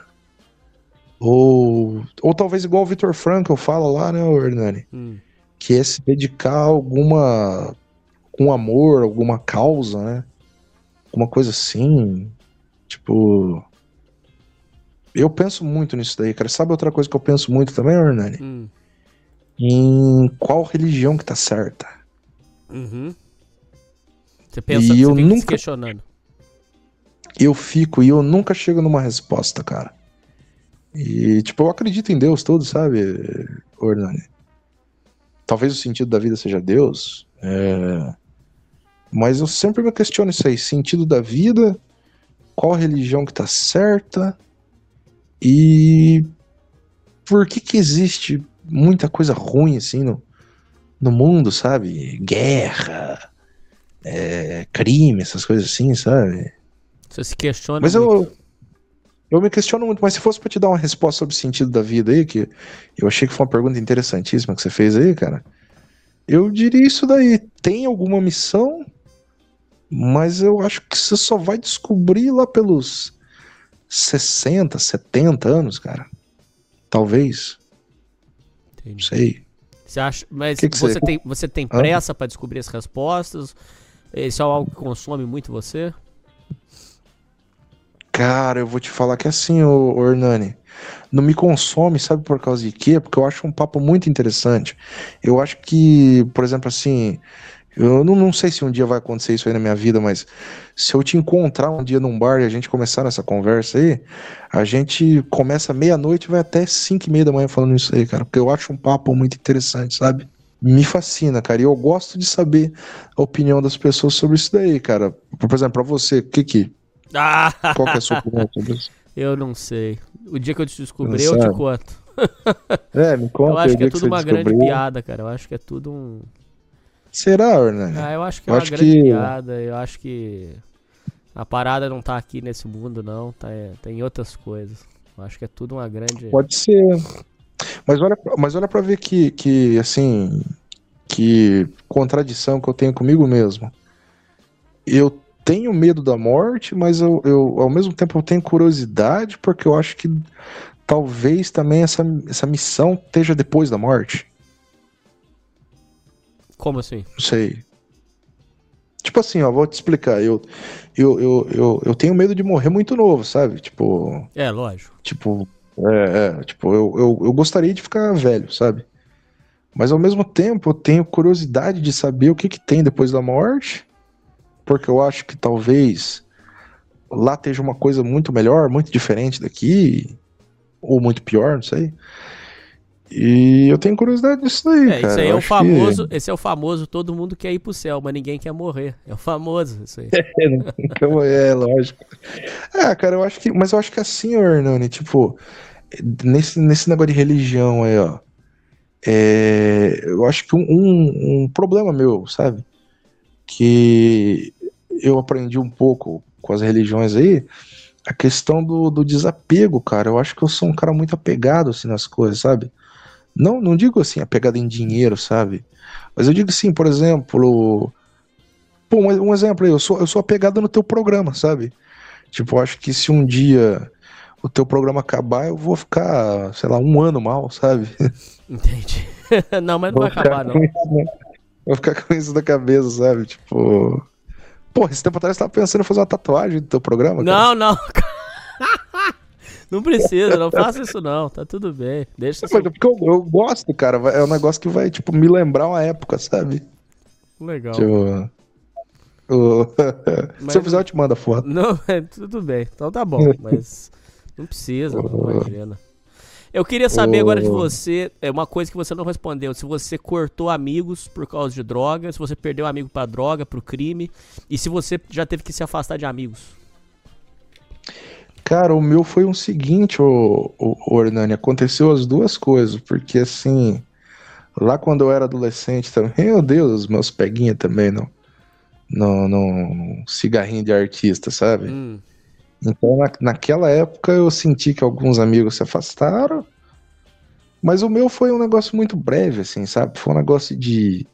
Ou, ou talvez igual o Vitor Frankl fala lá, né, Hernani? Hum. Que é se dedicar a alguma. um amor, alguma causa, né? Alguma coisa assim. Tipo. Eu penso muito nisso daí, cara. Sabe outra coisa que eu penso muito também, Hernani? Hum. Em qual religião que tá certa. Uhum. Você pensa, E eu nunca- questionando. Eu fico e eu nunca chego numa resposta, cara. E, tipo, eu acredito em Deus todo, sabe, Hernani? Talvez o sentido da vida seja Deus. é, Mas eu sempre me questiono isso aí. Sentido da vida, qual religião que tá certa e por que que existe muita coisa ruim, assim, no, no mundo, sabe? Guerra, é, crime, essas coisas assim, sabe? Você se questiona Mas muito. eu, eu me questiono muito, mas se fosse pra te dar uma resposta sobre o sentido da vida aí, que eu achei que foi uma pergunta interessantíssima que você fez aí, cara, eu diria isso daí. Tem alguma missão, mas eu acho que você só vai descobrir lá pelos 60, 70 anos, cara. Talvez. Não sei. Você acha, mas Que que você, você- tem, você tem pressa pra descobrir as respostas? Isso é algo que consome muito você? Cara, eu vou te falar que assim, ô, ô Hernani, não me consome, sabe por causa de quê? Porque eu acho um papo muito interessante. Eu acho que, por exemplo, assim, eu não, não sei se um dia vai acontecer isso aí na minha vida, mas se eu te encontrar um dia num bar e a gente começar nessa conversa aí, a gente começa meia-noite e vai até cinco e meia da manhã falando isso aí, cara, porque eu acho um papo muito interessante, sabe? Me fascina, cara, e eu gosto de saber a opinião das pessoas sobre isso daí, cara. Por exemplo, pra você, o que que Ah, qual que é a sua opinião sobre isso? [laughs] eu não sei. O dia que eu te descobrir, Não eu te conto. É, me [laughs] conta. eu acho que é tudo uma grande descobriu. piada, cara. Eu acho que é tudo um. Será, Hernani? Ah, eu acho que é Eu uma acho grande que- piada. Eu acho que a parada não tá aqui nesse mundo, não. Tá, é, tá em outras coisas. Eu acho que é tudo uma grande. Pode ser. Mas olha, mas olha pra ver que, que, assim, que contradição que eu tenho comigo mesmo. Eu tenho medo da morte, mas eu, eu, ao mesmo tempo eu tenho curiosidade, porque eu acho que talvez também essa, essa missão esteja depois da morte. Como assim? Não sei. Tipo assim, ó, vou te explicar. Eu, eu, eu, eu, eu tenho medo de morrer muito novo, sabe? Tipo, É, lógico. Tipo, É, é, tipo, eu, eu, eu gostaria de ficar velho, sabe? Mas ao mesmo tempo eu tenho curiosidade de saber o que, que tem depois da morte, porque eu acho que talvez lá esteja uma coisa muito melhor, muito diferente daqui, ou muito pior, não sei. E eu tenho curiosidade disso daí, É, cara. isso aí Eu é o famoso, esse é o famoso todo mundo quer ir pro céu, mas ninguém quer morrer. É o famoso isso aí. [laughs] Que... Então, é, lógico. Ah, cara, eu acho que. Mas eu acho que assim, ô Hernani, tipo, nesse, nesse negócio de religião aí, ó. é, eu acho que um, um, um problema meu, sabe? Que eu aprendi um pouco com as religiões aí, a questão do, do desapego, cara. Eu acho que eu sou um cara muito apegado, assim, nas coisas, sabe? Não, não digo assim, apegado em dinheiro, sabe? Mas eu digo assim, por exemplo. Pô, um, exemplo aí, eu sou, eu sou apegado no teu programa, sabe? Tipo, eu acho que se um dia o teu programa acabar, eu vou ficar, sei lá, um ano mal, sabe? Entendi. [laughs] não, mas não Vou vai acabar, não. isso- Vou ficar com isso na cabeça, sabe? Tipo. Pô, esse tempo atrás você tava pensando em fazer uma tatuagem do teu programa? cara? Não, [laughs] não. Precisa, não faça isso não. Tá tudo bem. Deixa é porque eu, eu gosto, cara. É um negócio que vai, tipo, me lembrar uma época, sabe? Legal. Tipo. [laughs] o- Mas- Se eu fizer, eu te mando a foto. Não, [laughs] é, tudo bem. Então tá bom, [laughs] mas não precisa, não imagina. Eu queria saber agora de você, é uma coisa que você não respondeu, se você cortou amigos por causa de droga, se você perdeu amigo pra droga, pro crime, e se você já teve que se afastar de amigos. Cara, o meu foi um seguinte, ô Hernani, aconteceu as duas coisas, porque assim, lá quando eu era adolescente também, [laughs] meu Deus, os meus peguinha também no, no, no cigarrinho de artista, sabe? Hum, Então na, naquela época eu senti que alguns amigos se afastaram, mas o meu foi um negócio muito breve, assim, sabe? Foi um negócio de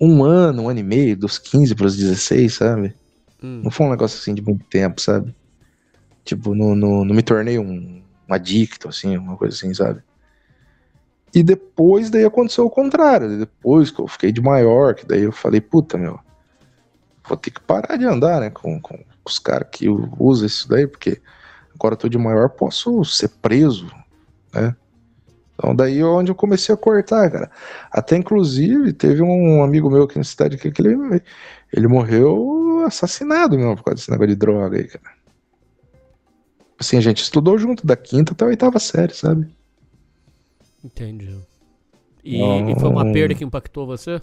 um ano, um ano e meio, dos 15 para os 16, sabe? hum. Não foi um negócio assim de muito tempo, sabe? Tipo, não, não, não me tornei um, um adicto, assim, uma coisa assim, sabe? E depois daí aconteceu o contrário. Depois que eu fiquei de maior, que daí eu falei, puta, meu, vou ter que parar de andar, né, com, com os caras que usam isso daí, porque agora eu tô de maior, posso ser preso, né? Então daí é onde eu comecei a cortar, cara. Até inclusive teve um amigo meu aqui na cidade que ele, ele morreu assassinado mesmo por causa desse negócio de droga aí, cara. Assim, a gente estudou junto da quinta até a oitava série, sabe? Entendi. E, e foi uma perda que impactou você?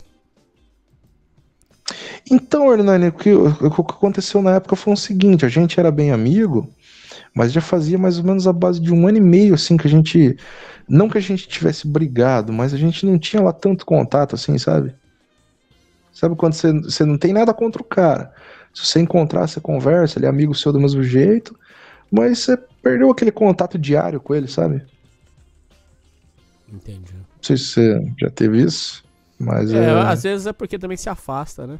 Então, Hernani, o que, o que aconteceu na época foi o seguinte: a gente era bem amigo, mas já fazia mais ou menos a base de um ano e meio, assim, que a gente. Não que a gente tivesse brigado, mas a gente não tinha lá tanto contato, assim, sabe? Sabe quando você, você não tem nada contra o cara? Se você encontrar, você conversa, ele é amigo seu do mesmo jeito, mas você perdeu aquele contato diário com ele, sabe? Entendi. Não sei se você já teve isso, mas. É, é... às vezes é porque também se afasta, né?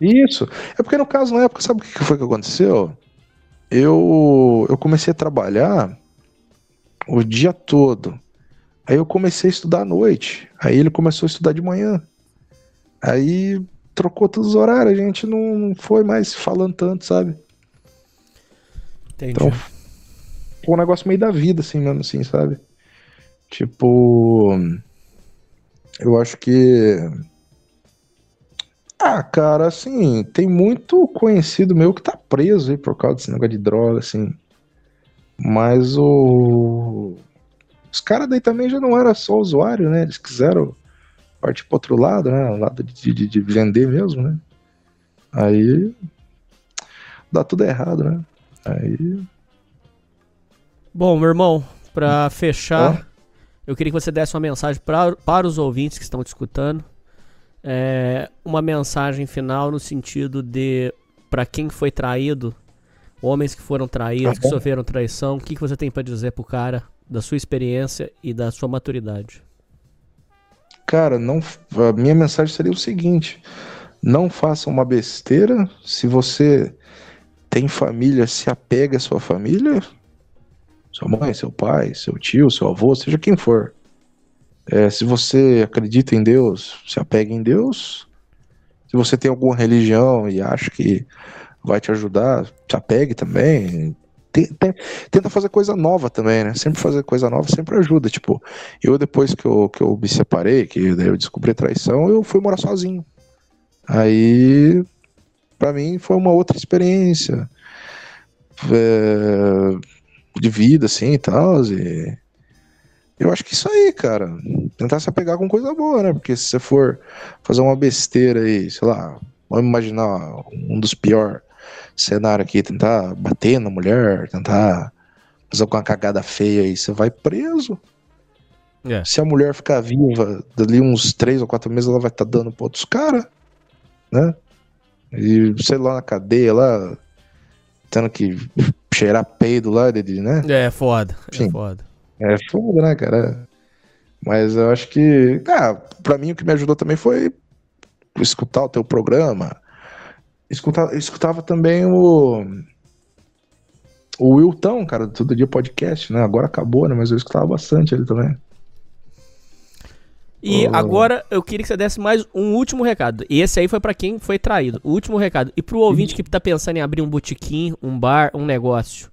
Isso. É porque no caso, na época, sabe o que foi que aconteceu? Eu, eu comecei a trabalhar o dia todo. Aí eu comecei a estudar à noite. Aí ele começou a estudar de manhã. Aí trocou todos os horários, a gente não, não foi mais falando tanto, sabe? Entendi. Então, foi um negócio meio da vida, assim, mesmo assim, sabe? Tipo. Eu acho que. Ah, cara, assim, tem muito conhecido meu que tá preso aí por causa desse negócio de droga, assim. Mas o. Os caras daí também já não era só usuário, né? Eles quiseram partir pro outro lado, né? O lado de, de, de vender mesmo, né? Aí. Dá tudo errado, né? Aí. Bom, meu irmão, pra fechar, eu queria que você desse uma mensagem pra, para os ouvintes que estão te escutando. É, uma mensagem final no sentido de pra quem foi traído, homens que foram traídos, que Aham. sofreram traição, o que, que você tem pra dizer pro cara da sua experiência e da sua maturidade? Cara, não, a minha mensagem seria o seguinte: não faça uma besteira. Se você tem família, se apegue à sua família, sua mãe, seu pai, seu tio, seu avô, seja quem for. É, se você acredita em Deus, se apegue em Deus. Se você tem alguma religião e acha que vai te ajudar, se apegue também. te- te- tenta fazer coisa nova também, né? Sempre fazer coisa nova sempre ajuda. Tipo, eu depois que eu, que eu me separei, que daí eu descobri traição, eu fui morar sozinho. Aí, pra mim, foi uma outra experiência é, de vida, assim, e tal. E eu acho que isso aí, cara. Tentar se apegar com coisa boa, né? Porque se você for fazer uma besteira aí, sei lá, vamos imaginar um dos piores cenários aqui, tentar bater na mulher, tentar fazer alguma cagada feia aí, você vai preso. É. Se a mulher ficar viva, dali uns três ou quatro meses, ela vai estar dando pra outros caras, né? E sei lá, na cadeia lá, tendo que cheirar peido lá, né? É foda. É foda. É foda, né, cara? Mas eu acho que, ah, pra mim o que me ajudou também foi escutar o teu programa. Escutar, escutava também o o Wilton, cara, do Todo Dia Podcast, né? Agora acabou, né? Mas eu escutava bastante ele também. E Oh. agora eu queria que você desse mais um último recado. E esse aí foi pra quem foi traído. O último recado. E pro ouvinte que tá pensando em abrir um botequim, um bar, um negócio.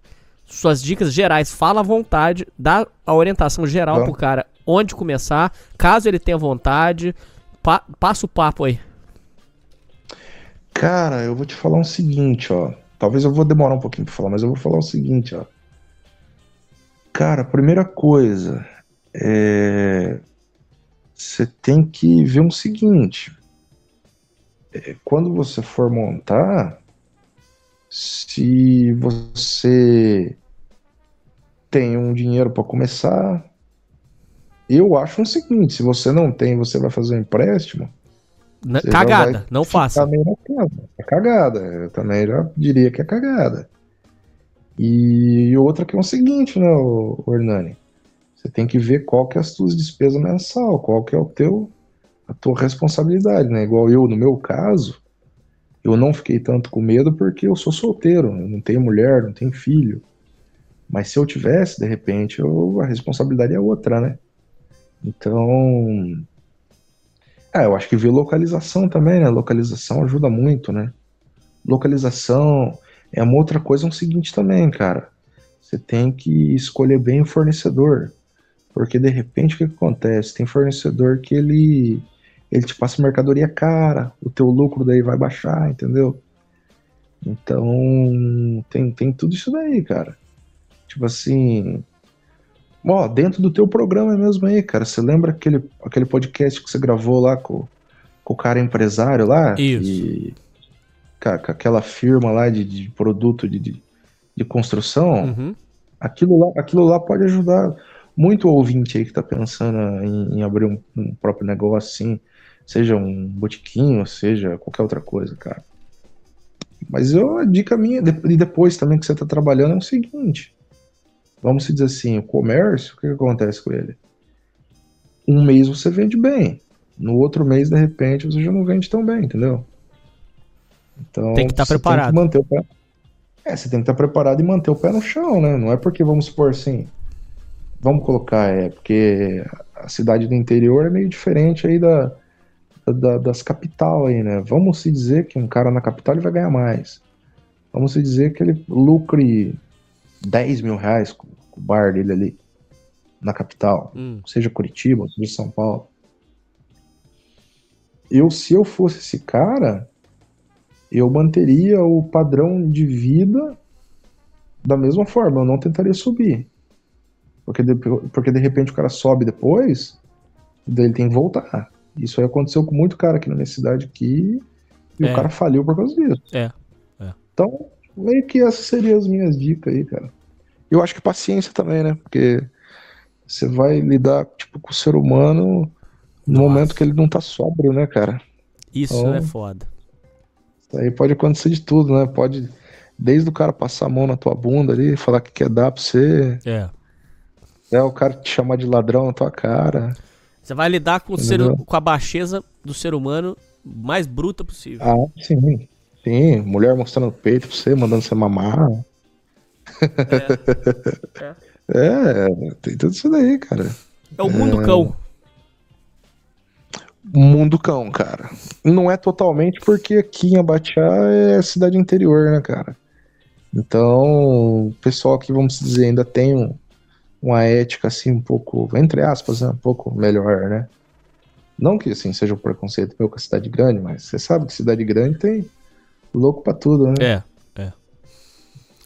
Suas dicas gerais, fala à vontade, dá a orientação geral Tá. pro cara onde começar, caso ele tenha vontade. Pa- passa o papo aí. Cara, eu vou te falar um seguinte, ó. Talvez eu vou demorar um pouquinho pra falar, mas eu vou falar o seguinte, ó. Cara, primeira coisa, é... você tem que ver um seguinte. É, Quando você for montar, se você tem um dinheiro para começar, eu acho o seguinte: se você não tem, você vai fazer um empréstimo. Na- já cagada, não faça. É cagada. Eu também já diria que é cagada. E outra que é o seguinte, né, o, Hernani? Você tem que ver qual que é as tuas despesas mensal, qual que é o teu a tua responsabilidade, né? Igual eu, no meu caso, eu não fiquei tanto com medo porque eu sou solteiro, eu não tenho mulher, não tenho filho. Mas se eu tivesse, de repente, eu, a responsabilidade é outra, né? Então, ah, eu acho que ver localização também, né? Localização ajuda muito, né? Localização é uma outra coisa, é o seguinte também, cara. Você tem que escolher bem o fornecedor. Porque de repente o que, que acontece? Tem fornecedor que ele ele te passa mercadoria cara, o teu lucro daí vai baixar, entendeu? Então, tem, tem tudo isso daí, cara. Tipo assim, Ó, dentro do teu programa mesmo aí, cara. Você lembra aquele, aquele podcast que você gravou lá com, com o cara empresário lá? Isso. E, com, com aquela firma lá de, de produto de, de, de construção. Uhum. Aquilo, lá, aquilo lá pode ajudar muito ouvinte aí que tá pensando em, em abrir um, um próprio negócio assim. Seja um botiquinho, seja qualquer outra coisa, cara. Mas eu, a dica minha, e depois também que você tá trabalhando, é o seguinte vamos se dizer assim, o comércio, o que, que acontece com ele? Um mês você vende bem, no outro mês, de repente, você já não vende tão bem, entendeu? Então, Tem que estar você preparado. Tem que manter o pé... É, você tem que estar preparado e manter o pé no chão, né? Não é porque, vamos supor assim, vamos colocar, é porque a cidade do interior é meio diferente aí da, da- das capital aí, né? Vamos se dizer que um cara na capital ele vai ganhar mais. Vamos se dizer que ele lucre 10 mil reais com, com o bar dele ali na capital, Hum. seja Curitiba, seja São Paulo. Eu, se eu fosse esse cara, eu manteria o padrão de vida da mesma forma, eu não tentaria subir. Porque de, porque de repente o cara sobe depois, daí ele tem que voltar. Isso aí aconteceu com muito cara aqui na minha cidade aqui, e É. o cara faliu por causa disso. É. é. Então, meio que essas seriam as minhas dicas aí, cara. Eu acho que paciência também, né? Porque você vai lidar, tipo, com o ser humano no Nossa. momento que ele não tá sóbrio, né, cara? Isso Então- é foda. Isso aí pode acontecer de tudo, né? Pode, desde o cara passar a mão na tua bunda ali, falar que quer dar pra você, É. é o cara te chamar de ladrão na tua cara. Você vai lidar com, o ser, com a baixeza do ser humano mais bruta possível. Ah, sim. Sim, mulher mostrando o peito pra você, mandando você mamar. É, [laughs] tem tudo isso daí, cara. É o mundo É. cão. Mundo cão, cara. Não é totalmente porque aqui em Abaxá é cidade interior, né, cara? Então, o pessoal aqui, vamos dizer, ainda tem um, uma ética assim um pouco, entre aspas, né, um pouco melhor, né? Não que assim seja um preconceito meu com a cidade grande, mas você sabe que cidade grande tem louco pra tudo, né? É, é.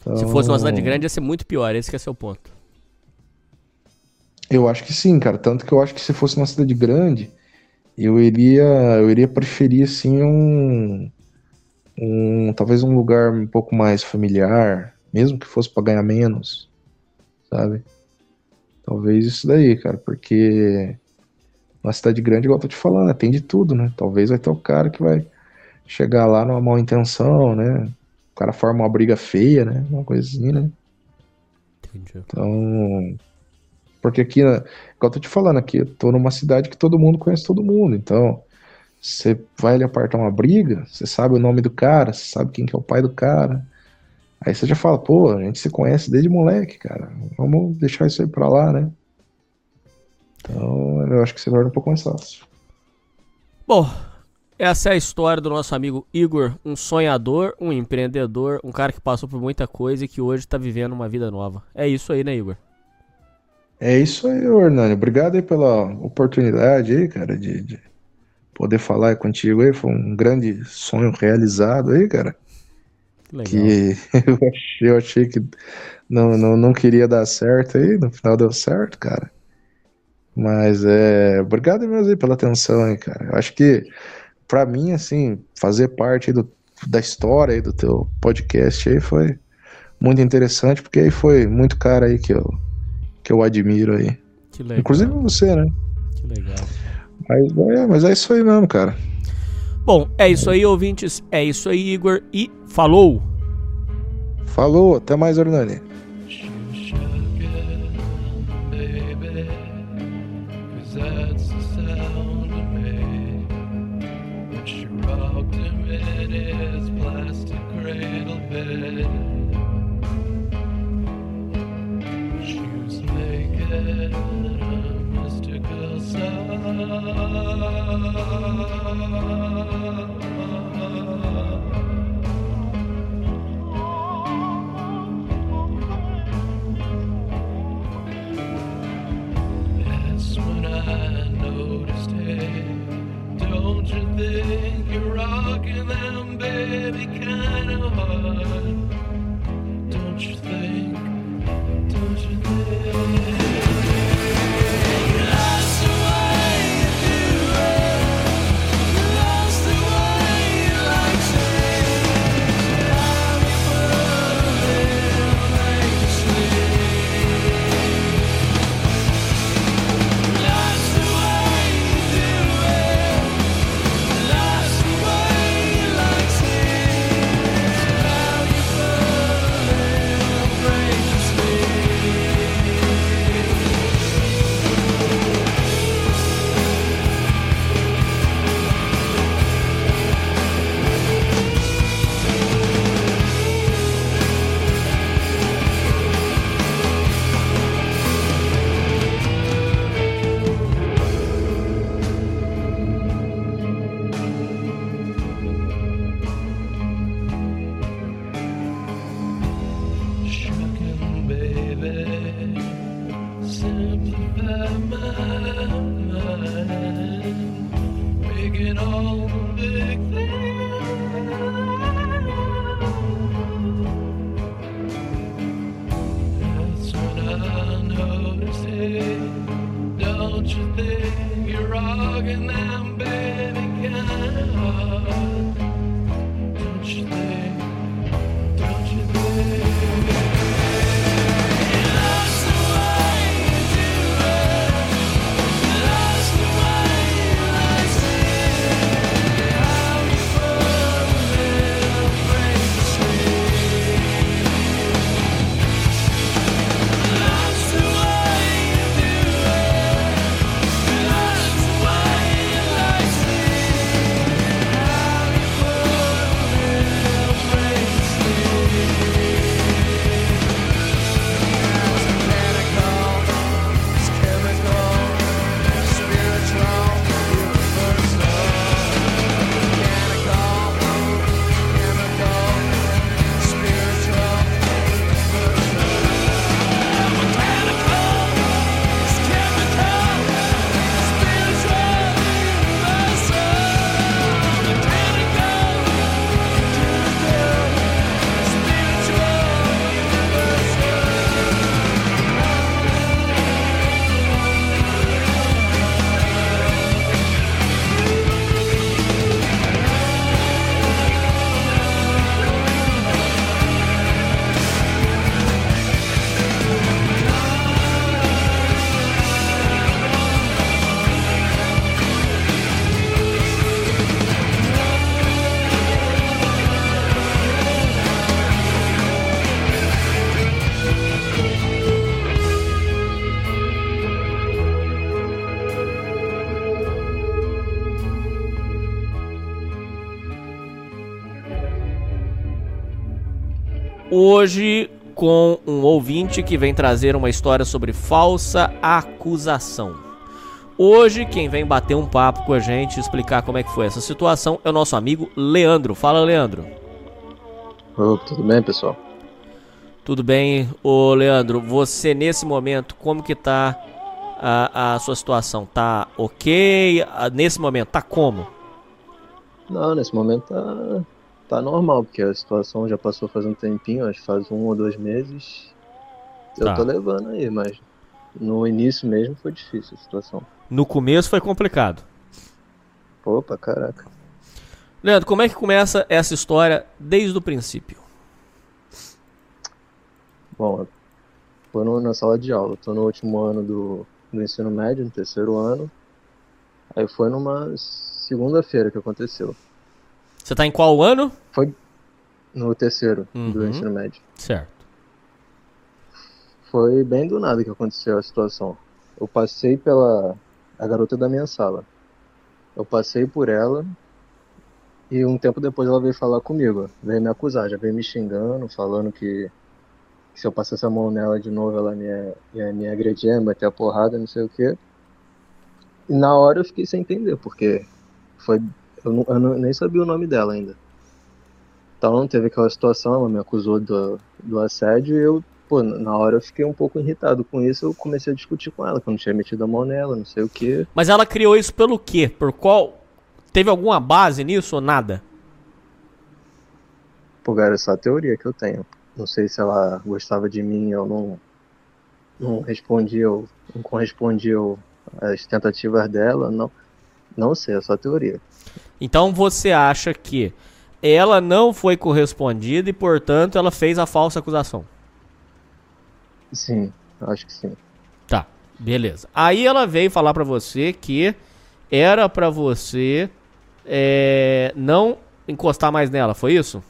Então, Se fosse uma cidade grande ia ser muito pior, esse que é seu ponto. Eu acho que sim, cara. Tanto que eu acho que se fosse uma cidade grande, eu iria, eu iria preferir assim um, um talvez um lugar um pouco mais familiar, mesmo que fosse para ganhar menos, sabe? Talvez isso daí, cara, porque uma cidade grande, igual eu tô te falando, tem de tudo, né? Talvez vai ter o cara que vai chegar lá numa mal intenção, né? O cara forma uma briga feia, né? Uma coisinha, né? Entendi. Então, porque aqui, né, igual eu tô te falando, aqui eu tô numa cidade que todo mundo conhece todo mundo. Então, você vai ali apartar uma briga, você sabe o nome do cara, você sabe quem que é o pai do cara. Aí você já fala, pô, a gente se conhece desde moleque, cara. Vamos deixar isso aí pra lá, né? Então, eu acho que se torna um pouco mais fácil. Bom, essa é a história do nosso amigo Igor, um sonhador, um empreendedor, um cara que passou por muita coisa e que hoje tá vivendo uma vida nova. É isso aí, né, Igor? É isso aí, Hernani. Obrigado aí pela oportunidade aí, cara, de, de poder falar contigo aí. Foi um grande sonho realizado aí, cara. Que legal. Que eu [laughs] achei, eu achei que não, não, não queria dar certo aí, no final deu certo, cara. Mas é. Obrigado mesmo aí pela atenção aí, cara. Eu acho que, pra mim, assim, fazer parte do, da história aí do teu podcast aí foi muito interessante, porque aí foi muito cara aí que eu, que eu admiro aí. Que legal. Inclusive você, né? Que legal. Mas é, mas é isso aí mesmo, cara. Bom, é isso aí, ouvintes. É isso aí, Igor. E falou! Falou, até mais, Hernani. Hoje com um ouvinte que vem trazer uma história sobre falsa acusação. Hoje quem vem bater um papo com a gente, explicar como é que foi essa situação é o nosso amigo Leandro. Fala, Leandro. Ô, tudo bem, pessoal? Tudo bem, ô Leandro? Você nesse momento, como que tá a, a sua situação? Tá ok? Nesse momento, tá como? Não, nesse momento tá, tá normal, porque a situação já passou faz um tempinho, acho que faz um ou dois meses. Eu Tá. tô levando aí, mas no início mesmo foi difícil a situação. No começo foi complicado. Opa, caraca. Leandro, como é que começa essa história desde o princípio? Bom, foi na sala de aula, tô no último ano do, do ensino médio, no terceiro ano. Aí foi numa segunda-feira que aconteceu. Você tá em qual ano? Foi no terceiro do Uhum. ensino médio. Certo. Foi bem do nada que aconteceu a situação. Eu passei pela a garota da minha sala. Eu passei por ela e um tempo depois ela veio falar comigo. Veio me acusar, já veio me xingando, falando que, que se eu passasse a mão nela de novo ela me ia, me agredir, ia bater a porrada, não sei o quê. E na hora eu fiquei sem entender, porque foi eu, não- eu nem sabia o nome dela ainda. Então teve aquela situação, ela me acusou do, do assédio e eu, pô, na hora eu fiquei um pouco irritado com isso, eu comecei a discutir com ela, que eu não tinha metido a mão nela, não sei o quê. Mas ela criou isso pelo quê? Por qual? Teve alguma base nisso ou nada? Pô, cara, é só a teoria que eu tenho. Não sei se ela gostava de mim ou não, não respondia ou não correspondia às tentativas dela, não. Não sei, é só a teoria. Então você acha que ela não foi correspondida e, portanto, ela fez a falsa acusação? Sim, acho que sim. Tá, beleza. Aí ela veio falar pra você que era pra você é, não encostar mais nela, foi isso?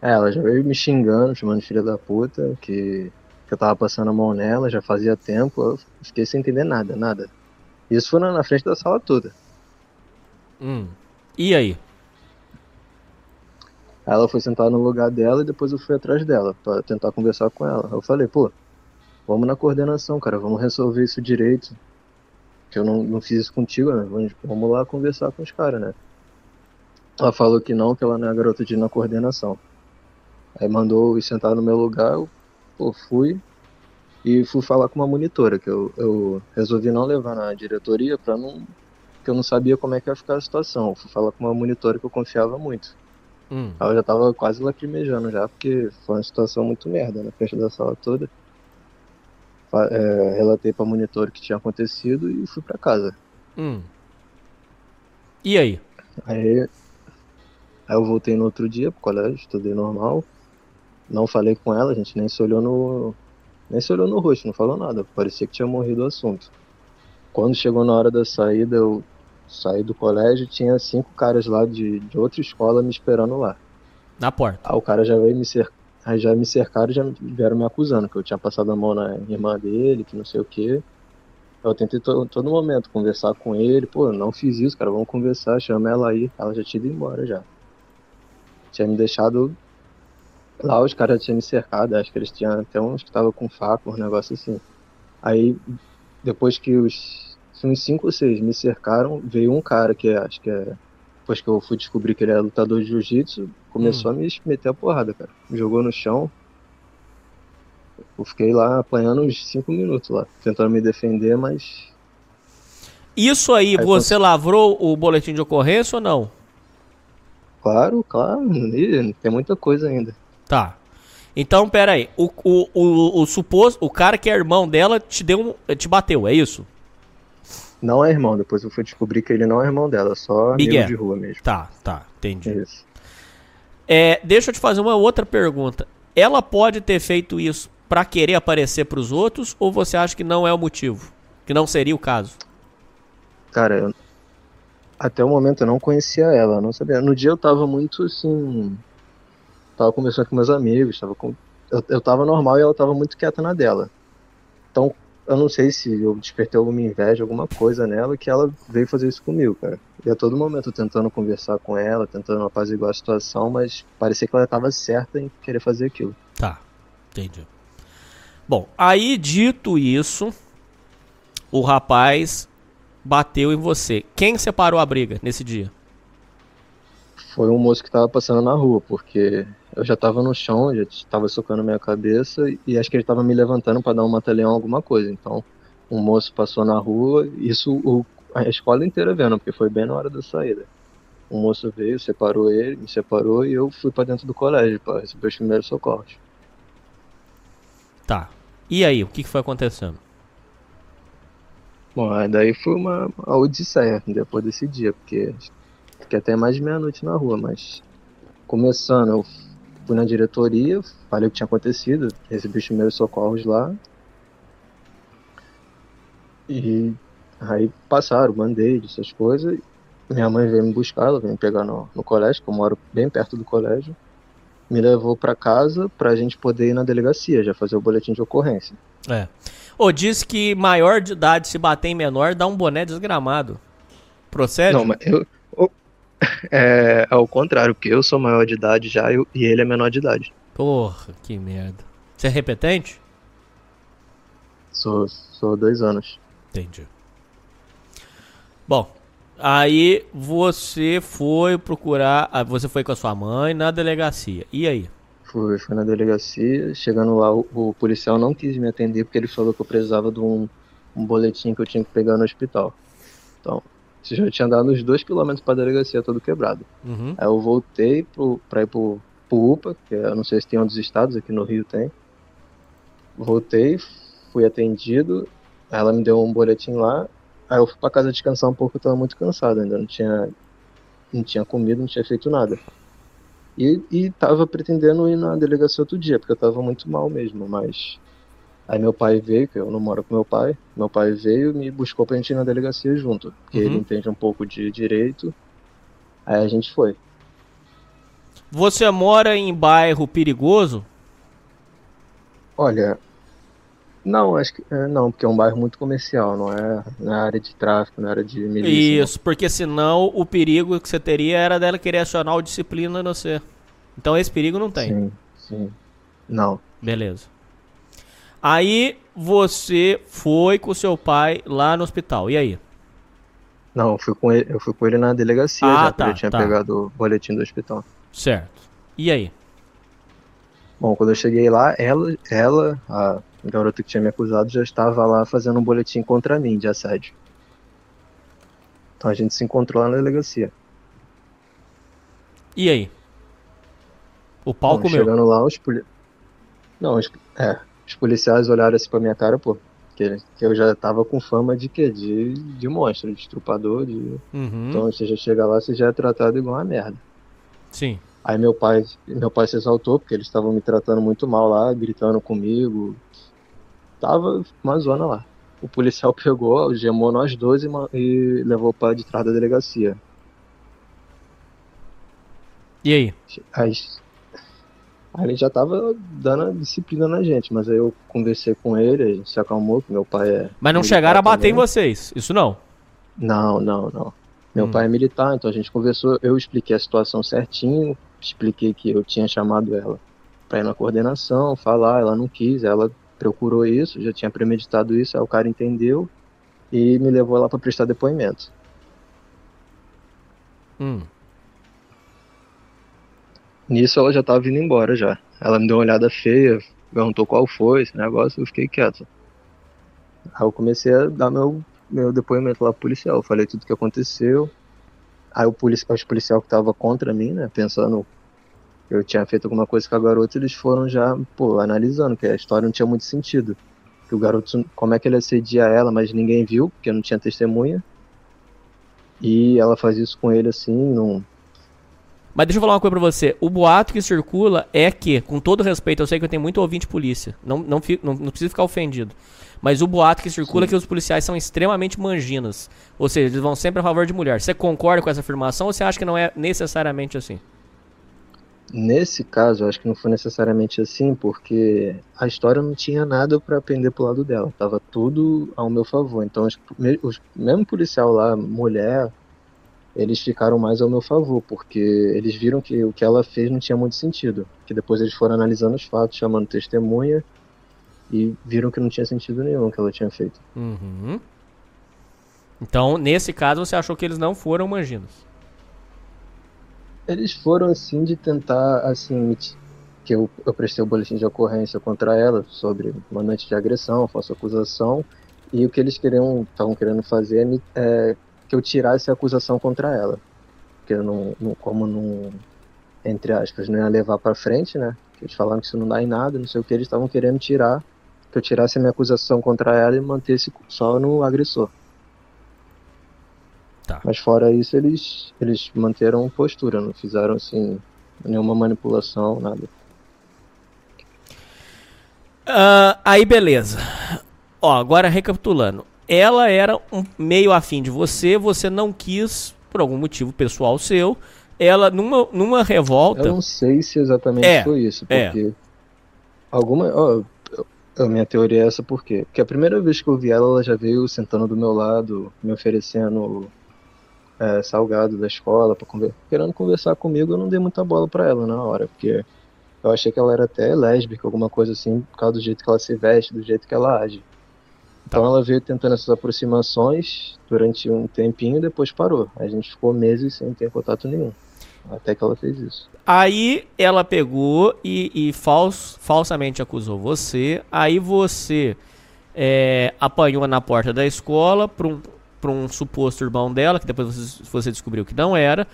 É, ela já veio me xingando, chamando de filha da puta, que, que eu tava passando a mão nela, já fazia tempo, eu fiquei sem entender nada, nada. Isso foi na, na frente da sala toda. Hum. E aí? Ela foi sentar no lugar dela e depois eu fui atrás dela pra tentar conversar com ela. Eu falei, pô, vamos na coordenação, cara, vamos resolver isso direito. Que eu não, não fiz isso contigo, né? Vamos, vamos lá conversar com os caras, né? Ela falou que não, que ela não é garota de ir na coordenação. Aí mandou eu sentar no meu lugar, eu pô, fui e fui falar com uma monitora, que eu, eu resolvi não levar na diretoria pra não. Que eu não sabia como é que ia ficar a situação. Eu fui falar com uma monitora que eu confiava muito. Hum. Ela já tava quase lacrimejando já, porque foi uma situação muito merda na frente da sala toda. É, relatei pra monitor o que tinha acontecido e fui pra casa. Hum. E aí? Aí, aí eu voltei no outro dia pro colégio, estudei normal. Não falei com ela, a gente nem se olhou no. Nem se olhou no rosto, não falou nada. Parecia que tinha morrido o assunto. Quando chegou na hora da saída, eu saí do colégio, tinha cinco caras lá de, de outra escola me esperando lá. Na porta. Aí o cara já veio me cercar, aí já me cercaram e já vieram me acusando, que eu tinha passado a mão na irmã dele, que não sei o quê. Eu tentei to, todo momento conversar com ele, pô, não fiz isso, cara, vamos conversar, chama ela aí. Ela já tinha ido embora já. Tinha me deixado lá, os caras já tinham me cercado, acho que eles tinham até uns que estavam com faca, um negócio assim. Aí, depois que os, uns cinco ou seis me cercaram, veio um cara que é- acho que é depois que eu fui descobrir que ele era lutador de jiu-jitsu, começou a me meter a porrada, cara. Me jogou no chão. Eu fiquei lá apanhando uns 5 minutos lá, tentando me defender, mas Isso aí, Aí você lavrou o boletim de ocorrência ou não? claro, claro, tem muita coisa ainda. Tá. Então, pera aí. O, o, o, o suposto, o cara que é irmão dela te deu um, te bateu, é isso? Não é irmão, depois eu fui descobrir que ele não é irmão dela, só amigo Miguel. de rua mesmo. Tá, tá, entendi. Isso. É, deixa eu te fazer uma outra pergunta. Ela pode ter feito isso pra querer aparecer pros outros ou você acha que não é o motivo? Que não seria o caso? Cara, eu- até o momento eu não conhecia ela, não sabia. No dia eu tava muito assim. Tava conversando com meus amigos, tava com. Eu, eu tava normal e ela tava muito quieta na dela. Então, eu não sei se eu despertei alguma inveja, alguma coisa nela, que ela veio fazer isso comigo, cara. E a todo momento tentando conversar com ela, tentando apaziguar a situação, mas parecia que ela estava certa em querer fazer aquilo. Tá, entendi. Bom, aí dito isso, o rapaz bateu em você. Quem separou a briga nesse dia? Foi um moço que tava passando na rua, porque eu já tava no chão, já tava socando minha cabeça e acho que ele tava me levantando para dar um mata-leão, alguma coisa. Então, um moço passou na rua, isso o, a escola inteira vendo, porque foi bem na hora da saída. Um moço veio, separou ele, me separou e eu fui para dentro do colégio para receber os primeiros socorros. Tá. E aí, o que que foi acontecendo? Bom, aí daí foi uma, uma odisseia depois desse dia, porque fiquei até mais de meia-noite na rua, mas começando, eu fui na diretoria, falei o que tinha acontecido, recebi os primeiros socorros lá. E aí passaram, band-aid, essas coisas. Minha mãe veio me buscar, ela veio me pegar no, no colégio, que eu moro bem perto do colégio. Me levou pra casa pra gente poder ir na delegacia, já fazer o boletim de ocorrência. É. Ô, diz que maior de idade se bater em menor dá um boné desgramado. Procede? Não, mas eu. [laughs] é, é o contrário, porque eu sou maior de idade já eu- e ele é menor de idade. Porra, que merda. Você é repetente? Sou, sou dois anos. Entendi. Bom, aí você foi procurar. ah, Você foi com a sua mãe na delegacia. E aí? Fui, fui na delegacia, chegando lá, o, o policial não quis me atender porque ele falou que eu precisava de um, um boletim que eu tinha que pegar no hospital. Então, isso já tinha dado uns dois quilômetros pra delegacia todo quebrado. Uhum. Aí eu voltei pro, pra ir pro, pro UPA, que eu não sei se tem outros estados, aqui no Rio tem. Voltei, fui atendido, ela me deu um boletim lá, aí eu fui pra casa descansar um pouco, eu tava muito cansado, ainda não tinha, não tinha comido, não tinha feito nada. E, e tava pretendendo ir na delegacia outro dia, porque eu tava muito mal mesmo, mas. Aí meu pai veio, que eu não moro com meu pai, meu pai veio e me buscou pra gente ir na delegacia junto, porque Uhum. ele entende um pouco de direito. Aí a gente foi. Você mora em bairro perigoso? Olha, não, acho que é, não, porque é um bairro muito comercial, não é na área de tráfico, na área de milícia. Isso, porque senão o perigo que você teria era dela querer acionar o disciplina no você. Então esse perigo não tem. Sim, sim. Não. Beleza. Aí você foi com seu pai lá no hospital. E aí? Não, eu fui com ele, eu fui com ele na delegacia Ah, já, porque tá, eu tinha tá. pegado o boletim do hospital. Certo. E aí? Bom, quando eu cheguei lá, ela, ela, a garota que tinha me acusado, já estava lá fazendo um boletim contra mim de assédio. Então a gente se encontrou lá na delegacia. E aí? O pau Bom, comeu. Chegando lá, os poli... Não, os... É, os policiais olharam assim pra minha cara, pô, que, que eu já tava com fama de quê? De, de monstro, de estrupador, de... Uhum. Então você já chega lá, você já é tratado igual uma merda. Sim. Aí meu pai, meu pai se exaltou, porque eles estavam me tratando muito mal lá, gritando comigo. Tava uma zona lá. O policial [laughs] pegou, algemou nós dois e, e levou para de trás da delegacia. E aí? Aí, aí ele já tava dando a disciplina na gente, mas aí eu conversei com ele, a gente se acalmou, que meu pai é. Mas não chegaram a bater em também. vocês. Isso não. Não, não, não. Meu Hum. pai é militar, então a gente conversou, eu expliquei a situação certinho, expliquei que eu tinha chamado ela pra ir na coordenação, falar, ela não quis, ela procurou isso, já tinha premeditado isso, aí o cara entendeu e me levou lá pra prestar depoimento. Hum. Nisso ela já tava vindo embora já. Ela me deu uma olhada feia, perguntou qual foi esse negócio, eu fiquei quieto. Aí eu comecei a dar meu, meu depoimento lá pro policial, eu falei tudo que aconteceu. Aí o polici os policial que tava contra mim, né, pensando que eu tinha feito alguma coisa com a garota, eles foram já, pô, analisando, que a história não tinha muito sentido. Que o garoto, como é que ele assedia ela, mas ninguém viu, porque não tinha testemunha. E ela faz isso com ele assim, não, Mas deixa eu falar uma coisa pra você. O boato que circula é que, com todo respeito, eu sei que eu tenho muito ouvinte polícia. Não, não, fi- não, não precisa ficar ofendido. Mas o boato que circula é que os policiais são extremamente manginas. Ou seja, eles vão sempre a favor de mulher. Você concorda com essa afirmação ou você acha que não é necessariamente assim? Nesse caso, eu acho que não foi necessariamente assim, porque a história não tinha nada pra pender pro lado dela. Tava tudo ao meu favor. Então, os, os, mesmo policial lá, mulher, eles ficaram mais ao meu favor, porque eles viram que o que ela fez não tinha muito sentido. Que depois eles foram analisando os fatos, chamando testemunha, e viram que não tinha sentido nenhum que ela tinha feito. Uhum. Então, nesse caso, você achou que eles não foram manginos. Eles foram assim de tentar, assim, que eu, eu prestei o boletim de ocorrência contra ela sobre mandante de agressão, falsa acusação, e o que eles queriam, estavam querendo fazer é, é que eu tirasse a acusação contra ela. Porque eu não, não- como não, entre aspas, não ia levar pra frente, né? Eles falaram que isso não dá em nada, não sei o que, eles estavam querendo tirar, que eu tirasse a minha acusação contra ela e mantesse só no agressor. Tá. Mas fora isso, eles, eles manteram postura, não fizeram assim nenhuma manipulação, nada. Ah, aí, beleza. Ó, agora recapitulando. Ela era um meio afim de você, você não quis, por algum motivo pessoal seu. Ela, numa, numa revolta. Eu não sei se exatamente É, foi isso, é. porque alguma, ó, a minha teoria é essa por quê? Porque a primeira vez que eu vi ela, ela já veio sentando do meu lado, me oferecendo é, salgado da escola, pra conver... querendo conversar comigo, eu não dei muita bola pra ela na hora, porque eu achei que ela era até lésbica, alguma coisa assim, por causa do jeito que ela se veste, do jeito que ela age. Então ela veio tentando essas aproximações durante um tempinho e depois parou. A gente ficou meses sem ter contato nenhum. Até que ela fez isso. Aí ela pegou e, e fals- falsamente acusou você. Aí você é, apanhou na porta da escola para um, pra um suposto irmão dela, que depois você, você descobriu que não era.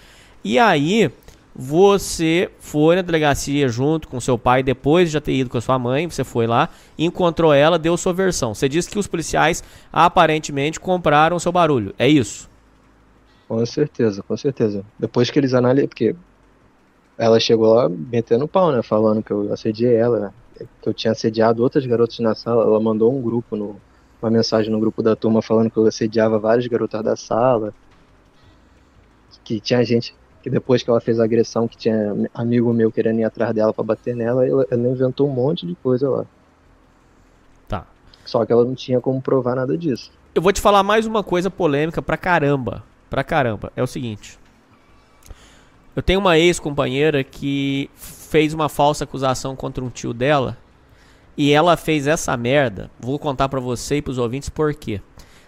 E aí você foi na delegacia junto com seu pai, depois de já ter ido com a sua mãe, você foi lá, encontrou ela, deu sua versão. Você disse que os policiais aparentemente compraram seu barulho. É isso? Com certeza, com certeza. Depois que eles analisam, porque ela chegou lá metendo pau, né? Falando que eu assediei ela, né? que eu tinha assediado outras garotas na sala. Ela mandou um grupo, no, uma mensagem no grupo da turma falando que eu assediava várias garotas da sala. Que tinha gente que depois que ela fez a agressão, que tinha amigo meu querendo ir atrás dela pra bater nela, ela, ela inventou um monte de coisa lá. Tá. Só que ela não tinha como provar nada disso. Eu vou te falar mais uma coisa polêmica pra caramba. Pra caramba. É o seguinte. Eu tenho uma ex-companheira que fez uma falsa acusação contra um tio dela. E ela fez essa merda. Vou contar pra você e pros ouvintes por quê.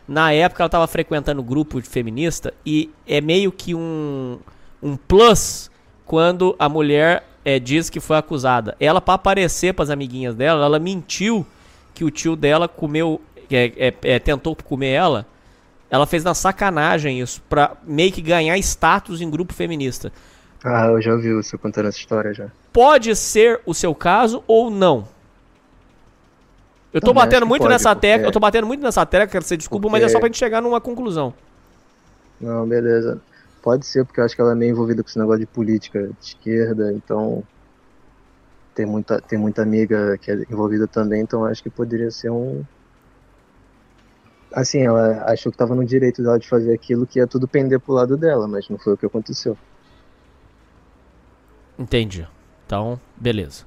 Na época ela tava frequentando grupo de feminista e é meio que um, um plus quando a mulher é, diz que foi acusada. Ela, pra aparecer pras amiguinhas dela, ela mentiu que o tio dela comeu, é, é, tentou comer ela. Ela fez na sacanagem isso, pra meio que ganhar status em grupo feminista. Ah, eu já ouvi você contando essa história já. Pode ser o seu caso ou não. Eu tô Também batendo muito pode, nessa porque- tecla, eu tô batendo muito nessa tecla, quero ser desculpa, mas é Porque- só pra gente chegar numa conclusão. Não, beleza. Pode ser, porque eu acho que ela é meio envolvida com esse negócio de política de esquerda, então tem muita, tem muita amiga que é envolvida também, então acho que poderia ser um. Assim, ela achou que tava no direito dela de fazer aquilo que ia tudo pender pro lado dela, mas não foi o que aconteceu. Entendi. Então, beleza.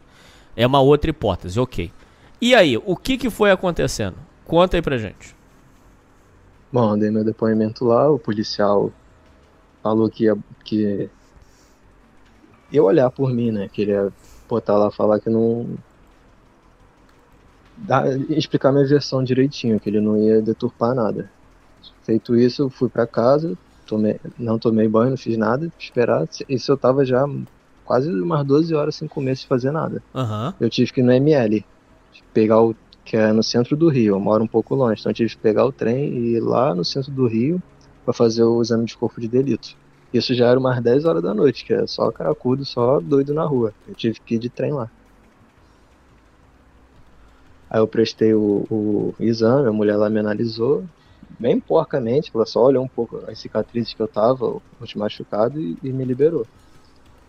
É uma outra hipótese, ok. E aí, o que que foi acontecendo? Conta aí pra gente. Bom, dei meu depoimento lá, o policial falou que ia, que ia olhar por mim, né? Que ele ia botar lá falar que não. Dar, explicar minha versão direitinho, que ele não ia deturpar nada. Feito isso, eu fui pra casa, tomei, não tomei banho, não fiz nada, esperar. Isso eu tava já quase umas 12 horas sem comer, sem fazer nada. Aham. Eu tive que ir no ML, pegar o que é no centro do Rio, eu moro um pouco longe, então eu tive que pegar o trem e ir lá no centro do Rio para fazer o exame de corpo de delito. Isso já era umas 10 horas da noite, que é só caracudo, só doido na rua. Eu tive que ir de trem lá. Aí eu prestei o, o exame, a mulher lá me analisou, bem porcamente, ela só olhou um pouco as cicatrizes que eu tava, os machucados, e, e me liberou.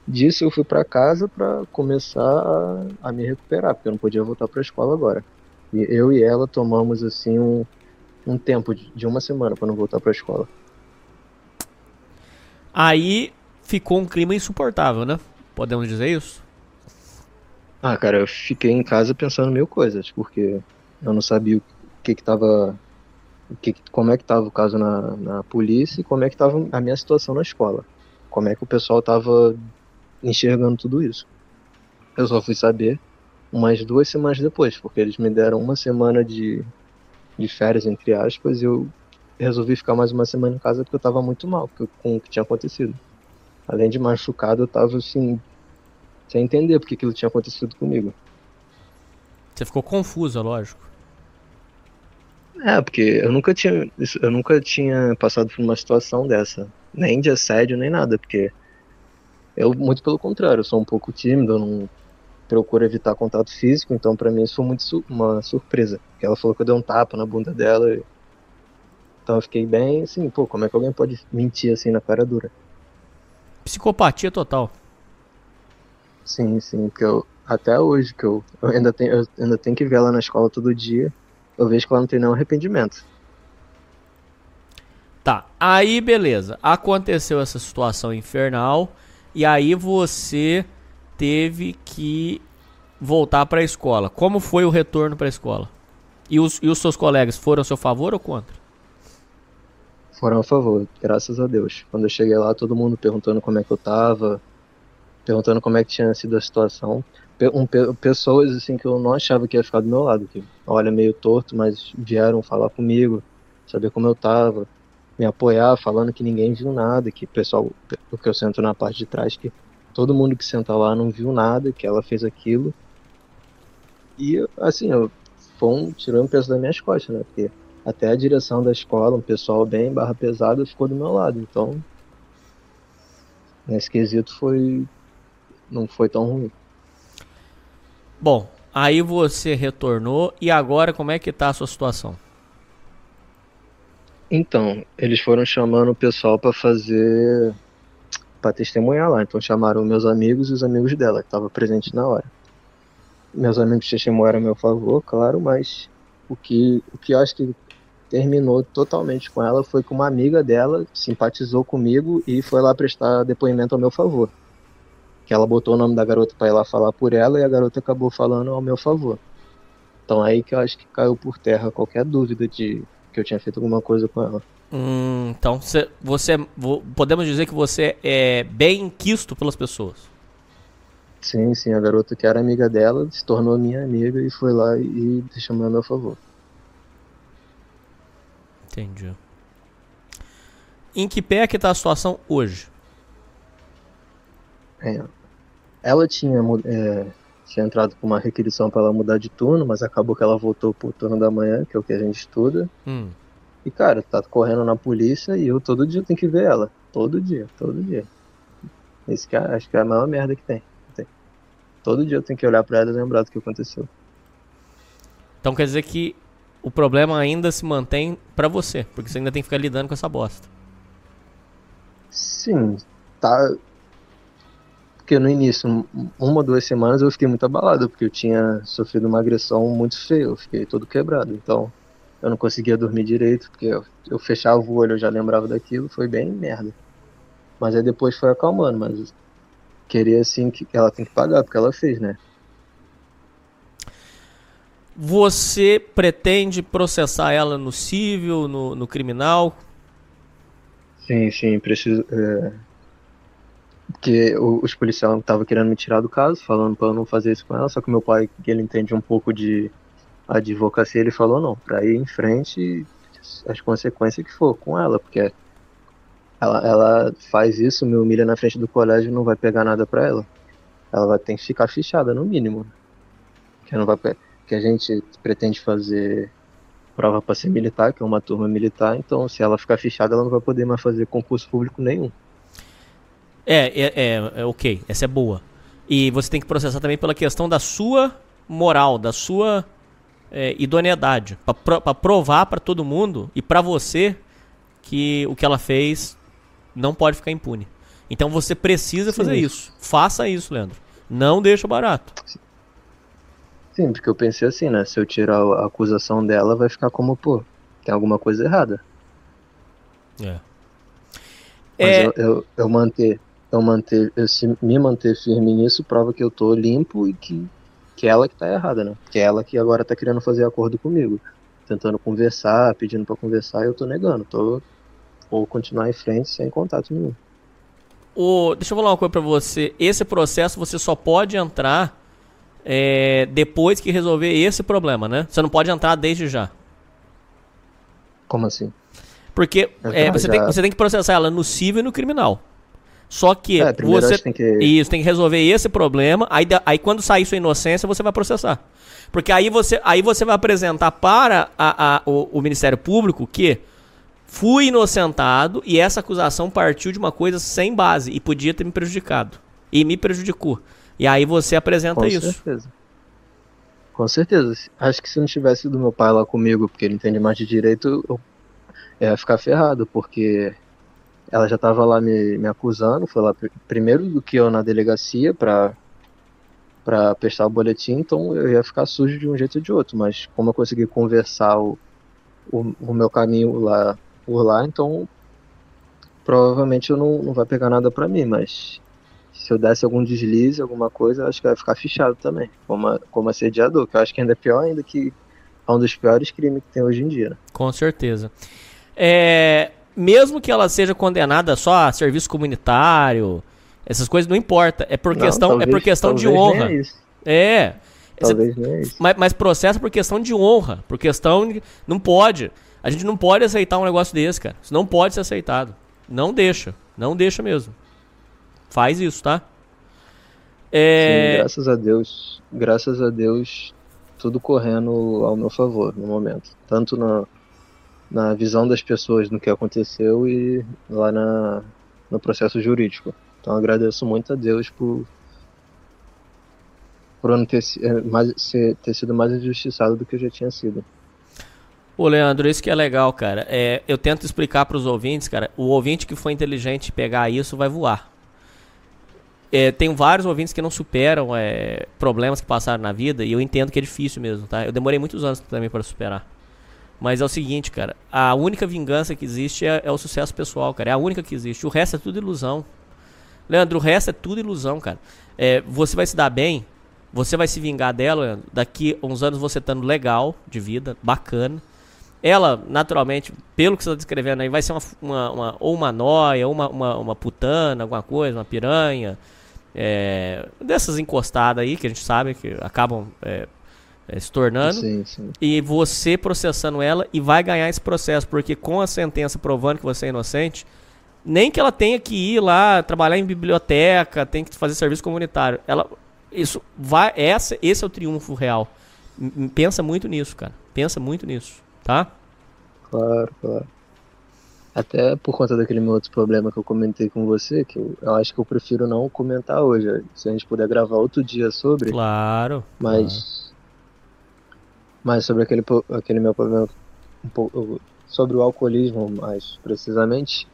Disso eu fui pra casa pra começar a, a me recuperar, porque eu não podia voltar pra escola agora. E eu e ela tomamos assim um, um tempo de, de uma semana pra não voltar pra escola. Aí ficou um clima insuportável, né? Podemos dizer isso? Ah, cara, eu fiquei em casa pensando mil coisas, porque eu não sabia o que que tava. Que- como é que tava o caso na, na polícia e como é que tava a minha situação na escola. Como é que o pessoal tava enxergando tudo isso. Eu só fui saber umas duas semanas depois, porque eles me deram uma semana de, de férias, entre aspas, e eu resolvi ficar mais uma semana em casa porque eu tava muito mal com o que tinha acontecido. Além de machucado, eu tava assim, sem entender porque aquilo tinha acontecido comigo. Você ficou confuso, lógico. É, porque eu nunca tinha, eu nunca tinha passado por uma situação dessa, nem de assédio, nem nada, porque eu, muito pelo contrário, eu sou um pouco tímido, eu não procuro evitar contato físico, então pra mim isso foi muito su- uma surpresa. Porque ela falou que eu dei um tapa na bunda dela, e- então eu fiquei bem assim, pô, como é que alguém pode mentir assim na cara dura? Psicopatia total. Sim, sim, porque eu, até hoje que eu, eu ainda tenho, eu ainda tenho que ver ela na escola todo dia, eu vejo que ela não tem nenhum arrependimento. Tá, aí beleza. Aconteceu essa situação infernal e aí você teve que voltar pra escola. Como foi o retorno pra escola? E os, e os seus colegas foram a seu favor ou contra? Foram a favor, graças a Deus. Quando eu cheguei lá, todo mundo perguntando como é que eu tava, perguntando como é que tinha sido a situação. Um pe- pessoas assim que eu não achava que ia ficar do meu lado, que olha meio torto, mas vieram falar comigo, saber como eu tava, me apoiar, falando que ninguém viu nada, que pessoal, porque eu sento na parte de trás, que todo mundo que senta lá não viu nada, que ela fez aquilo. E assim, eu, foi um, tirou um peso das minhas costas, né? Porque até a direção da escola, um pessoal bem barra pesada, ficou do meu lado. Então, nesse quesito foi. não foi tão ruim. Bom, aí você retornou e agora como é que tá a sua situação? Então, eles foram chamando o pessoal pra fazer. pra testemunhar lá. Então chamaram meus amigos e os amigos dela, que estavam presentes na hora. Meus amigos testemunharam a meu favor, claro, mas o que, o que eu acho que terminou totalmente com ela foi que uma amiga dela simpatizou comigo e foi lá prestar depoimento ao meu favor. Que ela botou o nome da garota pra ir lá falar por ela e a garota acabou falando ao meu favor. Então aí que eu acho que caiu por terra qualquer dúvida de que eu tinha feito alguma coisa com ela. Hum, então cê- você. vo- Podemos dizer que você é bem quisto pelas pessoas. Sim, sim, a garota que era amiga dela se tornou minha amiga e foi lá e e chamou a meu favor. Entendi. Em que pé que tá a situação hoje? É, ela tinha, é, tinha entrado com uma requisição para ela mudar de turno, mas acabou que ela voltou pro turno da manhã, que é o que a gente estuda. Hum. E cara, tá correndo na polícia e eu todo dia tenho que ver ela. Todo dia, todo dia. Isso que é, acho que é a maior merda que tem. tem. Todo dia eu tenho que olhar pra ela e lembrar do que aconteceu. Então quer dizer que o problema ainda se mantém pra você, porque você ainda tem que ficar lidando com essa bosta. Sim, tá. Porque no início, um- uma, duas semanas, eu fiquei muito abalado, porque eu tinha sofrido uma agressão muito feia, eu fiquei todo quebrado. Então, eu não conseguia dormir direito, porque eu, eu fechava o olho, eu já lembrava daquilo, foi bem merda. Mas aí depois foi acalmando, mas queria assim que ela tem que pagar, porque ela fez, né? Você pretende processar ela no civil, no, no criminal? Sim, sim, preciso. É... Porque os policiais estavam querendo me tirar do caso, falando pra eu não fazer isso com ela, só que meu pai, que ele entende um pouco de advocacia, ele falou não, pra ir em frente as consequências que for com ela, porque ela, ela faz isso, me humilha na frente do colégio não vai pegar nada pra ela. Ela vai ter que ficar fichada, no mínimo. Que, não vai, pe- que a gente pretende fazer prova pra ser militar, que é uma turma militar, então se ela ficar fichada, ela não vai poder mais fazer concurso público nenhum. É, é, é, é ok, essa é boa. E você tem que processar também pela questão da sua moral, da sua é, idoneidade. Pra provar pra todo mundo e pra você que o que ela fez não pode ficar impune. Então você precisa Sim. fazer isso. Faça isso, Leandro. Não deixa barato. Sim, porque eu pensei assim, né? Se eu tirar a acusação dela, vai ficar como, pô, tem alguma coisa errada. É. Mas É. eu, eu, eu manter, eu manter, eu se me manter firme nisso prova que eu tô limpo e que, que é ela que tá errada, né? Que é ela que agora tá querendo fazer acordo comigo. Tentando conversar, pedindo pra conversar, e eu tô negando. Tô, vou continuar em frente sem contato nenhum. O, deixa eu falar uma coisa pra você. Esse processo você só pode entrar é, depois que resolver esse problema, né? Você não pode entrar desde já. Como assim? Porque é, já- você, tem, já- você tem que processar ela no civil e no criminal. Só que É, você tem que- isso tem que resolver esse problema. Aí, aí quando sair sua inocência você vai processar, porque aí você aí você vai apresentar para a- a- o, o Ministério Público que fui inocentado e essa acusação partiu de uma coisa sem base e podia ter me prejudicado e me prejudicou. E aí você apresenta Com isso. certeza. Com certeza. Acho que se não tivesse do meu pai lá comigo, porque ele entende mais de direito, eu ia ficar ferrado, porque ela já tava lá me, me acusando, foi lá pr- primeiro do que eu na delegacia pra, pra prestar o boletim, então eu ia ficar sujo de um jeito ou de outro, mas como eu consegui conversar o, o, o meu caminho lá por lá, então provavelmente eu não, não vai pegar nada pra mim, mas se eu desse algum deslize, alguma coisa, eu acho que vai ficar fichado também, como, como assediador, que eu acho que ainda é pior ainda que é um dos piores crimes que tem hoje em dia. né? Com certeza. É, mesmo que ela seja condenada só a serviço comunitário, essas coisas não importa. É por Não, questão, é talvez- por questão de talvez nem honra. é isso. É. Talvez nem é isso. Mas, mas processa por questão de honra, por questão de, não pode. A gente não pode aceitar um negócio desse, cara. Isso não pode ser aceitado. Não deixa, não deixa mesmo. Faz isso, tá? Sim, É, graças a Deus, graças a Deus, tudo correndo ao meu favor no momento. Tanto na, na visão das pessoas no que aconteceu e lá na, no processo jurídico. Então agradeço muito a Deus por, por eu não ter, eh, mais, ser, ter sido mais injustiçado do que eu já tinha sido. Ô, Leandro, isso que é legal, cara. É, eu tento explicar pros ouvintes, cara. O ouvinte que for inteligente pegar isso vai voar. É, tem vários ouvintes que não superam é, problemas que passaram na vida e eu entendo que é difícil mesmo, tá? Eu demorei muitos anos também para superar. Mas é o seguinte, cara. A única vingança que existe é, é o sucesso pessoal, cara. É a única que existe. O resto é tudo ilusão. Leandro, o resto é tudo ilusão, cara. É, você vai se dar bem, você vai se vingar dela, Leandro. Daqui uns anos você estando legal de vida, bacana. Ela, naturalmente, pelo que você está descrevendo aí, vai ser uma, uma, uma- ou uma noia, ou uma, uma, uma putana, alguma coisa, uma piranha. é, dessas encostadas aí que a gente sabe que acabam é, é, se tornando. Sim, sim. E você processando ela e vai ganhar esse processo, porque com a sentença provando que você é inocente, nem que ela tenha que ir lá trabalhar em biblioteca, tem que fazer serviço comunitário. Ela isso vai essa esse é o triunfo real. Pensa muito nisso, cara. Pensa muito nisso, tá? Claro, claro. Até por conta daquele meu outro problema que eu comentei com você, que eu, eu acho que eu prefiro não comentar hoje. Se a gente puder gravar outro dia sobre. Claro. Mas. Mas sobre aquele, aquele meu problema. Um pouco, sobre o alcoolismo, mais precisamente.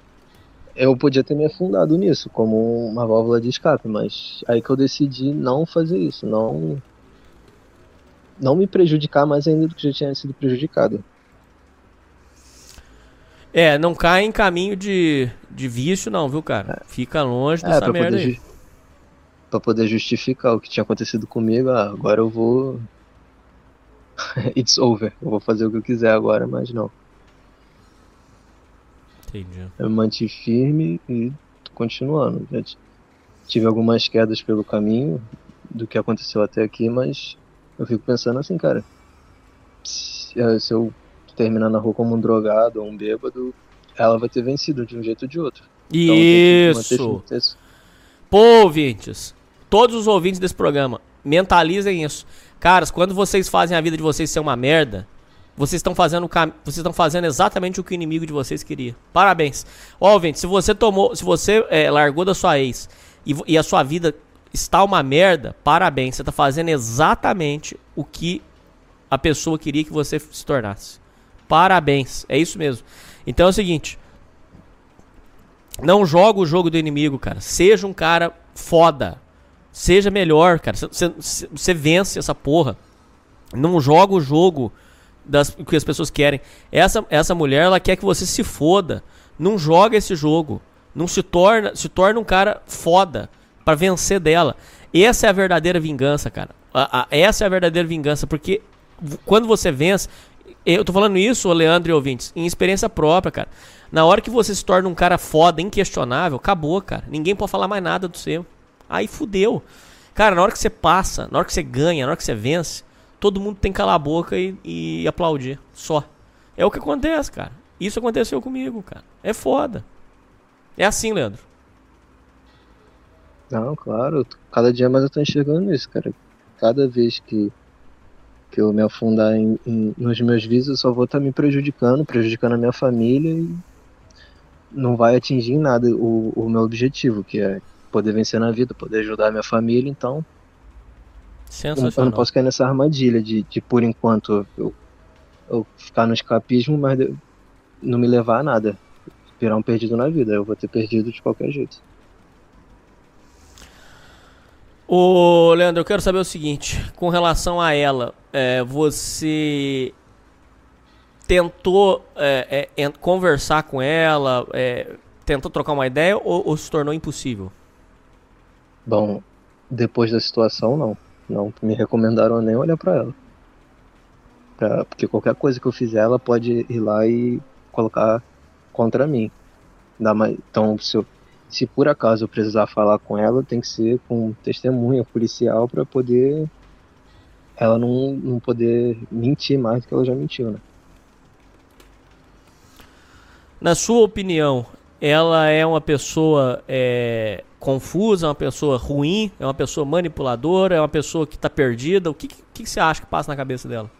Eu podia ter me afundado nisso, como uma válvula de escape, mas aí que eu decidi não fazer isso, não. Não me prejudicar mais ainda do que já tinha sido prejudicado. É, não cai em caminho de, de vício não, viu, cara? Fica longe É, dessa pra merda poder, aí. pra poder justificar o que tinha acontecido comigo, ah, agora eu vou. [laughs] It's over. Eu vou fazer o que eu quiser agora, mas não. Entendi. Eu me mantive firme e tô continuando. Já ti- tive algumas quedas pelo caminho do que aconteceu até aqui, mas eu fico pensando assim, cara. Se, eh, se eu terminar na rua como um drogado ou um bêbado, ela vai ter vencido de um jeito ou de outro. Então, Isso. Pô, ouvintes, todos os ouvintes desse programa, mentalizem isso. Caras, quando vocês fazem a vida de vocês ser uma merda, vocês estão fazendo cam- vocês estão fazendo exatamente o que o inimigo de vocês queria. Parabéns. Ó, ouvinte, se você tomou, se você é, largou da sua ex e, e a sua vida está uma merda, parabéns. Você está fazendo exatamente o que a pessoa queria que você se tornasse. Parabéns. É isso mesmo. Então é o seguinte, não joga o jogo do inimigo, cara. Seja um cara foda. Seja melhor, cara. Você vence essa porra. Não joga o jogo das que as pessoas querem. Essa, essa mulher, ela quer que você se foda. Não joga esse jogo. Não se torna, se torna um cara foda pra vencer dela. Essa é a verdadeira vingança, cara. A- a- essa é a verdadeira vingança, porque quando você vence, eu tô falando isso, Leandro e ouvintes, em experiência própria, cara. Na hora que você se torna um cara foda, inquestionável, acabou, cara. Ninguém pode falar mais nada do seu. Aí fudeu. Cara, na hora que você passa, na hora que você ganha, na hora que você vence, todo mundo tem que calar a boca e, e aplaudir. Só. É o que acontece, cara. Isso aconteceu comigo, cara. É foda. É assim, Leandro. Não, claro, cada dia mais eu tô enxergando isso, cara. Cada vez que, que eu me afundar em, em- nos meus vícios, eu só vou estar me prejudicando, prejudicando a minha família e não vai atingir em nada o, o meu objetivo, que é poder vencer na vida, poder ajudar a minha família, então eu, eu não Sensacional. posso cair nessa armadilha de, de por enquanto, eu, eu ficar no escapismo, mas não me levar a nada, virar um perdido na vida, eu vou ter perdido de qualquer jeito. Ô, Leandro, eu quero saber o seguinte, com relação a ela, é, você tentou é, é, conversar com ela, é, tentou trocar uma ideia ou, ou se tornou impossível? Bom, depois da situação, não. Não me recomendaram nem olhar pra ela. Pra- porque qualquer coisa que eu fizer, ela pode ir lá e colocar contra mim. Então, se, eu- se por acaso eu precisar falar com ela, tem que ser com testemunha policial pra poder ela não, não poder mentir mais do que ela já mentiu, né? Na sua opinião, ela é uma pessoa é, confusa, uma pessoa ruim, é uma pessoa manipuladora, é uma pessoa que está perdida? O que, que, que você acha que passa na cabeça dela?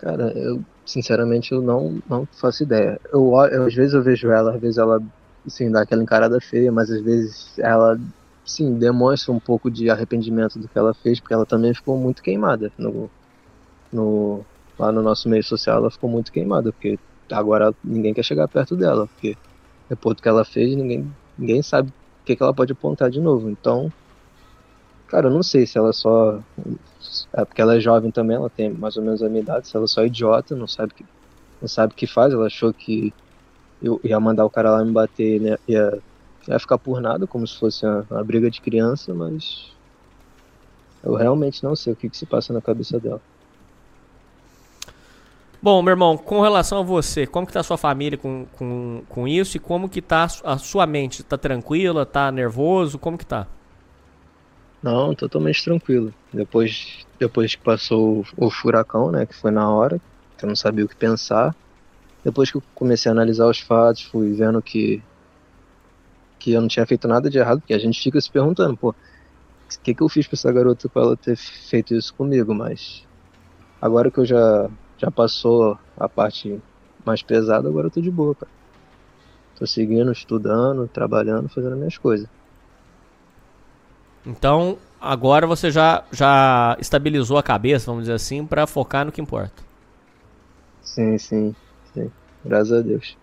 Cara, eu sinceramente eu não, não faço ideia. Eu, eu, às vezes eu vejo ela, às vezes ela assim, dá aquela encarada feia, mas às vezes ela sim demonstra um pouco de arrependimento do que ela fez, porque ela também ficou muito queimada no, no lá no nosso meio social, ela ficou muito queimada, porque agora ninguém quer chegar perto dela, porque depois do que ela fez, ninguém ninguém sabe o que, que ela pode apontar de novo. Então, cara, eu não sei se ela só é porque ela é jovem também, ela tem mais ou menos a minha idade. Se ela só é idiota, não sabe que não sabe o que faz, ela achou que eu ia mandar o cara lá me bater, né? Ia, ia ficar por nada, como se fosse uma, uma briga de criança, mas eu realmente não sei o que, que se passa na cabeça dela. Bom, meu irmão, com relação a você, como que tá a sua família com, com, com isso e como que tá a sua mente? Tá tranquila? Tá nervoso? Como que tá? Não, totalmente tranquilo. Depois, depois que passou o, furacão, né, que foi na hora, que eu não sabia o que pensar. Depois que eu comecei a analisar os fatos, fui vendo que que eu não tinha feito nada de errado, porque a gente fica se perguntando, pô, o que que eu fiz pra essa garota pra ela ter feito isso comigo, mas agora que eu já já passou a parte mais pesada, agora eu tô de boa, cara. Tô seguindo, estudando, trabalhando, fazendo minhas coisas. Então, agora você já, já estabilizou a cabeça, vamos dizer assim, pra focar no que importa. Sim, sim, sim. Graças a Deus.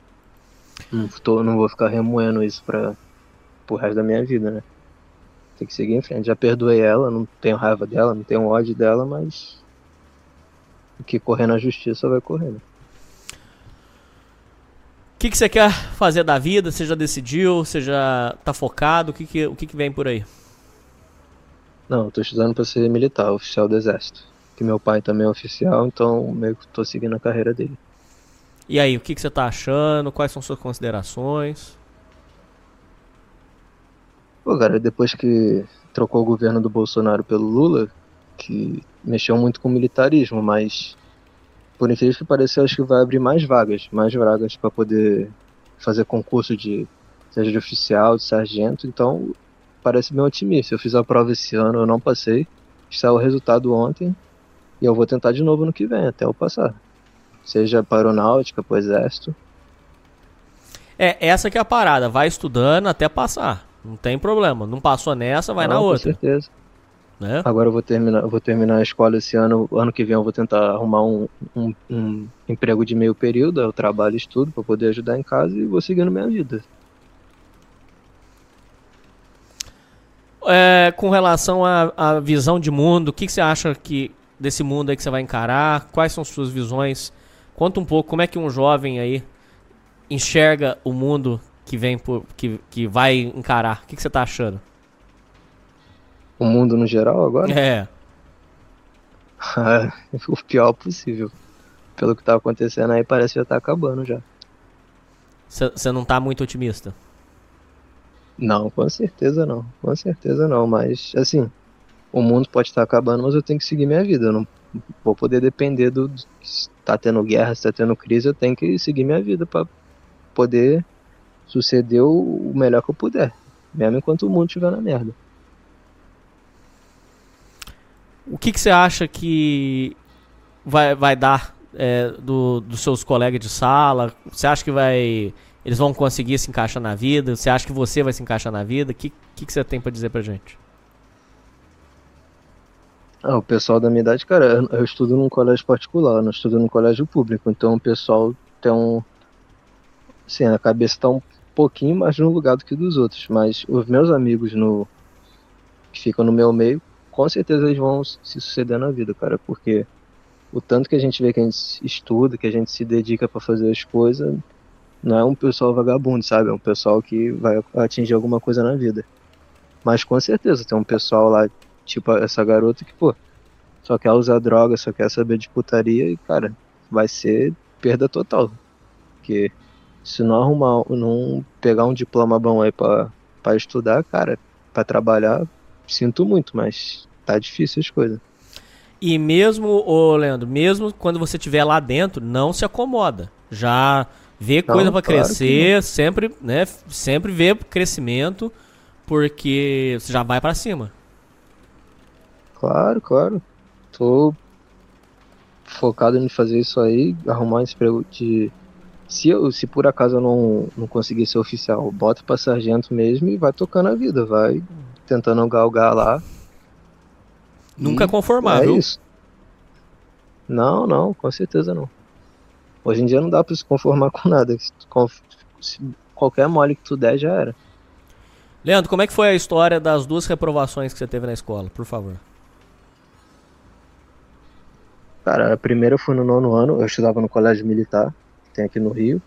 Não, tô, não vou ficar remoendo isso pra, pro resto da minha vida, né? Tem que seguir em frente. Já perdoei ela, não tenho raiva dela, não tenho ódio dela, mas o que correr na justiça vai correr, né? O que, que você quer fazer da vida? Você já decidiu? Você já tá focado? O que, que, o que, que vem por aí? Não, eu tô estudando pra ser militar, oficial do exército. Que meu pai também é oficial, então meio que tô seguindo a carreira dele. E aí, o que, que você tá achando? Quais são suas considerações? Pô, cara, depois que trocou o governo do Bolsonaro pelo Lula, que mexeu muito com o militarismo, mas por incrível que pareça, eu acho que vai abrir mais vagas, mais vagas para poder fazer concurso de seja de oficial, de sargento, então parece bem otimista. Eu fiz a prova esse ano, eu não passei, saiu o resultado ontem e eu vou tentar de novo no que vem, até eu passar. Seja para aeronáutica, para o exército. É, essa que é a parada. Vai estudando até passar. Não tem problema. Não passou nessa, vai Não, na com outra. certeza. Né? Agora eu vou terminar, eu vou terminar a escola esse ano. Ano que vem eu vou tentar arrumar um, um, um emprego de meio período, eu trabalho e estudo para poder ajudar em casa e vou seguindo minha vida. É, com relação à, visão de mundo, o que, que você acha que desse mundo aí que você vai encarar? Quais são suas visões? Conta um pouco como é que um jovem aí enxerga o mundo que vem por, que, que vai encarar? O que, que você tá achando? O mundo no geral agora? É. [laughs] o pior possível. Pelo que tá acontecendo aí, parece que já tá acabando já. Você não tá muito otimista? Não, com certeza não. Com certeza não. Mas, assim, o mundo pode estar acabando, mas eu tenho que seguir minha vida. Eu não vou poder depender do. Se tá tendo guerra, se tá tendo crise, eu tenho que seguir minha vida para poder suceder o melhor que eu puder. Mesmo enquanto o mundo estiver na merda. O que, que você acha que vai, vai dar é, do, dos seus colegas de sala? Você acha que vai. Eles vão conseguir se encaixar na vida? Você acha que você vai se encaixar na vida? O que, que, que você tem para dizer pra gente? Ah, o pessoal da minha idade, cara, eu, estudo num colégio particular, não estudo num colégio público, então o pessoal tem um. Assim, a cabeça tá um pouquinho mais no lugar do que dos outros, mas os meus amigos no que ficam no meu meio, com certeza eles vão se suceder na vida, cara, porque o tanto que a gente vê que a gente estuda, que a gente se dedica para fazer as coisas, não é um pessoal vagabundo, sabe? É um pessoal que vai atingir alguma coisa na vida. Mas com certeza tem um pessoal lá, tipo essa garota que, pô, só quer usar droga, só quer saber de putaria e, cara, vai ser perda total. Porque se não arrumar, não pegar um diploma bom aí pra, pra estudar, cara, pra trabalhar, sinto muito, mas tá difícil as coisas. E mesmo, ô Leandro, mesmo quando você estiver lá dentro, não se acomoda. Já vê Não, coisa pra claro crescer, sempre, né? Sempre vê crescimento, porque você já vai pra cima. Claro, claro. Tô focado em fazer isso aí, arrumar esse emprego de. Se, eu, se por acaso eu não, não conseguir ser oficial, bota pra sargento mesmo e vai tocando a vida, vai tentando galgar lá. Nunca conformar, é viu? isso. Não, não, com certeza não. Hoje em dia não dá pra se conformar [laughs] com nada. Se se qualquer mole que tu der já era. Leandro, como é que foi a história das duas reprovações que você teve na escola, por favor? Cara, a primeira foi no nono ano, eu estudava no colégio militar, que tem aqui no Rio.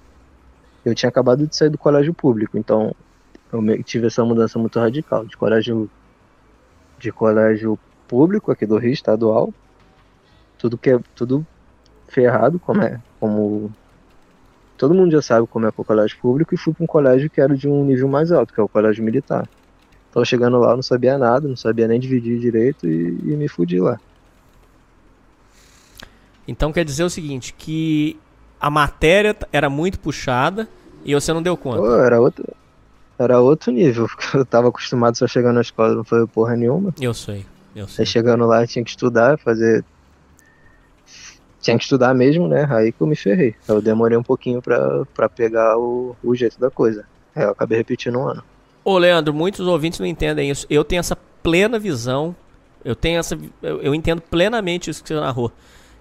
Eu tinha acabado de sair do colégio público, então eu tive essa mudança muito radical, de colégio de colégio público aqui do Rio, estadual, tudo que é tudo ferrado, como é, como todo mundo já sabe como é que o colégio público, e fui para um colégio que era de um nível mais alto, que é o colégio militar. Então chegando lá, eu não sabia nada, não sabia nem dividir direito e, e me fudi lá. Então quer dizer o seguinte, que a matéria era muito puxada e você não deu conta. Pô, era outro, era outro nível, [laughs] porque eu tava acostumado só chegando na escola, não foi porra nenhuma. Eu sei, eu sei. Aí chegando lá, eu tinha que estudar, fazer. Tinha que estudar mesmo, né? Aí que eu me ferrei. Eu demorei um pouquinho pra pegar o, o jeito da coisa. Aí eu acabei repetindo um ano. Ô, Leandro, muitos ouvintes não entendem isso. Eu tenho essa plena visão. Eu tenho essa. Eu, eu entendo plenamente isso que você narrou.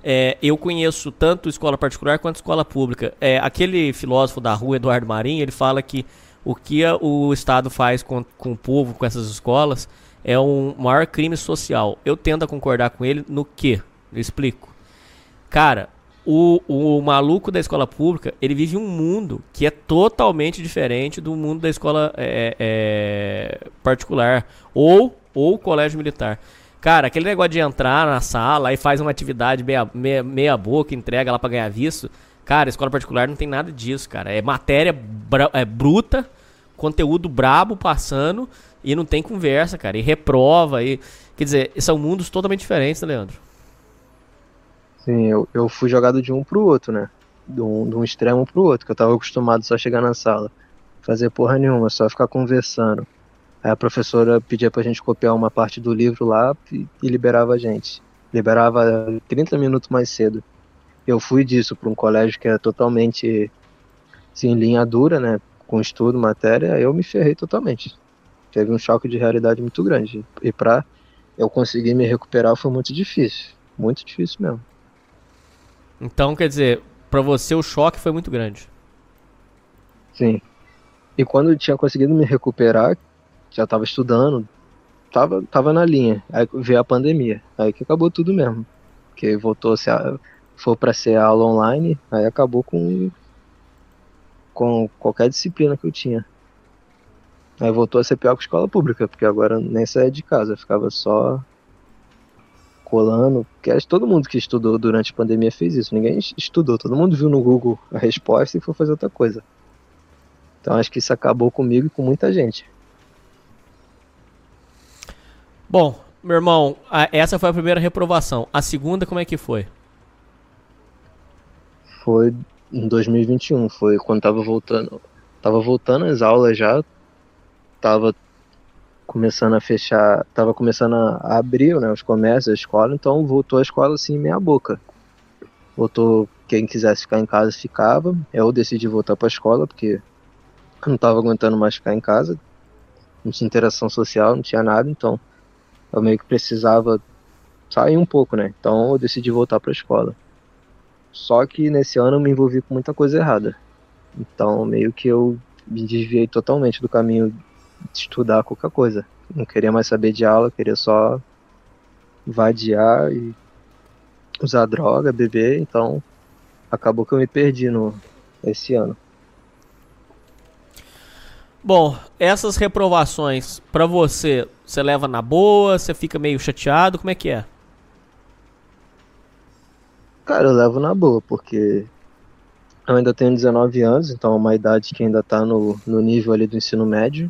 É, eu conheço tanto escola particular quanto escola pública. É, aquele filósofo da rua, Eduardo Marinho, ele fala que o que a- o Estado faz com, com o povo, com essas escolas, é um maior crime social. Eu tendo a concordar com ele no quê? Eu explico. Cara, o, o maluco da escola pública, ele vive um mundo que é totalmente diferente do mundo da escola é, é, particular ou, ou colégio militar. Cara, aquele negócio de entrar na sala e faz uma atividade meia, meia, meia boca, entrega lá pra ganhar visto. Cara, escola particular não tem nada disso, cara. É matéria é bruta, conteúdo brabo passando e não tem conversa, cara. E reprova. E, quer dizer, são mundos totalmente diferentes, né, Leandro? Sim, eu, eu fui jogado de um pro outro, né? De um, de um extremo pro outro, que eu tava acostumado só chegar na sala, fazer porra nenhuma, só ficar conversando. Aí a professora pedia pra gente copiar uma parte do livro lá e, e liberava a gente. Liberava 30 minutos mais cedo. Eu fui disso pra um colégio que é totalmente assim, linha dura, né? Com estudo, matéria, eu me ferrei totalmente. Teve um choque de realidade muito grande. E pra eu conseguir me recuperar foi muito difícil. Muito difícil mesmo. Então, quer dizer, pra você o choque foi muito grande. Sim. E quando eu tinha conseguido me recuperar, já tava estudando, tava, tava na linha. Aí veio a pandemia. Aí que acabou tudo mesmo. Porque voltou a ser, a- foi pra ser aula online, aí acabou com com qualquer disciplina que eu tinha. Aí voltou a ser pior que escola pública, porque agora nem saía de casa, ficava só colando. Que todo mundo que estudou durante a pandemia fez isso. Ninguém es- estudou, todo mundo viu no Google a resposta e foi fazer outra coisa. Então acho que isso acabou comigo e com muita gente. Bom, meu irmão, essa foi a primeira reprovação. A segunda, como é que foi? Foi em 2021, foi quando tava voltando. Tava voltando às aulas já. Tava começando a fechar. Tava começando a abrir né, os comércios, a escola, então voltou a escola assim, meia boca. Voltou, quem quisesse ficar em casa ficava. Eu decidi voltar pra escola porque não tava aguentando mais ficar em casa. Não tinha interação social, não tinha nada, então eu meio que precisava sair um pouco, né? Então eu decidi voltar pra escola. Só que nesse ano eu me envolvi com muita coisa errada. Então meio que eu me desviei totalmente do caminho estudar qualquer coisa. Não queria mais saber de aula, queria só vadiar e usar droga, beber, então acabou que eu me perdi no esse ano. Bom, essas reprovações, pra você, você leva na boa, você fica meio chateado, como é que é? Cara, eu levo na boa, porque eu ainda tenho 19 anos, então é uma idade que ainda tá no, no nível ali do ensino médio,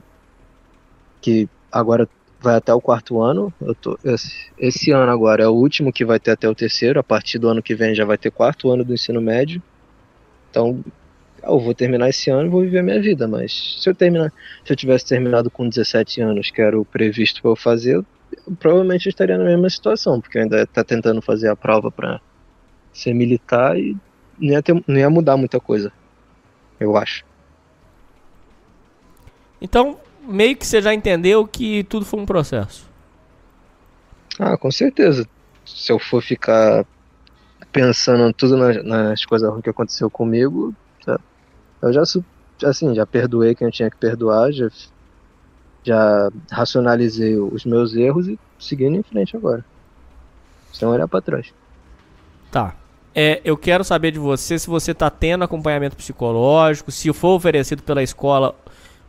que agora vai até o quarto ano. Eu tô, esse, esse ano agora é o último que vai ter até o terceiro, a partir do ano que vem já vai ter quarto ano do ensino médio. Então, eu vou terminar esse ano e vou viver a minha vida, mas se eu terminar, se eu tivesse terminado com 17 anos, que era o previsto para eu fazer, eu, eu provavelmente estaria na mesma situação, porque eu ainda tá tentando fazer a prova para ser militar e não ia, ter, não ia mudar muita coisa, eu acho. Então, meio que você já entendeu que tudo foi um processo. Ah, com certeza. Se eu for ficar pensando tudo nas, nas coisas ruins que aconteceu comigo, já- eu já, assim, já perdoei quem eu tinha que perdoar, já, já racionalizei os meus erros e seguindo em frente agora. Sem olhar pra trás. Tá. É, eu quero saber de você se você tá tendo acompanhamento psicológico, se for oferecido pela escola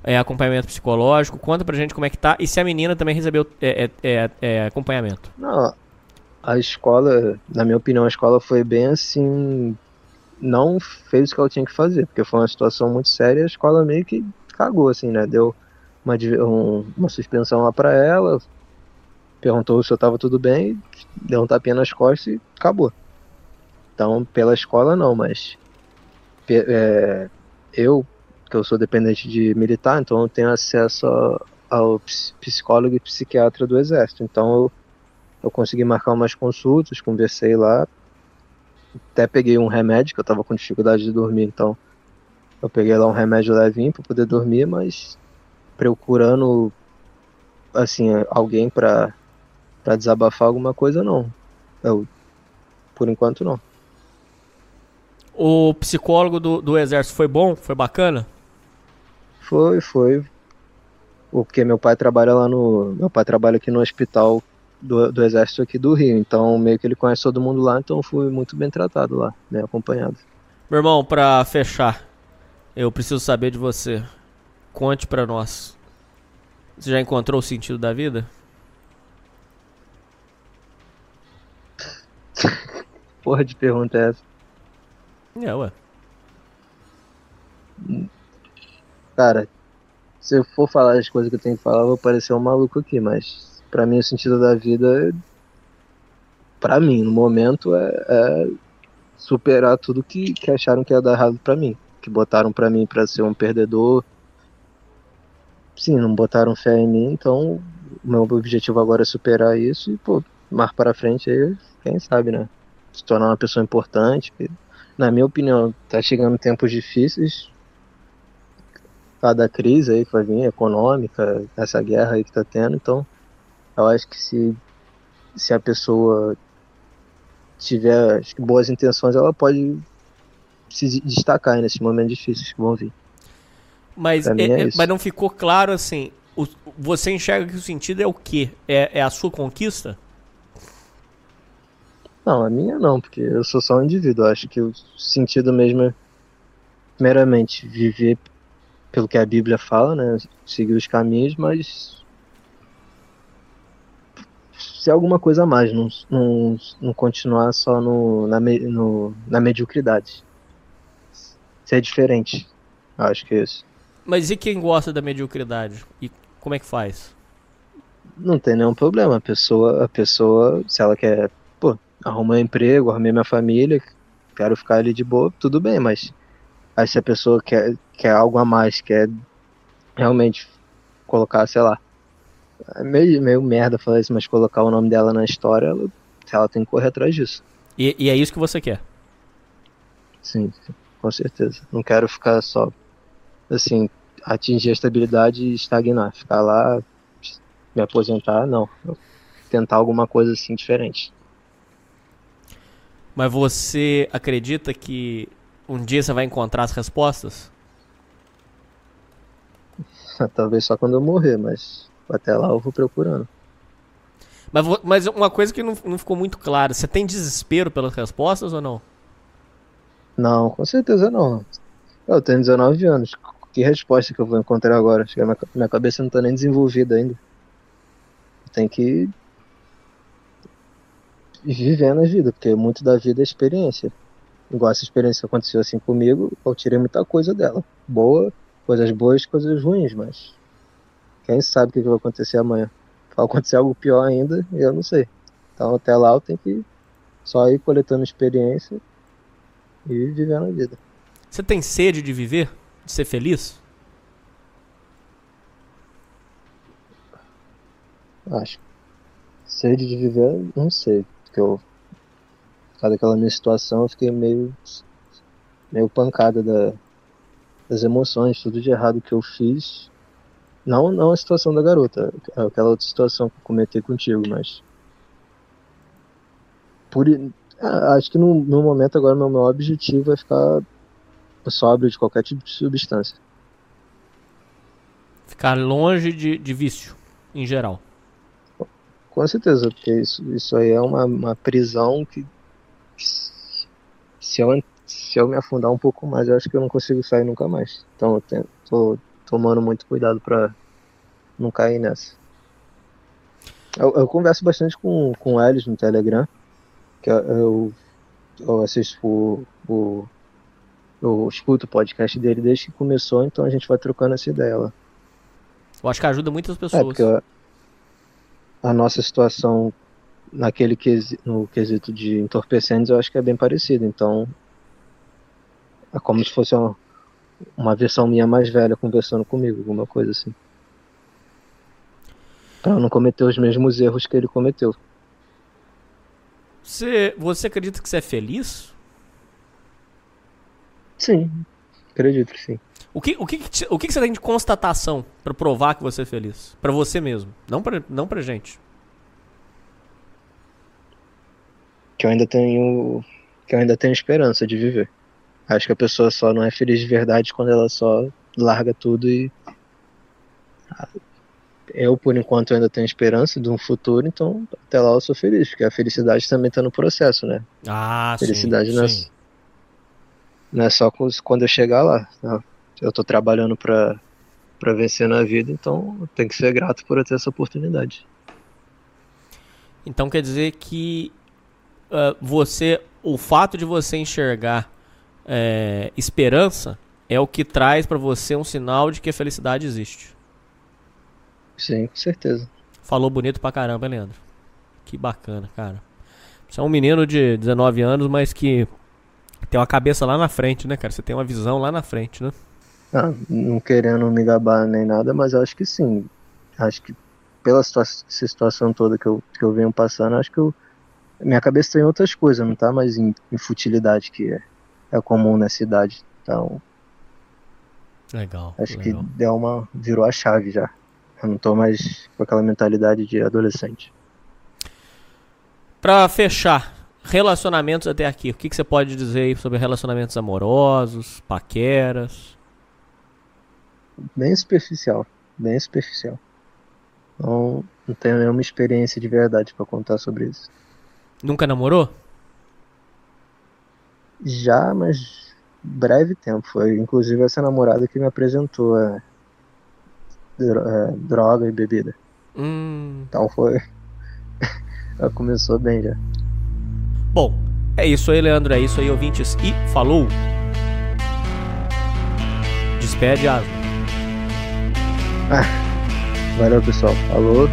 é, acompanhamento psicológico, conta pra gente como é que tá e se a menina também recebeu é, é, é, é, acompanhamento. Não, a escola, na minha opinião, a escola foi bem assim. Não fez o que ela tinha que fazer, porque foi uma situação muito séria e a escola meio que cagou, assim, né? Deu uma, um- uma suspensão lá pra ela, perguntou se eu tava tudo bem, deu um tapinha nas costas e acabou. Então, pela escola não, mas é, eu, que eu sou dependente de militar, então eu tenho acesso ao ps- psicólogo e psiquiatra do exército. Então eu eu consegui marcar umas consultas, conversei lá, até peguei um remédio, que eu tava com dificuldade de dormir, então eu peguei lá um remédio levinho para poder dormir, mas procurando assim alguém para para desabafar alguma coisa não. Eu por enquanto não. O psicólogo do, do exército foi bom? Foi bacana? Foi, foi. Porque meu pai trabalha lá no. Meu pai trabalha aqui no hospital do, do exército aqui do Rio. Então meio que ele conhece todo mundo lá, então fui muito bem tratado lá, bem acompanhado. Meu irmão, pra fechar, eu preciso saber de você. Conte pra nós. Você já encontrou o sentido da vida? [laughs] Porra de pergunta é essa? É, ué. Cara, se eu for falar as coisas que eu tenho que falar, eu vou parecer um maluco aqui, mas pra mim o sentido da vida, pra mim, no momento, é, é superar tudo que, que acharam que ia dar errado pra mim. Que botaram pra mim pra ser um perdedor. Sim, não botaram fé em mim, então meu objetivo agora é superar isso e, pô, mais pra frente aí, quem sabe, né? Se tornar uma pessoa importante. Na minha opinião, tá chegando tempos difíceis, cada crise aí que vai vir, econômica, essa guerra aí que tá tendo, então eu acho que se, se a pessoa tiver boas intenções, ela pode se destacar nesses momentos difíceis que vão vir. Mas, é- é é- mas não ficou claro assim. o- você enxerga que o sentido é o quê? É, é a sua conquista? Não, a minha não, porque eu sou só um indivíduo. Eu acho que o sentido mesmo é primeiramente, viver pelo que a Bíblia fala, né? Seguir os caminhos, mas ser alguma coisa a mais, não, não, não continuar só no, na, me- no, na mediocridade. Ser diferente. Eu Acho que é isso. Mas e quem gosta da mediocridade? E como é que faz? Não tem nenhum problema. A pessoa, a pessoa, se ela quer, pô, arrumar um emprego, arrumei minha família, quero ficar ali de boa, tudo bem, mas aí se a pessoa quer, quer algo a mais, quer realmente colocar, sei lá, é meio, meio merda falar isso, mas colocar o nome dela na história, ela, ela tem que correr atrás disso. E, e é isso que você quer? Sim, com certeza. Não quero ficar só, assim, atingir a estabilidade e estagnar. Ficar lá, me aposentar, não. Eu tentar alguma coisa assim diferente. Mas você acredita que um dia você vai encontrar as respostas? [laughs] Talvez só quando eu morrer, mas até lá eu vou procurando. Mas, mas uma coisa que não, não ficou muito clara, você tem desespero pelas respostas ou não? Não, com certeza não. Eu tenho 19 anos. Que resposta que eu vou encontrar agora? Acho que minha, minha cabeça não tá nem desenvolvida ainda. Tem que ir vivendo a vida, porque muito da vida é experiência. Igual essa experiência que aconteceu assim comigo, eu tirei muita coisa dela. Boa, coisas boas, coisas ruins, mas quem sabe o que vai acontecer amanhã? Vai acontecer algo pior ainda, e eu não sei. Então até lá eu tenho que só ir coletando experiência e vivendo a vida. Você tem sede de viver? De ser feliz? Acho. Sede de viver, não sei. Porque eu. Por causa daquela minha situação, eu fiquei meio. meio pancada da, das emoções, tudo de errado que eu fiz. Não, não a situação da garota, aquela outra situação que eu comentei contigo, mas. Por, ah, acho que no, no momento agora meu maior objetivo é ficar sóbrio de qualquer tipo de substância. Ficar longe de, de vício, em geral. Com certeza, porque isso, isso aí é uma, uma prisão que se eu, se eu me afundar um pouco mais, eu acho que eu não consigo sair nunca mais. Então eu tenho, tô tomando muito cuidado pra não cair nessa. Eu, eu converso bastante com, com o Elis no Telegram, que eu, eu, assisto o, o. Eu escuto o podcast dele desde que começou, então a gente vai trocando essa ideia lá. Eu acho que ajuda muitas É, pessoas. porque a, a nossa situação naquele quesi- no quesito de entorpecentes eu acho que é bem parecido. Então é como se fosse uma, uma versão minha mais velha conversando comigo, alguma coisa assim. Pra eu não cometer os mesmos erros que ele cometeu. Você, você acredita que você é feliz? Sim, acredito que sim. O que, o que, o que, você tem de constatação pra provar que você é feliz? Pra você mesmo, não pra, não pra gente. Que eu ainda tenho. Que eu ainda tenho esperança de viver. Acho que a pessoa só não é feliz de verdade quando ela só larga tudo e. Eu, por enquanto, ainda tenho esperança de um futuro, então até lá eu sou feliz, porque a felicidade também tá no processo, né? Ah, Felicidade sim, não é, sim. não é só quando eu chegar lá. né? Eu tô trabalhando pra, pra vencer na vida, então tenho que ser grato por ter essa oportunidade. Então quer dizer que ah, você, o fato de você enxergar é, esperança é o que traz pra você um sinal de que a felicidade existe. Sim, com certeza. Falou bonito pra caramba, hein, Leandro? Que bacana, cara. Você é um menino de 19 anos, mas que tem uma cabeça lá na frente, né, cara? Você tem uma visão lá na frente, né? Ah, não querendo me gabar nem nada, mas acho que sim. Acho que pela situação toda que eu, que eu venho passando, acho que eu, minha cabeça tem outras coisas, não tá mais em, em futilidade que é, é comum nessa idade. Então, Legal. acho legal. que deu uma, virou a chave já. Eu não tô mais com aquela mentalidade de adolescente. Pra fechar, relacionamentos até aqui. O que, que você pode dizer aí sobre relacionamentos amorosos, paqueras? Bem superficial, bem superficial. Não, não tenho nenhuma experiência de verdade pra contar sobre isso. Nunca namorou? Já, mas breve tempo. Foi inclusive essa namorada que me apresentou a dro- droga e bebida. Hum. Então foi. [laughs] Ela começou bem já. Bom, é isso aí, Leandro. É isso aí, ouvintes. E falou! Despede, Asno. Valeu, pessoal. Falou.